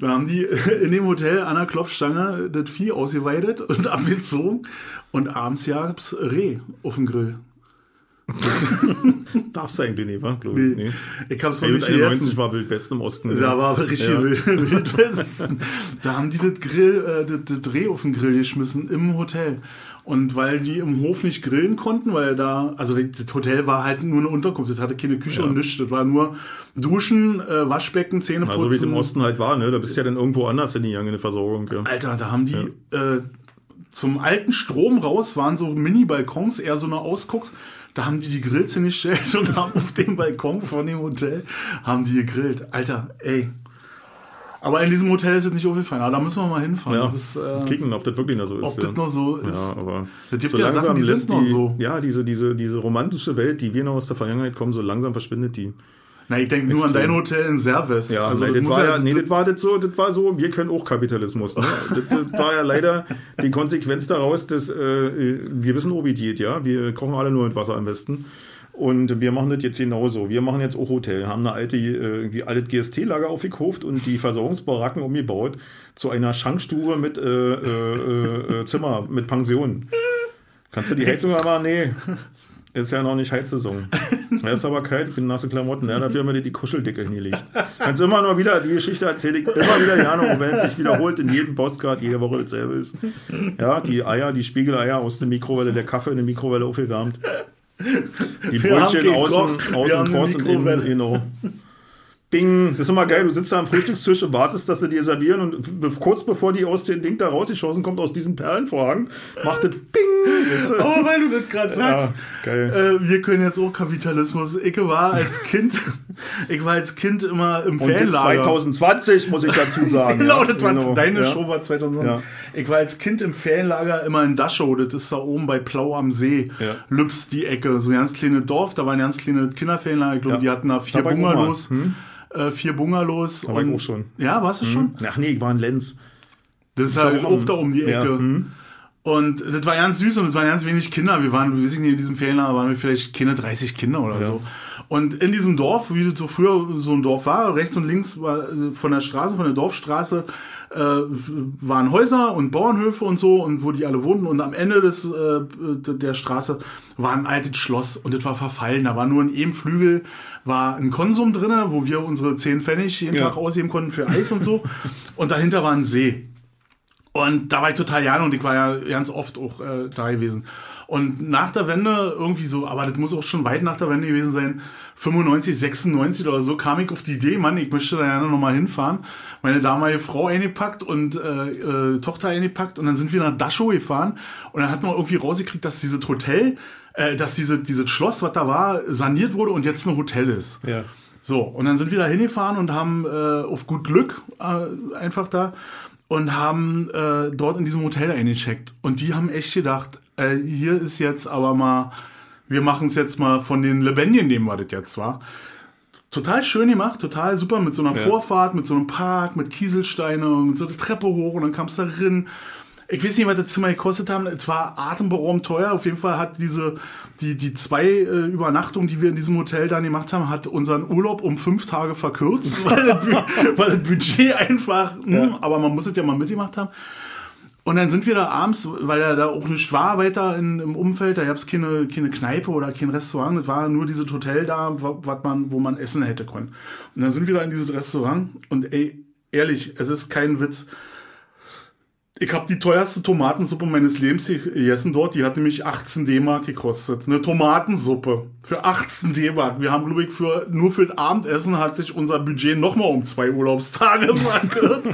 S2: Dann haben die in dem Hotel an der Klopfstange das Vieh ausgeweidet und abgezogen. Und abends gab's Reh auf dem Grill. (laughs)
S1: Darfst du eigentlich nicht, wa?
S2: Ich. Nee. Ich hab's noch nicht
S1: 91 gegessen. war Wildwest im Osten.
S2: Da ja. war richtig ja. Wildwesten. da haben die das Grill, äh, das, das Dreh auf den Grill geschmissen im Hotel. Und weil die im Hof nicht grillen konnten, weil da, also das Hotel war halt nur eine Unterkunft, das hatte keine Küche ja. und nichts, das war nur Duschen, äh, Waschbecken, Zähneputzen.
S1: Also wie es im Osten halt war, ne? Da bist du ja dann irgendwo anders hingegangen in der Versorgung. Ja.
S2: Alter, da haben die ja. äh, zum alten Strom raus, waren so Mini-Balkons, eher so eine Ausgucks. Da haben die die Grills hingestellt und haben auf dem Balkon von dem Hotel haben die gegrillt. Alter, ey, aber in diesem Hotel ist es nicht aufgefallen. Aber da müssen wir mal hinfahren.
S1: Ja, das, äh, kicken, ob das wirklich noch so ist.
S2: Ob ja. das noch so ist.
S1: Ja, aber
S2: das gibt so ja Sachen, die sind noch so.
S1: Ja, diese, diese, diese romantische Welt, die wir noch aus der Vergangenheit kommen, so langsam verschwindet die.
S2: Na, ich denke nur an dein Hotel in Serves.
S1: Ja, also, das, war ja, nee, das war das so, das war so, wir können auch Kapitalismus. Ne? (laughs) das, das, war ja leider die Konsequenz daraus, dass äh, wir wissen, wie geht, ja. Wir kochen alle nur mit Wasser am besten. Und wir machen das jetzt genauso. Wir machen jetzt auch Hotel, haben eine alte, äh, altes GST-Lager aufgekauft und die Versorgungsbaracken umgebaut zu einer Schankstube mit äh, äh, äh, Zimmer, mit Pension. Kannst du die Heizung aber? Nee. Ist ja noch nicht Heizsaison. Ja, (laughs) ist aber kalt, ich bin nasse Klamotten. Ja, dafür haben wir dir die Kuscheldicke hingelegt. Kannst immer nur wieder, die Geschichte erzähle ich immer wieder gerne, wenn es sich wiederholt, in jedem Postcard, jede Woche dasselbe ist. Ja, die Eier, die Spiegeleier aus der Mikrowelle, der Kaffee in der Mikrowelle aufgewärmt. Die Brötchen außen, außen kross und innen, genau. Bing, das ist immer geil. Du sitzt da am Frühstückstisch und wartest, dass sie dir servieren und kurz bevor die aus dem Ding da rausgeschossen kommt, aus diesen Perlenvorhang, macht das Bing.
S2: Du? (laughs) Oh, weil du das gerade sagst. Ja, geil. Äh, wir können jetzt auch Kapitalismus. Ich war als (laughs) Kind, ich war als Kind immer im und Ferienlager.
S1: 2020 muss ich dazu (laughs) sagen.
S2: genau, das war genau. deine ja. Show war 2020. Ja. Ich war als Kind im Ferienlager immer in Daschow. Das ist da oben bei Plau am See. Ja. Lübs die Ecke, so ein ganz kleines Dorf. Da waren ganz kleine Kinderferienlager. Ich glaube, die hatten da vier Bungalows. Hm? Äh, vier Bungalows.
S1: Da war ich auch schon.
S2: Ja, warst du mhm. schon?
S1: Ach nee, ich war in Lenz.
S2: Das ist halt auch da um die Ecke. Ja. Mhm. Und das war ganz süß und es waren ganz wenig Kinder. Wir waren, wir sind hier in diesem Ferienlager, waren wir vielleicht keine 30 Kinder oder ja. so. Und in diesem Dorf, wie das so früher so ein Dorf war, rechts und links war äh, von der Straße, von der Dorfstraße, äh, waren Häuser und Bauernhöfe und so und wo die alle wohnten. Und am Ende des, äh, der Straße war ein altes Schloss und das war verfallen. Da war nur ein Ebenflügel, war ein Konsum drinne, wo wir unsere 10 Pfennig jeden ja. Tag ausgeben konnten für Eis und so. Und dahinter war ein See. Und da war ich total gerne und ich war ja ganz oft auch äh, da gewesen. Und nach der Wende irgendwie so, aber das muss auch schon weit nach der Wende gewesen sein, 95, 96 oder so, kam ich auf die Idee, Mann, ich möchte da gerne nochmal hinfahren. Meine damalige Frau eingepackt und äh, äh, Tochter eingepackt und dann sind wir nach Daschow gefahren und dann hat man irgendwie rausgekriegt, dass dieses Hotel, äh, dass diese, dieses Schloss, was da war, saniert wurde und jetzt ein Hotel ist.
S1: Ja.
S2: So, und dann sind wir da hingefahren und haben äh, auf gut Glück äh, einfach da und haben äh, dort in diesem Hotel eingecheckt. Und die haben echt gedacht, äh, hier ist jetzt aber mal, wir machen es jetzt mal von den Lebendigen, dem war das jetzt war. Total schön gemacht, total super, mit so einer ja. Vorfahrt, mit so einem Park, mit Kieselsteine und mit so einer Treppe hoch und dann kamst du da drin ich weiß nicht, was das Zimmer gekostet haben. Es war atemberaubend teuer. Auf jeden Fall hat diese, die, die zwei äh, Übernachtungen, die wir in diesem Hotel dann gemacht haben, hat unseren Urlaub um fünf Tage verkürzt, (laughs) weil, das, weil das Budget einfach, mh, hm, ja. aber man muss es ja mal mitgemacht haben. Und dann sind wir da abends, weil da auch nicht war weiter in, im Umfeld, da gab es keine, keine Kneipe oder kein Restaurant, das war nur dieses Hotel da, was man, wo man essen hätte können. Und dann sind wir da in dieses Restaurant und ey, ehrlich, es ist kein Witz ich habe die teuerste Tomatensuppe meines Lebens gegessen dort. Die hat nämlich 18 D-Mark gekostet. Eine Tomatensuppe für 18 D-Mark. Wir haben, glaube ich, für, nur für das Abendessen hat sich unser Budget nochmal um zwei Urlaubstage (laughs) verkürzt.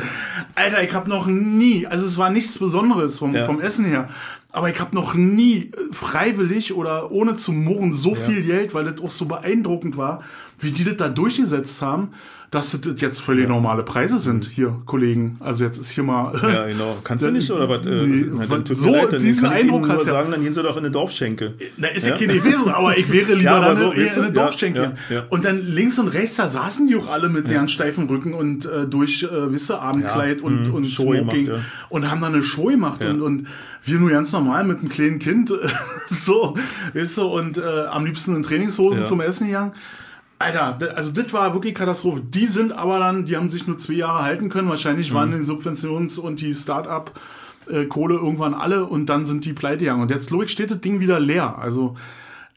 S2: Alter, ich habe noch nie, also es war nichts Besonderes vom, ja. vom Essen her. Aber ich habe noch nie freiwillig oder ohne zu murren so ja. viel Geld, weil das auch so beeindruckend war, wie die das da durchgesetzt haben dass das jetzt völlig ja. normale Preise sind hier, Kollegen. Also jetzt ist hier mal.
S1: Ja, genau. Kannst du nicht oder was? Äh, nee,
S2: so leid, diesen Eindruck
S1: hast du sagen, dann gehen sie doch in eine Dorfschenke.
S2: Na, ist ja, ja keine Wesen, aber ich wäre (laughs) lieber ja, dann so, eher in eine Dorfschenke. Ja, und dann links und rechts, da saßen die auch alle mit ja. ihren steifen Rücken und äh, durch, äh, wisst ihr, Abendkleid und, mhm. und Show Smoking gemacht, und haben dann eine Show gemacht und, und wir nur ganz normal mit einem kleinen Kind, (laughs) so, wisst ihr, und äh, am liebsten in Trainingshosen zum Essen gegangen. Alter, also das war wirklich Katastrophe. Die sind aber dann, die haben sich nur zwei Jahre halten können. Wahrscheinlich mhm. waren die Subventions- und die Start-up Kohle irgendwann alle und dann sind die pleite gegangen. Und jetzt, logisch, steht das Ding wieder leer. Also,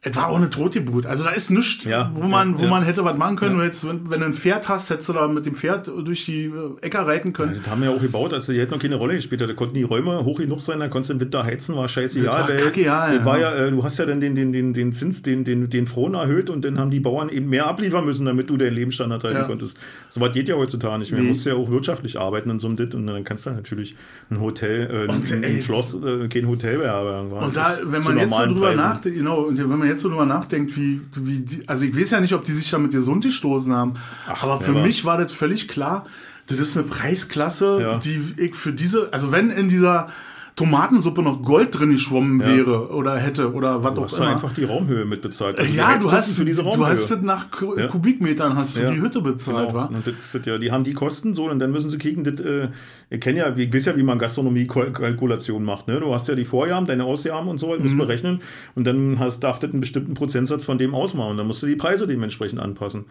S2: es war auch eine Totgeburt. Also da ist nichts,
S1: Ja,
S2: wo man,
S1: ja,
S2: wo
S1: ja.
S2: man hätte was machen können. Hättest, wenn, wenn du ein Pferd hast, hättest du da mit dem Pferd durch die äh, Äcker reiten können.
S1: Das haben wir ja auch gebaut, also die hätten noch keine Rolle gespielt. Da konnten die Räume hoch genug sein, da konntest du im Winter heizen, war scheißegal.
S2: Das war kacke, ja,
S1: das
S2: ja.
S1: war ja, äh, du hast ja dann den, den, den, den Zins, den, den, den Frohn erhöht und dann haben die Bauern eben mehr abliefern müssen, damit du deinen Lebensstandard halten konntest. So was geht ja heutzutage nicht mehr.
S2: Nee.
S1: Du musst ja auch wirtschaftlich arbeiten in so einem Dit und dann kannst du natürlich ein Hotel, äh,
S2: Und,
S1: ein,
S2: ey,
S1: Schloss, äh, kein Hotel beherbergen.
S2: Und da, wenn man jetzt so drüber nachdenkt, genau, und wenn man jetzt so drüber nachdenkt, wie, wie die, also ich weiß ja nicht, ob die sich damit gesund gestoßen haben, aber für mich war das völlig klar, das ist eine Preisklasse,
S1: Ja.
S2: die ich für diese, also wenn in dieser Tomatensuppe noch Gold drin geschwommen
S1: Ja.
S2: wäre oder hätte oder was
S1: Du
S2: auch immer.
S1: einfach die Raumhöhe mitbezahlt. Also
S2: ja, du hast,
S1: für diese
S2: du hast das nach Ku-
S1: Ja.
S2: Kubikmetern hast du
S1: Ja.
S2: die Hütte bezahlt,
S1: Genau.
S2: wa?
S1: Und das ist das ja, die haben die Kosten so und dann müssen sie kriegen, das, äh, ich kenne ja, ich weiß ja, wie man Gastronomie-Kalkulation macht, ne? Du hast ja die Vorjahren, deine Ausgaben und so, das
S2: Mhm.
S1: musst berechnen und dann hast, darf das einen bestimmten Prozentsatz von dem ausmachen und dann musst du die Preise dementsprechend anpassen.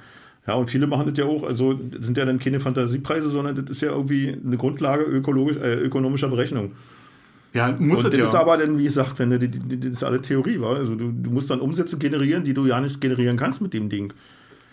S1: Ja, und viele machen das ja auch, also das sind ja dann keine Fantasiepreise, sondern das ist ja irgendwie eine Grundlage ökologisch, äh, ökonomischer Berechnung.
S2: Ja, muss
S1: Und das
S2: ja.
S1: ist aber dann, wie gesagt, wenn du, das ist alle Theorie, war. Also du, du musst dann Umsätze generieren, die du ja nicht generieren kannst mit dem Ding.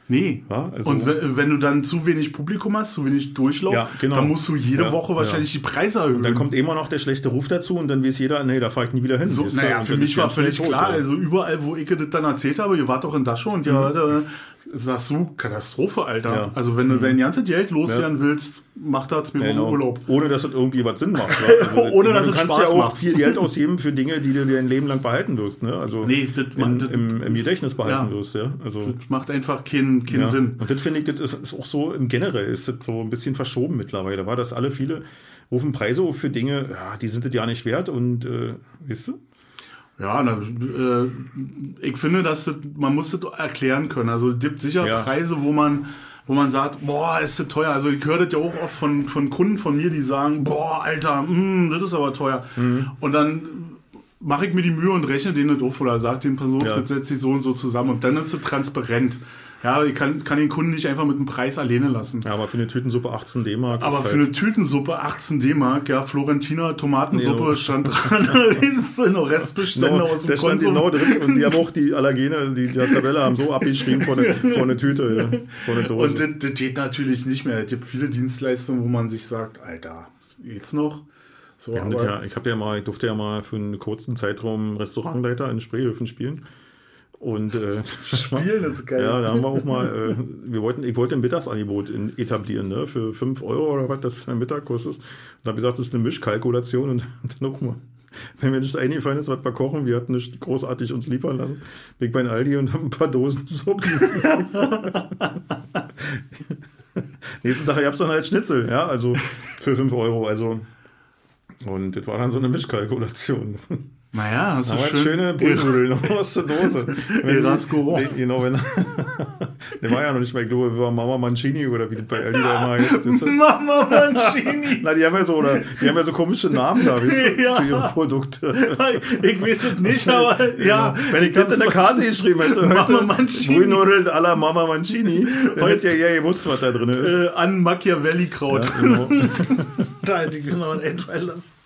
S2: Nee.
S1: Ja, also-
S2: und wenn, du dann zu wenig Publikum hast, zu wenig Durchlauf,
S1: Ja, genau.
S2: dann musst du jede
S1: Ja,
S2: Woche wahrscheinlich die Preise erhöhen.
S1: Dann kommt immer noch der schlechte Ruf dazu und dann weiß jeder, nee, da fahre ich nie wieder hin.
S2: so, naja,
S1: Und
S2: für mich war völlig
S1: tot,
S2: klar, also überall, wo ich das dann erzählt habe, ihr wart doch in das schon und ja, da sagst du, Katastrophe, Alter.
S1: Mhm. Ja.
S2: Also wenn du dein ganzes Geld loswerden willst, mach das mit
S1: Genau.
S2: Urlaub.
S1: Ohne dass es irgendwie was Sinn macht. wa? (laughs) Also,
S2: Ohne, dass
S1: du
S2: es
S1: kannst
S2: Spaß
S1: ja auch
S2: macht.
S1: viel Geld (laughs) ausgeben für Dinge, die du dir ein Leben lang behalten wirst. Ne? Also
S2: Nee, das-
S1: in,
S2: das-
S1: im, im Gedächtnis behalten
S2: ja.
S1: wirst. Ja? Also,
S2: Das macht einfach keinen,
S1: ja.
S2: Sinn.
S1: Und das finde ich, das ist, ist auch so im Generell ist das so ein bisschen verschoben mittlerweile. War das alle viele rufen Preise auf für Dinge, ja, die sind das ja nicht wert und äh, weißt du?
S2: Ja, na, äh, ich finde, dass das, man muss das erklären können. Also es gibt sicher
S1: Ja.
S2: Preise, wo man, wo man sagt, boah, ist das teuer. Also ich höre das ja auch oft von, von Kunden von mir, die sagen, boah, Alter, mm, das ist aber teuer.
S1: Mhm.
S2: Und dann mache ich mir die Mühe und rechne denen das auf oder sage den Person,
S1: Ja.
S2: das setzt sich so und so zusammen. Und dann ist es transparent. Ja, ich kann, kann den Kunden nicht einfach mit dem Preis alleine lassen.
S1: Ja, aber für eine Tütensuppe 18 D-Mark.
S2: Aber
S1: ist
S2: für
S1: halt,
S2: eine Tütensuppe 18 D-Mark, ja, Florentiner Tomatensuppe
S1: Jo.
S2: stand dran. (laughs) ist noch Restbestände
S1: Genau,
S2: aus dem Konsum.
S1: genau drin und die haben auch die Allergene, die, die Tabelle haben so abgeschrieben vor eine, vor eine Tüte, ja, vor eine Dose.
S2: Und das, das geht natürlich nicht mehr. Es gibt viele Dienstleistungen, wo man sich sagt, Alter, geht's noch? So,
S1: ja, ich habe ja mal, ich durfte ja mal für einen kurzen Zeitraum Restaurantleiter in Spreehöfen spielen. Und äh, (laughs)
S2: Spielen ist geil.
S1: Ja, da haben wir auch mal, äh, wir wollten, ich wollte ein Mittagsangebot in, etablieren, ne, für 5 Euro oder was das ein Mittag kostet. Und habe gesagt, das ist eine Mischkalkulation und (laughs) dann auch mal. Wenn mir nicht eingefallen ist, was wir kochen, wir hatten nicht großartig uns liefern lassen. Bin ich bei Aldi und haben ein paar Dosen (laughs) Suppen. Nächsten Tag gab es dann halt Schnitzel, ja, also für 5 Euro. Also, und das war dann so eine Mischkalkulation.
S2: Naja, du
S1: Aber
S2: schön.
S1: schöne Brühnudeln noch (laughs) aus der Dose. (laughs) Wenn Genau, wenn. (laughs) der war ja noch nicht mal, ich glaube, war Mama Mancini oder wie das bei Aldi da immer heißt. Das ist-
S2: Mama Mancini.
S1: Na, die haben ja so, oder, die haben ja so komische Namen da, weißt du,
S2: Ja.
S1: für ihre Produkte.
S2: ich weiß es nicht, aber ja.
S1: Wenn ich das in der Karte geschrieben hätte, heute
S2: Mama Mancini.
S1: Brühnudeln à la Mama Mancini, dann hätte ja ja gewusst, was da drin ist.
S2: Äh, an Machiavelli-Kraut.
S1: Ja, genau.
S2: da hätte ich mir noch einen einfallen lassen.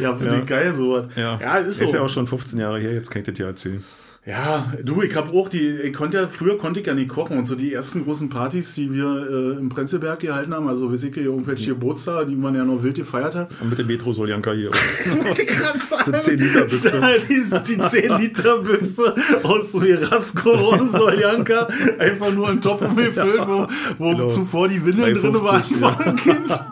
S2: Ja, finde
S1: Ja.
S2: ich geil, sowas.
S1: Ja.
S2: ja, ist so.
S1: Ist ja auch schon 15 Jahre her, jetzt kann ich das ja erzählen.
S2: Ja, du, ich habe auch die, ich konnte ja, früher konnte ich ja nicht kochen und so die ersten großen Partys, die wir äh, im Prenzlberg gehalten haben, also weiß ich, irgendwelche Geburtstage, die man ja noch wild gefeiert hat.
S1: Und mit dem Metro Soljanka hier. Das sind 10 Liter Büchse.
S2: die, die 10 Liter Büchse aus Rasco Soljanka einfach nur im Topf (laughs) gefüllt, wo, wo
S1: Genau.
S2: zuvor die Windeln drin
S1: 3,50,
S2: waren von dem Kind. (laughs)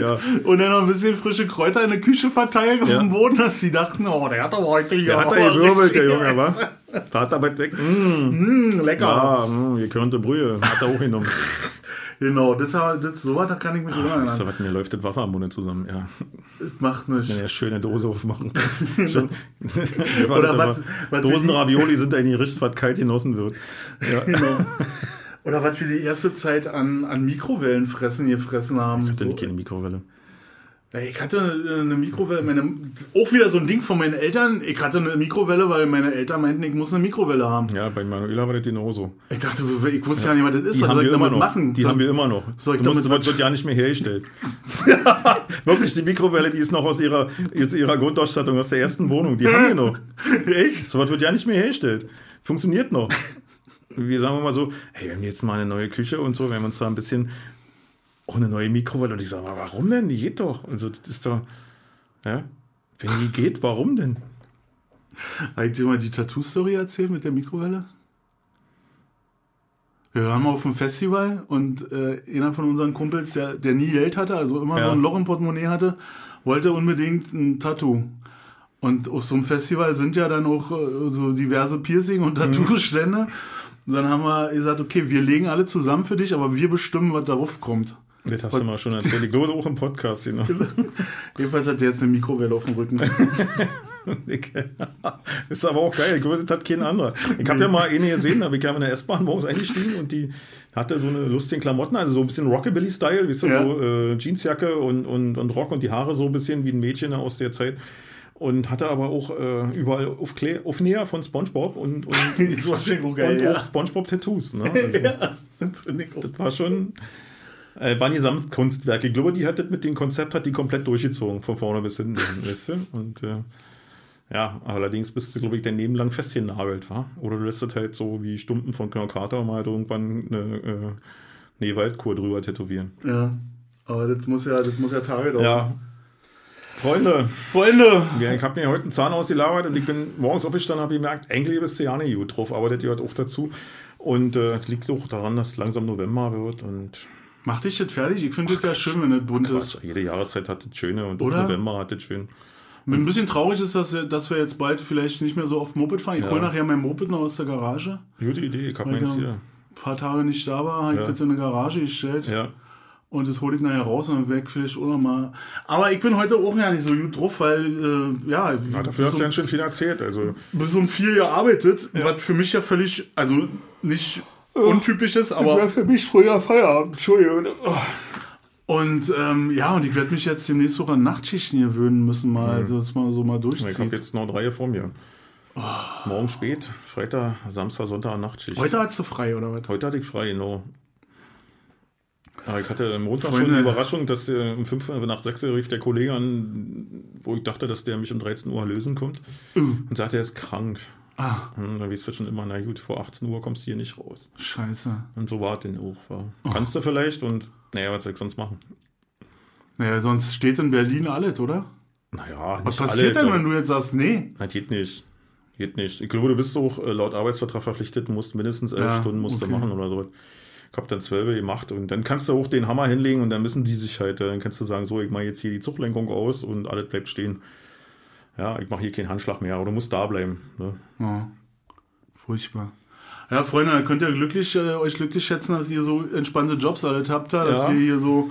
S1: Ja.
S2: Und dann noch ein bisschen frische Kräuter in der Küche verteilt auf
S1: Ja.
S2: dem Boden, dass sie dachten, oh, der hat aber heute hier
S1: Der hat da gewirbelt, der Junge, wa?
S2: Essen.
S1: Da hat er bei weg. Mm,
S2: Mm, lecker.
S1: ah, mm, gekörnte Brühe. Hat er auch genommen. (laughs)
S2: Genau, das, das, so was, da kann ich mich sogar
S1: Weißt du,
S2: erinnern.
S1: was, mir läuft das Wasser am Mund zusammen. Ja,
S2: Das macht nichts.
S1: eine schöne Dose aufmachen. (laughs)
S2: Oder was- was
S1: Dosenravioli sind ein Gericht, was kalt genossen wird. Ja. (laughs)
S2: Genau. Oder was wir die erste Zeit an, an Mikrowellenfressen gefressen haben.
S1: Ich hatte
S2: So,
S1: keine Mikrowelle.
S2: Ich hatte eine Mikrowelle, meine, auch wieder so ein Ding von meinen Eltern. Ich hatte eine Mikrowelle, weil meine Eltern meinten, ich muss eine Mikrowelle haben.
S1: Ja, bei Manuela war das genauso.
S2: Ich dachte, ich wusste ja, ja nicht, was das ist.
S1: Die
S2: was
S1: haben
S2: soll ich
S1: wir immer
S2: damit
S1: noch.
S2: machen?
S1: Die
S2: Soll-
S1: haben wir immer noch.
S2: Soll ich
S1: du musst, wird ja nicht mehr hergestellt. (laughs) Wirklich, die Mikrowelle, die ist noch aus ihrer, aus ihrer Grundausstattung, aus der ersten Wohnung. Die haben wir noch. (laughs)
S2: Echt?
S1: So was wird ja nicht mehr hergestellt. Funktioniert noch. Wir sagen mal so, hey, wir haben jetzt mal eine neue Küche und so, wir haben uns da ein bisschen auch eine neue Mikrowelle. Und ich sage mal, warum denn? Die geht doch. Also das ist doch, ja, wenn die geht, warum denn?
S2: Habe ich dir mal die Tattoo-Story erzählt mit der Mikrowelle? Wir waren mal auf einem Festival und äh, einer von unseren Kumpels, der, der nie Geld hatte, also immer
S1: Ja.
S2: so ein Loch im Portemonnaie hatte, wollte unbedingt ein Tattoo. Und auf so einem Festival sind ja dann auch äh, so diverse Piercing- und Tattoo-Stände. Und dann haben wir gesagt, okay, wir legen alle zusammen für dich, aber wir bestimmen, was darauf kommt.
S1: Das hast du mal schon erzählt. Ich glaube auch im Podcast. Genau. (laughs)
S2: Jedenfalls hat der jetzt eine Mikrowelle auf dem Rücken. (laughs)
S1: Ist aber auch geil. Ich glaube, das hat kein anderer. Ich habe ja mal eine gesehen, da bin ich ja in der S-Bahn morgens eingestiegen und die hatte so eine lustigen Klamotten, also so ein bisschen Rockabilly-Style, weißt du,
S2: Ja.
S1: so äh, Jeansjacke und, und, und Rock und die Haare so ein bisschen wie ein Mädchen aus der Zeit. Und hatte aber auch äh, überall Aufkle Aufnäher von Spongebob und, und, (laughs)
S2: Das war schon
S1: und
S2: geil, ja.
S1: auch Spongebob-Tattoos. Ne? Also,
S2: Das ich auch.
S1: Das war schon. Äh, waren die Samtkunstwerke. Ich glaube, die hat das mit dem Konzept hat die komplett durchgezogen, von vorne bis hinten, (laughs) weißt du? Und äh, ja, allerdings bist du, glaube ich, dein Leben lang festgenagelt, war? Oder du lässt das halt so wie Stumpen von Colonel Carter mal irgendwann eine, äh, eine Waldkur drüber tätowieren.
S2: Ja. Aber das muss ja, das muss ja Tage dauern.
S1: Ja. Freunde,
S2: Freunde!
S1: ja, ich habe mir heute einen Zahn ausgelagert und ich bin morgens aufgestanden und habe gemerkt, eigentlich bist du ja nicht gut drauf, aber das gehört auch dazu. Und äh, es liegt auch daran, dass es langsam November wird und
S2: Mach dich jetzt fertig. Ich finde das ja schön, wenn das bunt ist.
S1: Quatsch, jede Jahreszeit hat das Schöne und
S2: Oder?
S1: November hat das schön.
S2: Ein bisschen traurig ist, dass wir, dass wir jetzt bald vielleicht nicht mehr so oft Moped fahren. Ich
S1: Ja.
S2: hole nachher mein Moped noch aus der Garage.
S1: Gute Idee, ich habe meins
S2: ich
S1: hier.
S2: ein paar Tage nicht da war, habe ich
S1: Ja.
S2: das in eine Garage gestellt.
S1: Ja.
S2: Und das hole ich nachher raus und dann ich vielleicht auch noch mal. Aber ich bin heute auch ja nicht so gut drauf, weil, äh, ja,
S1: ja dafür hast du
S2: um,
S1: ja schon viel erzählt. Also,
S2: bis um vier gearbeitet, was für mich ja völlig, also nicht untypisch ist, aber.
S1: für mich früher Feierabend, Entschuldigung. Oh.
S2: Und ähm, ja, und ich werde mich jetzt demnächst auch an Nachtschichten gewöhnen müssen, mal, also das mal so mal
S1: Ich habe
S2: durchziehen.
S1: jetzt noch drei vor mir. Morgen spät, Freitag, Samstag, Sonntag, Nachtschicht.
S2: Heute hast du frei, oder was?
S1: Heute hatte ich frei, genau. Aber ich hatte am Montag
S2: Freunde.
S1: schon die Überraschung, dass äh, um 5 Uhr nach 6 Uhr rief der Kollege an, wo ich dachte, dass der mich um 13 Uhr lösen kommt. Und sagte, er ist krank.
S2: Ah,
S1: Hm, dann weißt du schon immer, na gut, vor 18 Uhr kommst du hier nicht raus.
S2: scheiße.
S1: Und so war es denn auch. War. Kannst du vielleicht und naja, was soll ich sonst machen?
S2: Naja, sonst steht in Berlin alles, oder?
S1: Naja,
S2: Was
S1: nicht
S2: passiert
S1: alle,
S2: denn, wenn du jetzt sagst, nee?
S1: Das geht nicht. Geht nicht. Ich glaube, du bist auch äh, laut Arbeitsvertrag verpflichtet, musst mindestens elf
S2: Ja,
S1: Stunden musst
S2: okay.
S1: du machen oder so. Ich habe dann zwölf gemacht und dann kannst du auch den Hammer hinlegen und dann müssen die sich halt, äh, dann kannst du sagen, so, ich mache jetzt hier die Zuglenkung aus und alles bleibt stehen. Ja, ich mache hier keinen Handschlag mehr, aber du musst da bleiben. Ne?
S2: Ja, furchtbar. Ja, Freunde, könnt ihr glücklich, äh, euch glücklich schätzen, dass ihr so entspannte Jobs alle habt, da, dass
S1: Ja.
S2: ihr hier so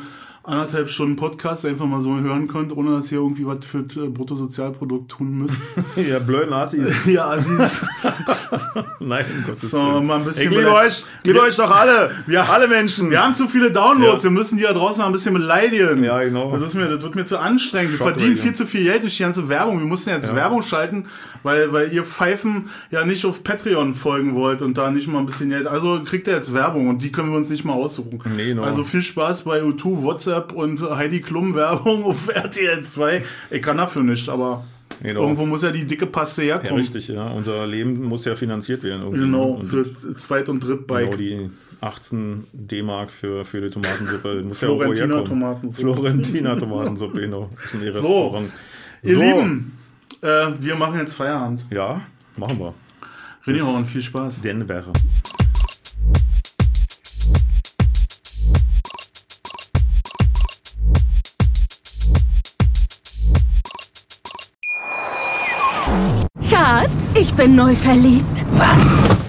S2: anderthalb Stunden Podcast einfach mal so hören könnt, ohne dass ihr irgendwie was für das äh, Bruttosozialprodukt tun müsst. (laughs)
S1: ja, blöd Nazis. (laughs)
S2: ja, Assis. (laughs)
S1: Nein, um Gottes
S2: So,
S1: Willen.
S2: mal ein bisschen
S1: Ich liebe euch, liebe euch doch alle.
S2: Ja.
S1: alle Menschen.
S2: Wir haben zu viele Downloads,
S1: Ja.
S2: wir müssen die da draußen mal ein bisschen beleidigen.
S1: Ja, genau.
S2: Das, ist mir, das wird mir zu anstrengend. Wir verdienen
S1: ja.
S2: viel zu viel Geld durch die ganze Werbung. Wir mussten jetzt Werbung schalten, weil, weil ihr Pfeifen ja nicht auf Patreon folgen wollt und da nicht mal ein bisschen Geld. Also kriegt ihr jetzt Werbung und die können wir uns nicht mal aussuchen.
S1: Nee, genau.
S2: Also viel Spaß bei U2, WhatsApp und Heidi Klum (laughs) Werbung auf RTL 2. Ich kann dafür nicht, aber
S1: Genau.
S2: irgendwo muss ja die dicke Paste
S1: Ja,
S2: herkommen.
S1: richtig, ja. Unser Leben muss ja finanziert werden. irgendwie.
S2: Genau,
S1: Und
S2: für Zweit- und Drittbike.
S1: Genau, die 18 D-Mark für, für die Tomatensuppe. Muss ja
S2: Florentina
S1: herkommen.
S2: Tomatensuppe.
S1: Florentina Tomatensuppe, genau. Das ist ein
S2: So,
S1: Restaurant.
S2: Ihr
S1: So.
S2: Lieben, äh, wir machen jetzt Feierabend.
S1: Ja, machen wir.
S2: René Horn, viel Spaß.
S1: Denver.
S3: Schatz, ich bin neu verliebt.
S4: Was?